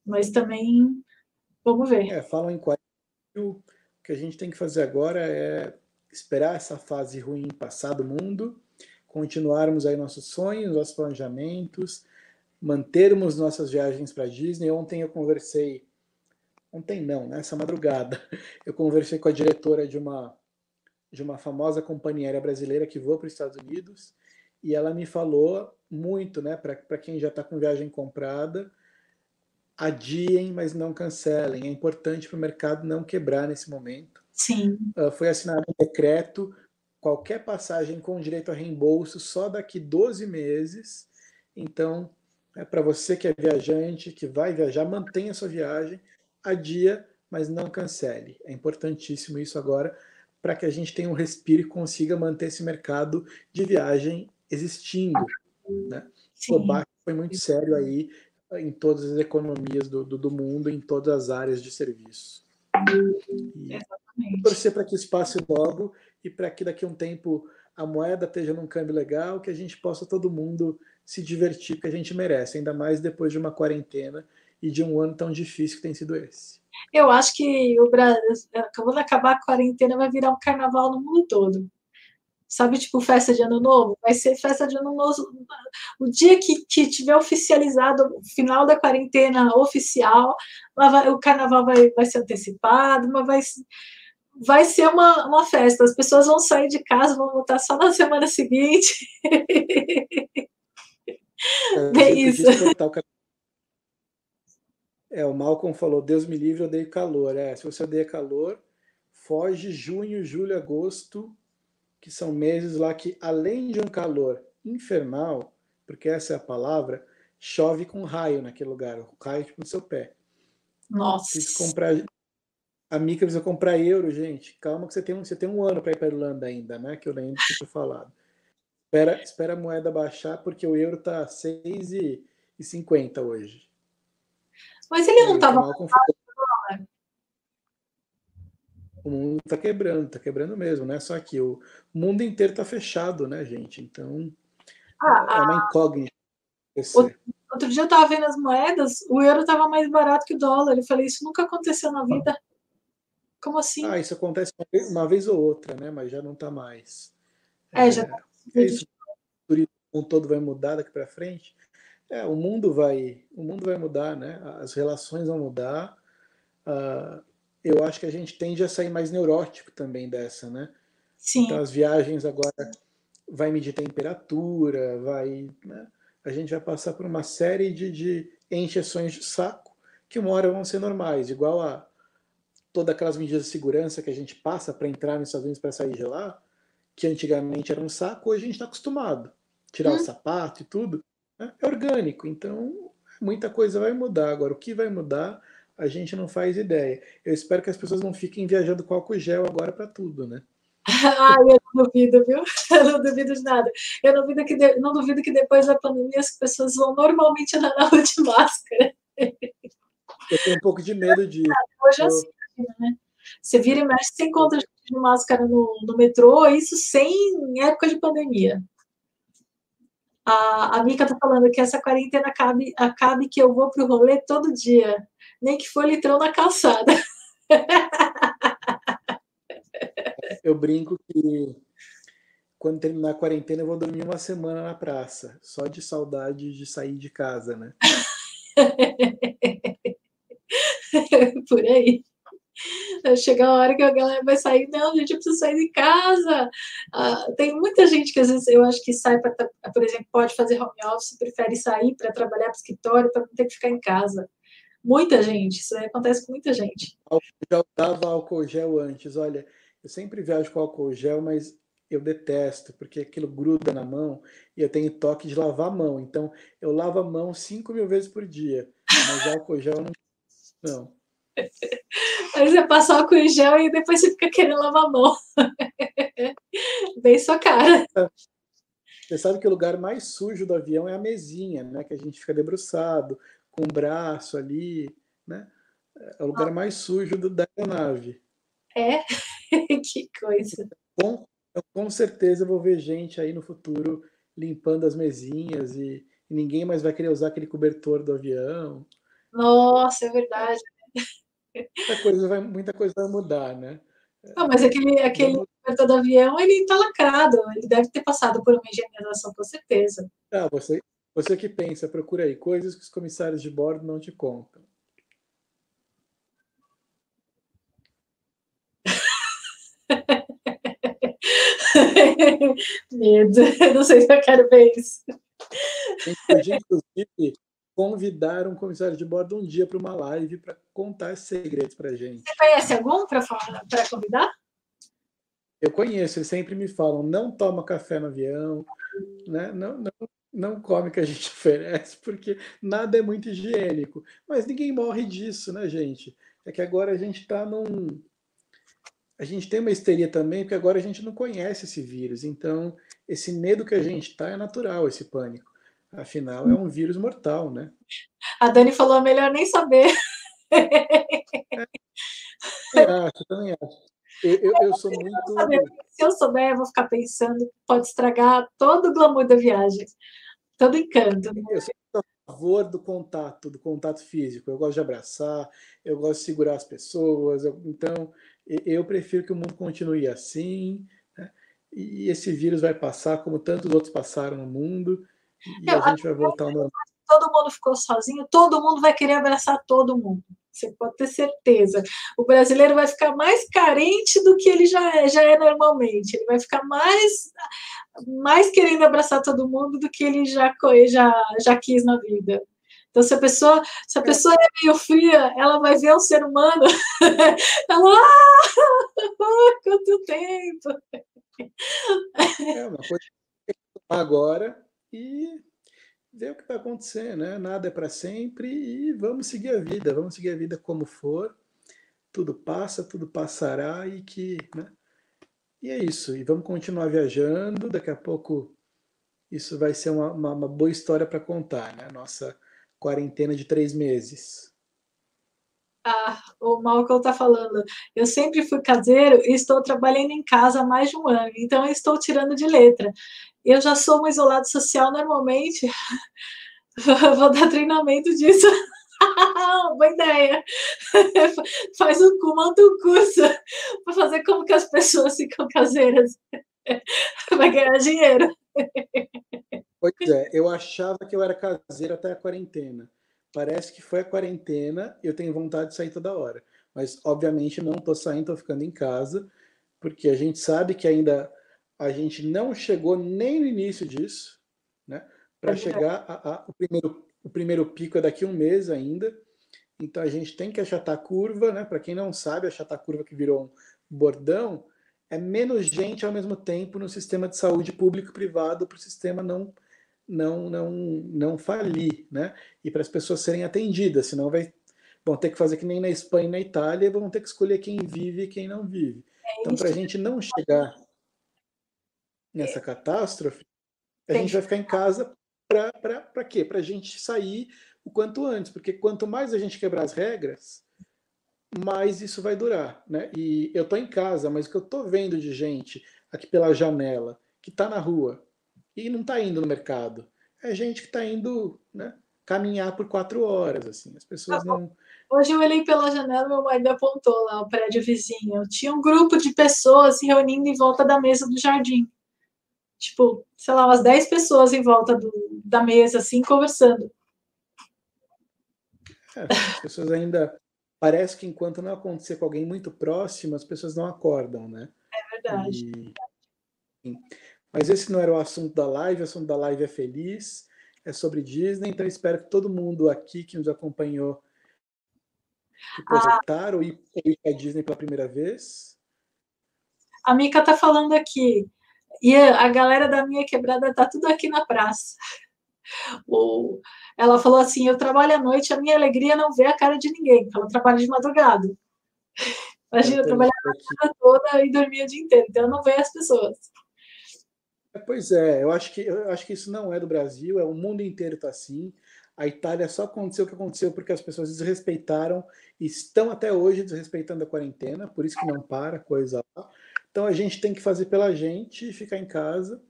Mas também vamos ver. É, falam em 40 mil, o que a gente tem que fazer agora é esperar essa fase ruim passar do mundo, continuarmos aí nossos sonhos, nossos planejamentos, mantermos nossas viagens para Disney. Ontem eu conversei, ontem não, nessa madrugada, eu conversei com a diretora de uma de uma famosa companhia aérea brasileira que voa para os Estados Unidos e ela me falou muito, né, para quem já está com viagem comprada, adiem, mas não cancelem. É importante para o mercado não quebrar nesse momento. Sim. Uh, foi assinado um decreto, qualquer passagem com direito a reembolso só daqui 12 meses. Então, é para você que é viajante, que vai viajar, mantenha sua viagem, adia, mas não cancele. É importantíssimo isso agora para que a gente tenha um respiro e consiga manter esse mercado de viagem existindo. Né? O baque foi muito sério aí em todas as economias do, do, do mundo, em todas as áreas de serviço. E torcer para que isso passe logo e para que daqui a um tempo a moeda esteja num câmbio legal, que a gente possa todo mundo se divertir, que a gente merece, ainda mais depois de uma quarentena e de um ano tão difícil que tem sido esse. Eu acho que o Brasil, acabou de acabar a quarentena, vai virar um carnaval no mundo todo sabe, tipo festa de ano novo, vai ser festa de ano novo. O dia que, que tiver oficializado o final da quarentena oficial, vai, o carnaval vai, vai ser antecipado, mas vai, vai ser uma, uma festa. As pessoas vão sair de casa, vão voltar só na semana seguinte. É, é isso. É, o Malcolm falou: Deus me livre, eu odeio calor. É, se você odeia calor, foge junho, julho, agosto que são meses lá que, além de um calor infernal, porque essa é a palavra, chove com raio naquele lugar, o raio tipo no seu pé. Nossa. Preciso comprar. A Mica precisa comprar euro, gente. Calma que você tem um, você tem um ano para ir para Irlanda ainda, né? Que eu lembro que tinha falado. Espera, espera a moeda baixar, porque o euro tá 6,50 hoje. Mas ele não estava o mundo está quebrando, está quebrando mesmo, né? Só que o mundo inteiro está fechado, né, gente? Então ah, é uma incógnita. Outro, outro dia eu estava vendo as moedas, o euro estava mais barato que o dólar. Eu falei, isso nunca aconteceu na vida. Como assim? Ah, isso acontece uma vez, uma vez ou outra, né? Mas já não está mais. É, é já tá. É isso, o todo vai mudar daqui para frente. É, o mundo vai, o mundo vai mudar, né? As relações vão mudar. Uh, eu acho que a gente tende a sair mais neurótico também dessa, né? Sim. Então as viagens agora vai medir temperatura, vai, né? a gente vai passar por uma série de, de encheções de saco que uma hora vão ser normais, igual a todas aquelas medidas de segurança que a gente passa para entrar nos Estados Unidos para sair de lá, que antigamente era um saco, hoje a gente está acostumado. Tirar hum. o sapato e tudo? É orgânico, então muita coisa vai mudar. Agora, o que vai mudar a gente não faz ideia. Eu espero que as pessoas não fiquem viajando com álcool gel agora para tudo, né? ah, eu não duvido, viu? Eu não duvido de nada. Eu não duvido que, de... não duvido que depois da pandemia as pessoas vão normalmente andar na rua de máscara. Eu tenho um pouco de medo de. Hoje é assim, né? Você vira e mexe, você encontra gente de máscara no, no metrô, isso sem época de pandemia. A, a Mica tá falando que essa quarentena acabe, acabe que eu vou pro rolê todo dia nem que for litrão na calçada. Eu brinco que quando terminar a quarentena eu vou dormir uma semana na praça, só de saudade de sair de casa, né? Por aí. Vai chegar a hora que a galera vai sair, não, gente, eu preciso sair de casa. Ah, tem muita gente que às vezes eu acho que sai para, por exemplo, pode fazer home office, prefere sair para trabalhar para escritório para não ter que ficar em casa. Muita gente, isso acontece com muita gente. Eu já usava álcool gel antes, olha, eu sempre viajo com álcool gel, mas eu detesto, porque aquilo gruda na mão e eu tenho toque de lavar a mão. Então, eu lavo a mão 5 mil vezes por dia, mas álcool gel não. não. Aí você passa álcool gel e depois você fica querendo lavar a mão. Bem sua cara. Você sabe que o lugar mais sujo do avião é a mesinha, né? Que a gente fica debruçado, com o braço ali, né? É o lugar mais sujo do, da aeronave. É? que coisa. Com, com certeza vou ver gente aí no futuro limpando as mesinhas e, e ninguém mais vai querer usar aquele cobertor do avião. Nossa, é verdade. Muita coisa vai, muita coisa vai mudar, né? Ah, mas aquele, aquele cobertor do avião, ele está lacrado, ele deve ter passado por uma higienização, com certeza. Ah, você, você que pensa, procura aí, coisas que os comissários de bordo não te contam. Medo. Não sei se eu quero ver isso. A gente inclusive, convidar um comissário de bordo um dia para uma live para contar segredos para gente. Você conhece algum para convidar? Eu conheço, eles sempre me falam, não toma café no avião, né? não, não, não come o que a gente oferece, porque nada é muito higiênico. Mas ninguém morre disso, né, gente? É que agora a gente está num, a gente tem uma histeria também, porque agora a gente não conhece esse vírus. Então, esse medo que a gente está é natural, esse pânico. Afinal, é um vírus mortal, né? A Dani falou, melhor nem saber. É, eu acho, também acho. Eu, eu, eu sou muito. Se eu souber, eu vou ficar pensando, pode estragar todo o glamour da viagem, todo encanto. Eu sou a favor do contato, do contato físico. Eu gosto de abraçar, eu gosto de segurar as pessoas. Eu, então, eu prefiro que o mundo continue assim, né? e esse vírus vai passar como tantos outros passaram no mundo, e a gente vai voltar ao normal. Todo mundo ficou sozinho, todo mundo vai querer abraçar todo mundo. Você pode ter certeza. O brasileiro vai ficar mais carente do que ele já é, já é normalmente. Ele vai ficar mais, mais querendo abraçar todo mundo do que ele já, já, já quis na vida. Então, se a pessoa, se a é. pessoa é meio fria, ela vai ver o ser humano, ela, ah, quanto tempo! É uma coisa agora e ver o que vai acontecer, né? Nada é para sempre e vamos seguir a vida, vamos seguir a vida como for. Tudo passa, tudo passará e que, né? E é isso. E vamos continuar viajando. Daqui a pouco isso vai ser uma, uma, uma boa história para contar, né? Nossa quarentena de três meses? Ah, o Malcolm está falando. Eu sempre fui caseiro e estou trabalhando em casa há mais de um ano, então estou tirando de letra. Eu já sou um isolado social normalmente. Vou dar treinamento disso. Boa ideia. Faz um, monta um curso para fazer como que as pessoas ficam caseiras. Vai ganhar dinheiro. Pois é, eu achava que eu era caseiro até a quarentena. Parece que foi a quarentena, eu tenho vontade de sair toda hora. Mas, obviamente, não estou saindo, estou ficando em casa, porque a gente sabe que ainda a gente não chegou nem no início disso, né? Para é chegar a, a, o, primeiro, o primeiro pico é daqui a um mês ainda. Então a gente tem que achatar a curva, né? Para quem não sabe, achatar a curva que virou um bordão é menos gente ao mesmo tempo no sistema de saúde público e privado para o sistema não não não não falir, né? E para as pessoas serem atendidas, senão vai vão ter que fazer que nem na Espanha e na Itália, vão ter que escolher quem vive e quem não vive. É então, para a gente não chegar nessa catástrofe, a gente vai ficar em casa para quê? Para a gente sair o quanto antes, porque quanto mais a gente quebrar as regras, mais isso vai durar, né? E eu estou em casa, mas o que eu estou vendo de gente aqui pela janela que está na rua e não está indo no mercado. É gente que está indo né, caminhar por quatro horas, assim. As pessoas ah, não. Hoje eu olhei pela janela, meu marido apontou lá o prédio vizinho. Tinha um grupo de pessoas se reunindo em volta da mesa do jardim. Tipo, sei lá, umas dez pessoas em volta do, da mesa, assim, conversando. É, as pessoas ainda. Parece que enquanto não acontecer com alguém muito próximo, as pessoas não acordam, né? É verdade. E... Mas esse não era o assunto da live, o assunto da live é feliz, é sobre Disney, então espero que todo mundo aqui que nos acompanhou que projetaram ah, ir para a Disney pela primeira vez. A Mica tá falando aqui, e a galera da minha quebrada tá tudo aqui na praça. O, ela falou assim: Eu trabalho à noite, a minha alegria é não ver a cara de ninguém, ela trabalha de madrugada. Imagina, eu trabalhava a toda e dormia o dia inteiro, então eu não vejo as pessoas. Pois é, eu acho que eu acho que isso não é do Brasil, é o mundo inteiro está assim. A Itália só aconteceu o que aconteceu porque as pessoas desrespeitaram e estão até hoje desrespeitando a quarentena, por isso que não para a coisa lá. Então a gente tem que fazer pela gente e ficar em casa.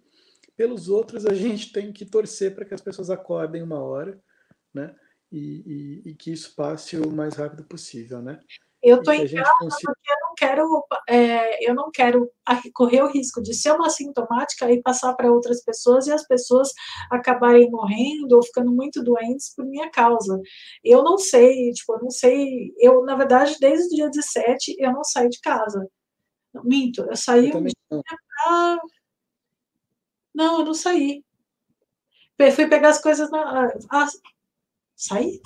Pelos outros, a gente tem que torcer para que as pessoas acordem uma hora, né? E, e, e que isso passe o mais rápido possível, né? Eu estou em casa consiga... porque eu não quero, é, eu não quero correr o risco de ser uma sintomática e passar para outras pessoas e as pessoas acabarem morrendo ou ficando muito doentes por minha causa. Eu não sei, tipo, eu não sei. Eu, na verdade, desde o dia 17, eu não saio de casa. Minto, eu saí eu um dia pra... Não, eu não saí. Fui pegar as coisas na. Ah, saí?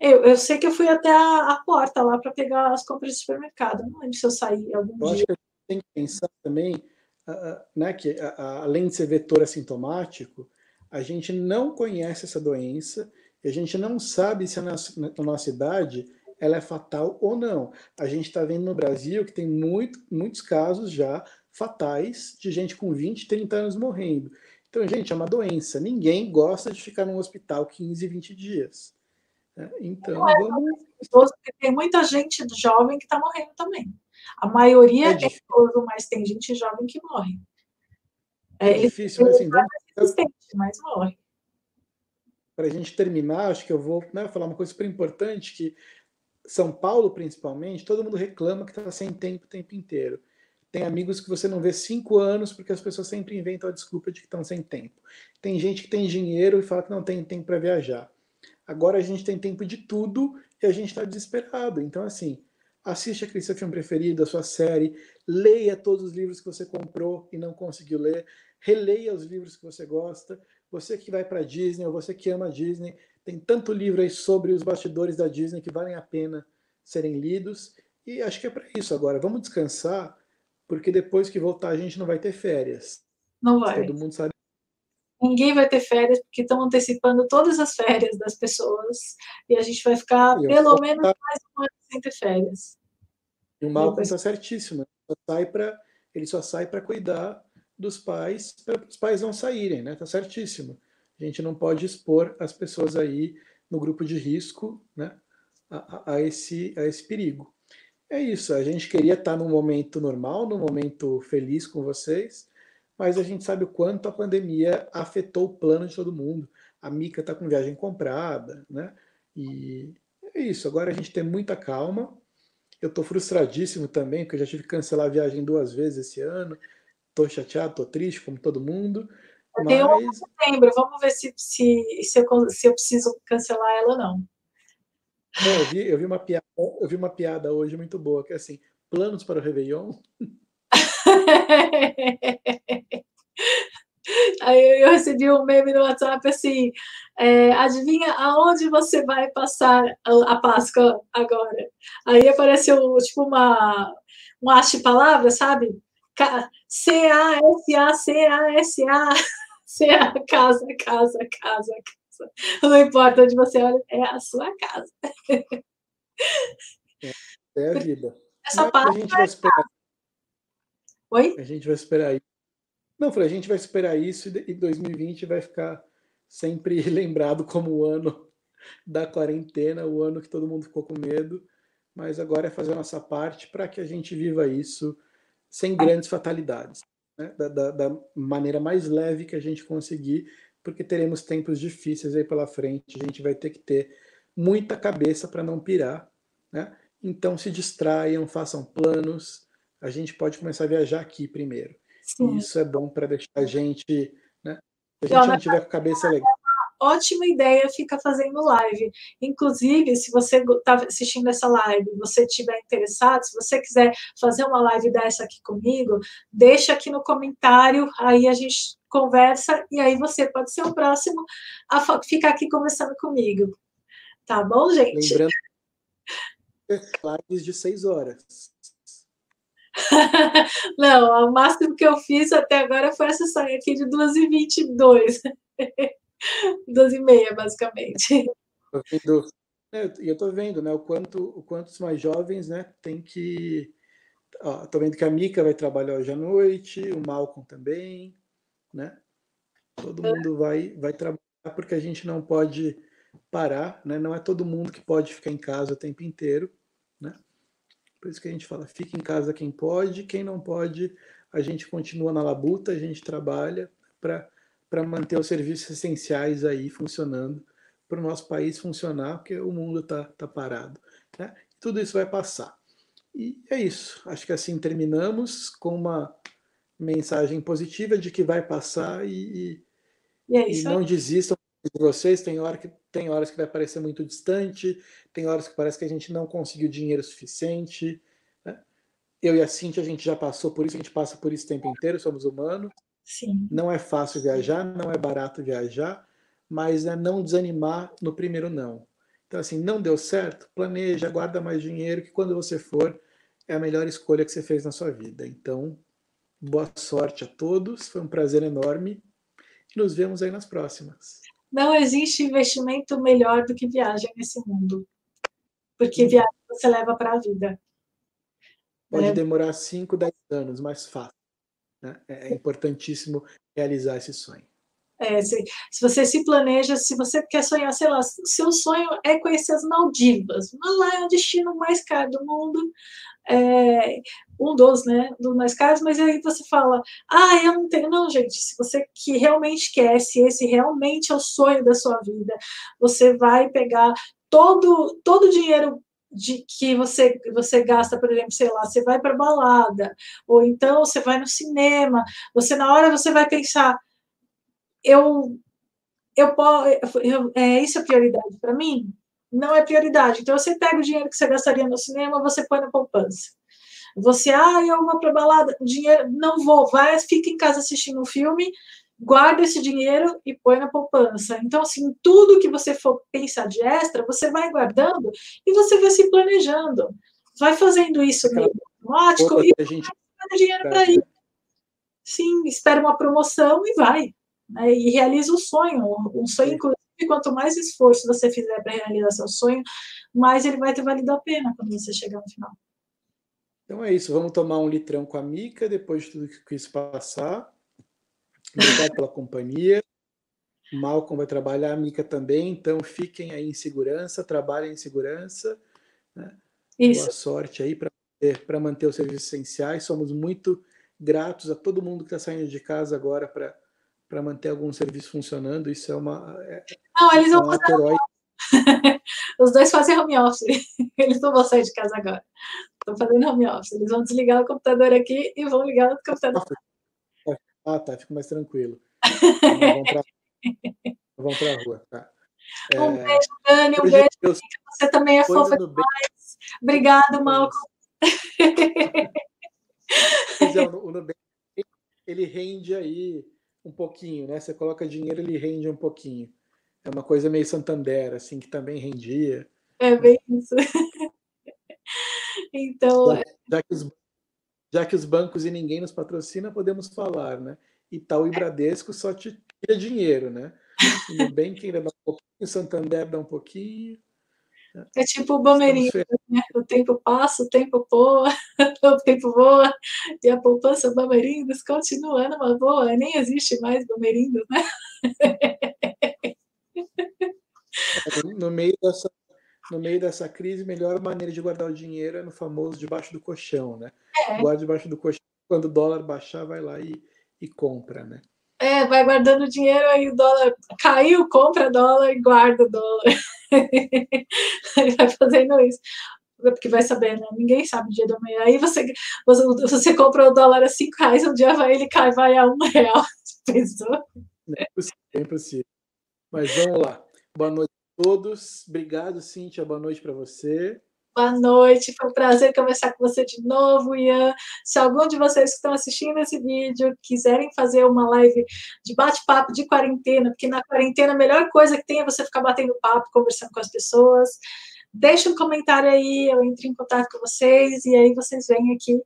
Eu, eu sei que eu fui até a, a porta lá para pegar as compras do supermercado. Não lembro se eu saí algum eu dia. Acho que tem que pensar também, né, que além de ser vetor assintomático, a gente não conhece essa doença e a gente não sabe se a nossa, na nossa idade ela é fatal ou não. A gente está vendo no Brasil que tem muito, muitos casos já fatais de gente com 20, 30 anos morrendo. Então, gente, é uma doença. Ninguém gosta de ficar num hospital 15, 20 dias. Né? Então, é, vamos. Porque tem muita gente jovem que está morrendo também. A maioria é, é idoso, mas tem gente jovem que morre. É, é difícil, mas assim, vamos... mas morre. Para a gente terminar, acho que eu vou né, falar uma coisa super importante, que São Paulo, principalmente, todo mundo reclama que está sem tempo o tempo inteiro. Tem amigos que você não vê cinco anos porque as pessoas sempre inventam a desculpa de que estão sem tempo. Tem gente que tem dinheiro e fala que não tem tempo para viajar. Agora a gente tem tempo de tudo e a gente está desesperado. Então, assim, assiste aquele seu filme preferido, a sua série, leia todos os livros que você comprou e não conseguiu ler, releia os livros que você gosta. Você que vai para Disney ou você que ama Disney, tem tanto livro aí sobre os bastidores da Disney que valem a pena serem lidos. E acho que é para isso agora. Vamos descansar, porque depois que voltar a gente não vai ter férias. Não vai. Todo mundo sabe ninguém vai ter férias, porque estão antecipando todas as férias das pessoas, e a gente vai ficar e pelo menos tá... mais um ano sem ter férias. E o Malcolm está certíssimo, só sai pra, ele só sai para cuidar dos pais, para os pais não saírem, né? Está certíssimo. A gente não pode expor as pessoas aí no grupo de risco, né? A, a, esse, a esse perigo. É isso, a gente queria estar num momento normal, num momento feliz com vocês, mas a gente sabe o quanto a pandemia afetou o plano de todo mundo. A Mica está com viagem comprada, né? E é isso. Agora a gente tem muita calma. Eu estou frustradíssimo também, porque eu já tive que cancelar a viagem duas vezes esse ano. Estou chateado, estou triste, como todo mundo. Eu tenho mas... setembro, vamos ver se, se, se, eu, se eu preciso cancelar ela ou não. não eu, vi, eu, vi uma piada, eu vi uma piada hoje muito boa, que é assim, planos para o Réveillon? Aí eu recebi um meme no WhatsApp assim: é, adivinha aonde você vai passar a Páscoa agora? Aí apareceu tipo uma um haste palavra, sabe? C-A-S-A-C-A-S-A, C-A, casa, casa, casa, casa. Não importa onde você olha, é a sua casa. É, é a vida. Essa parte. A gente vai esperar Oi? A gente vai esperar isso. Não, falei, a gente vai esperar isso e 2020 vai ficar sempre lembrado como o ano da quarentena, o ano que todo mundo ficou com medo. Mas agora é fazer a nossa parte para que a gente viva isso sem grandes fatalidades, né? da, da, da maneira mais leve que a gente conseguir, porque teremos tempos difíceis aí pela frente. A gente vai ter que ter muita cabeça para não pirar, né? Então se distraiam, façam planos, a gente pode começar a viajar aqui primeiro. Sim. E isso é bom para deixar a gente, né? Se a gente não tiver com a cabeça legal. É ótima ideia ficar fazendo live. Inclusive, se você está assistindo essa live, você estiver interessado, se você quiser fazer uma live dessa aqui comigo, deixa aqui no comentário, aí a gente conversa e aí você pode ser o próximo a ficar aqui conversando comigo. Tá bom, gente? Lembrando lives de seis horas. Não, o máximo que eu fiz até agora foi essa saia aqui de 2h22. 12h30, basicamente. E eu estou vendo né, o, quanto, o quanto os mais jovens né, tem que. Estou vendo que a Mica vai trabalhar hoje à noite, o Malcolm também. né? Todo mundo vai, vai trabalhar porque a gente não pode parar, né? Não é todo mundo que pode ficar em casa o tempo inteiro, né? Por isso que a gente fala, fica em casa quem pode, quem não pode, a gente continua na labuta, a gente trabalha para manter os serviços essenciais aí funcionando, para o nosso país funcionar, porque o mundo está tá parado. Né? Tudo isso vai passar. E é isso. Acho que assim terminamos com uma mensagem positiva de que vai passar e, e, é e não desistam de vocês. Tem, hora que, tem horas que vai parecer muito distante, tem horas que parece que a gente não conseguiu dinheiro suficiente. Né? Eu e a Cintia, a gente já passou por isso, a gente passa por isso o tempo inteiro, somos humanos. Sim. Não é fácil viajar, não é barato viajar, mas é não desanimar no primeiro não. Então, assim, não deu certo, planeja, guarda mais dinheiro, que quando você for, é a melhor escolha que você fez na sua vida. Então, boa sorte a todos, foi um prazer enorme e nos vemos aí nas próximas. Não existe investimento melhor do que viagem nesse mundo, porque viagem você leva para a vida. Pode é. demorar 5, 10 anos, mas fácil. Né? É importantíssimo realizar esse sonho. É, se, se, você se planeja, se você quer sonhar, sei lá, seu sonho é conhecer as Maldivas, lá é o destino mais caro do mundo, é, um dos, né, dos mais caros, mas aí você fala, ah, eu não tenho, não, gente, se você que realmente quer, se esse realmente é o sonho da sua vida, você vai pegar todo, todo o dinheiro de que você você gasta, por exemplo, sei lá, você vai para balada, ou então você vai no cinema, você na hora você vai pensar, eu eu posso, é, isso é prioridade para mim? Não é prioridade. Então você pega o dinheiro que você gastaria no cinema, você põe na poupança. Você, ah, eu vou para balada, dinheiro, não vou, vai, fica em casa assistindo um filme, guarda esse dinheiro e põe na poupança. Então, assim, tudo que você for pensar de extra, você vai guardando e você vai se planejando. Vai fazendo isso meio automático e a gente vai dinheiro para ir. Sim, espera uma promoção e vai. Né? E realiza o sonho. Um sonho, inclusive, quanto mais esforço você fizer para realizar seu sonho, mais ele vai ter valido a pena quando você chegar no final. Então é isso, vamos tomar um litrão com a Mica depois de tudo que isso passar. Obrigado pela companhia. Malcolm vai trabalhar, a Mica também, então fiquem aí em segurança, trabalhem em segurança. Né? Boa sorte aí para manter os serviços essenciais. Somos muito gratos a todo mundo que está saindo de casa agora para manter algum serviço funcionando. Isso é uma. É, não, eles é um vão fazer Os dois fazem home office. Eles não vão sair de casa agora. Estão fazendo home office. Eles vão desligar o computador aqui e vão ligar o computador. Ah, tá, fico mais tranquilo. Vamos para a rua, tá? É, um beijo, Dani, um beijo. Deus, você também é fofa demais. Obrigado, Malcolm. o Nubank, ele rende aí um pouquinho, né? Você coloca dinheiro, ele rende um pouquinho. É uma coisa meio Santander, assim, que também rendia. É bem isso. então. Já, já que os já que os bancos e ninguém nos patrocina, podemos falar, né? Itaú e Bradesco só te tira dinheiro, né? O Nubank ainda dá um pouquinho, o Santander dá um pouquinho. Né? É tipo o Bomeirinho, né? O tempo passa, o tempo voa, o tempo voa, e a poupança Bomeirinhos continua numa boa, nem existe mais Bomeirinhos, né? No meio dessa no meio dessa crise, melhor maneira de guardar o dinheiro é no famoso debaixo do colchão, né? É. Guarda debaixo do colchão, quando o dólar baixar, vai lá e, e compra, né? É, vai guardando dinheiro, aí o dólar caiu, compra dólar e guarda o dólar. vai fazendo isso. Porque vai saber, né? Ninguém sabe o dia da manhã. Aí você, você, você compra o dólar a 5 reais, um dia vai, ele cai, vai a um real. Pensou? É impossível, é impossível. Mas vamos lá. Boa noite todos. Obrigado, Cíntia. Boa noite para você. Boa noite, foi um prazer conversar com você de novo, Ian. Se algum de vocês que estão assistindo esse vídeo quiserem fazer uma live de bate-papo de quarentena, porque na quarentena a melhor coisa que tem é você ficar batendo papo, conversando com as pessoas, deixa um comentário aí, eu entro em contato com vocês e aí vocês vêm aqui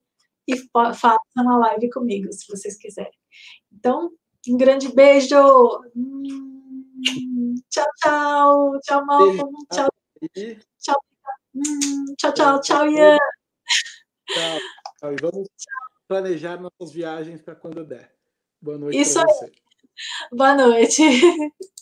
e façam uma live comigo, se vocês quiserem. Então, um grande beijo! Tchau, tchau. Tchau, Malcolm. Tchau. Tchau. Tchau, tchau, tchau, Ian. Tchau. E vamos planejar nossas viagens para quando der. Boa noite para você. Boa noite.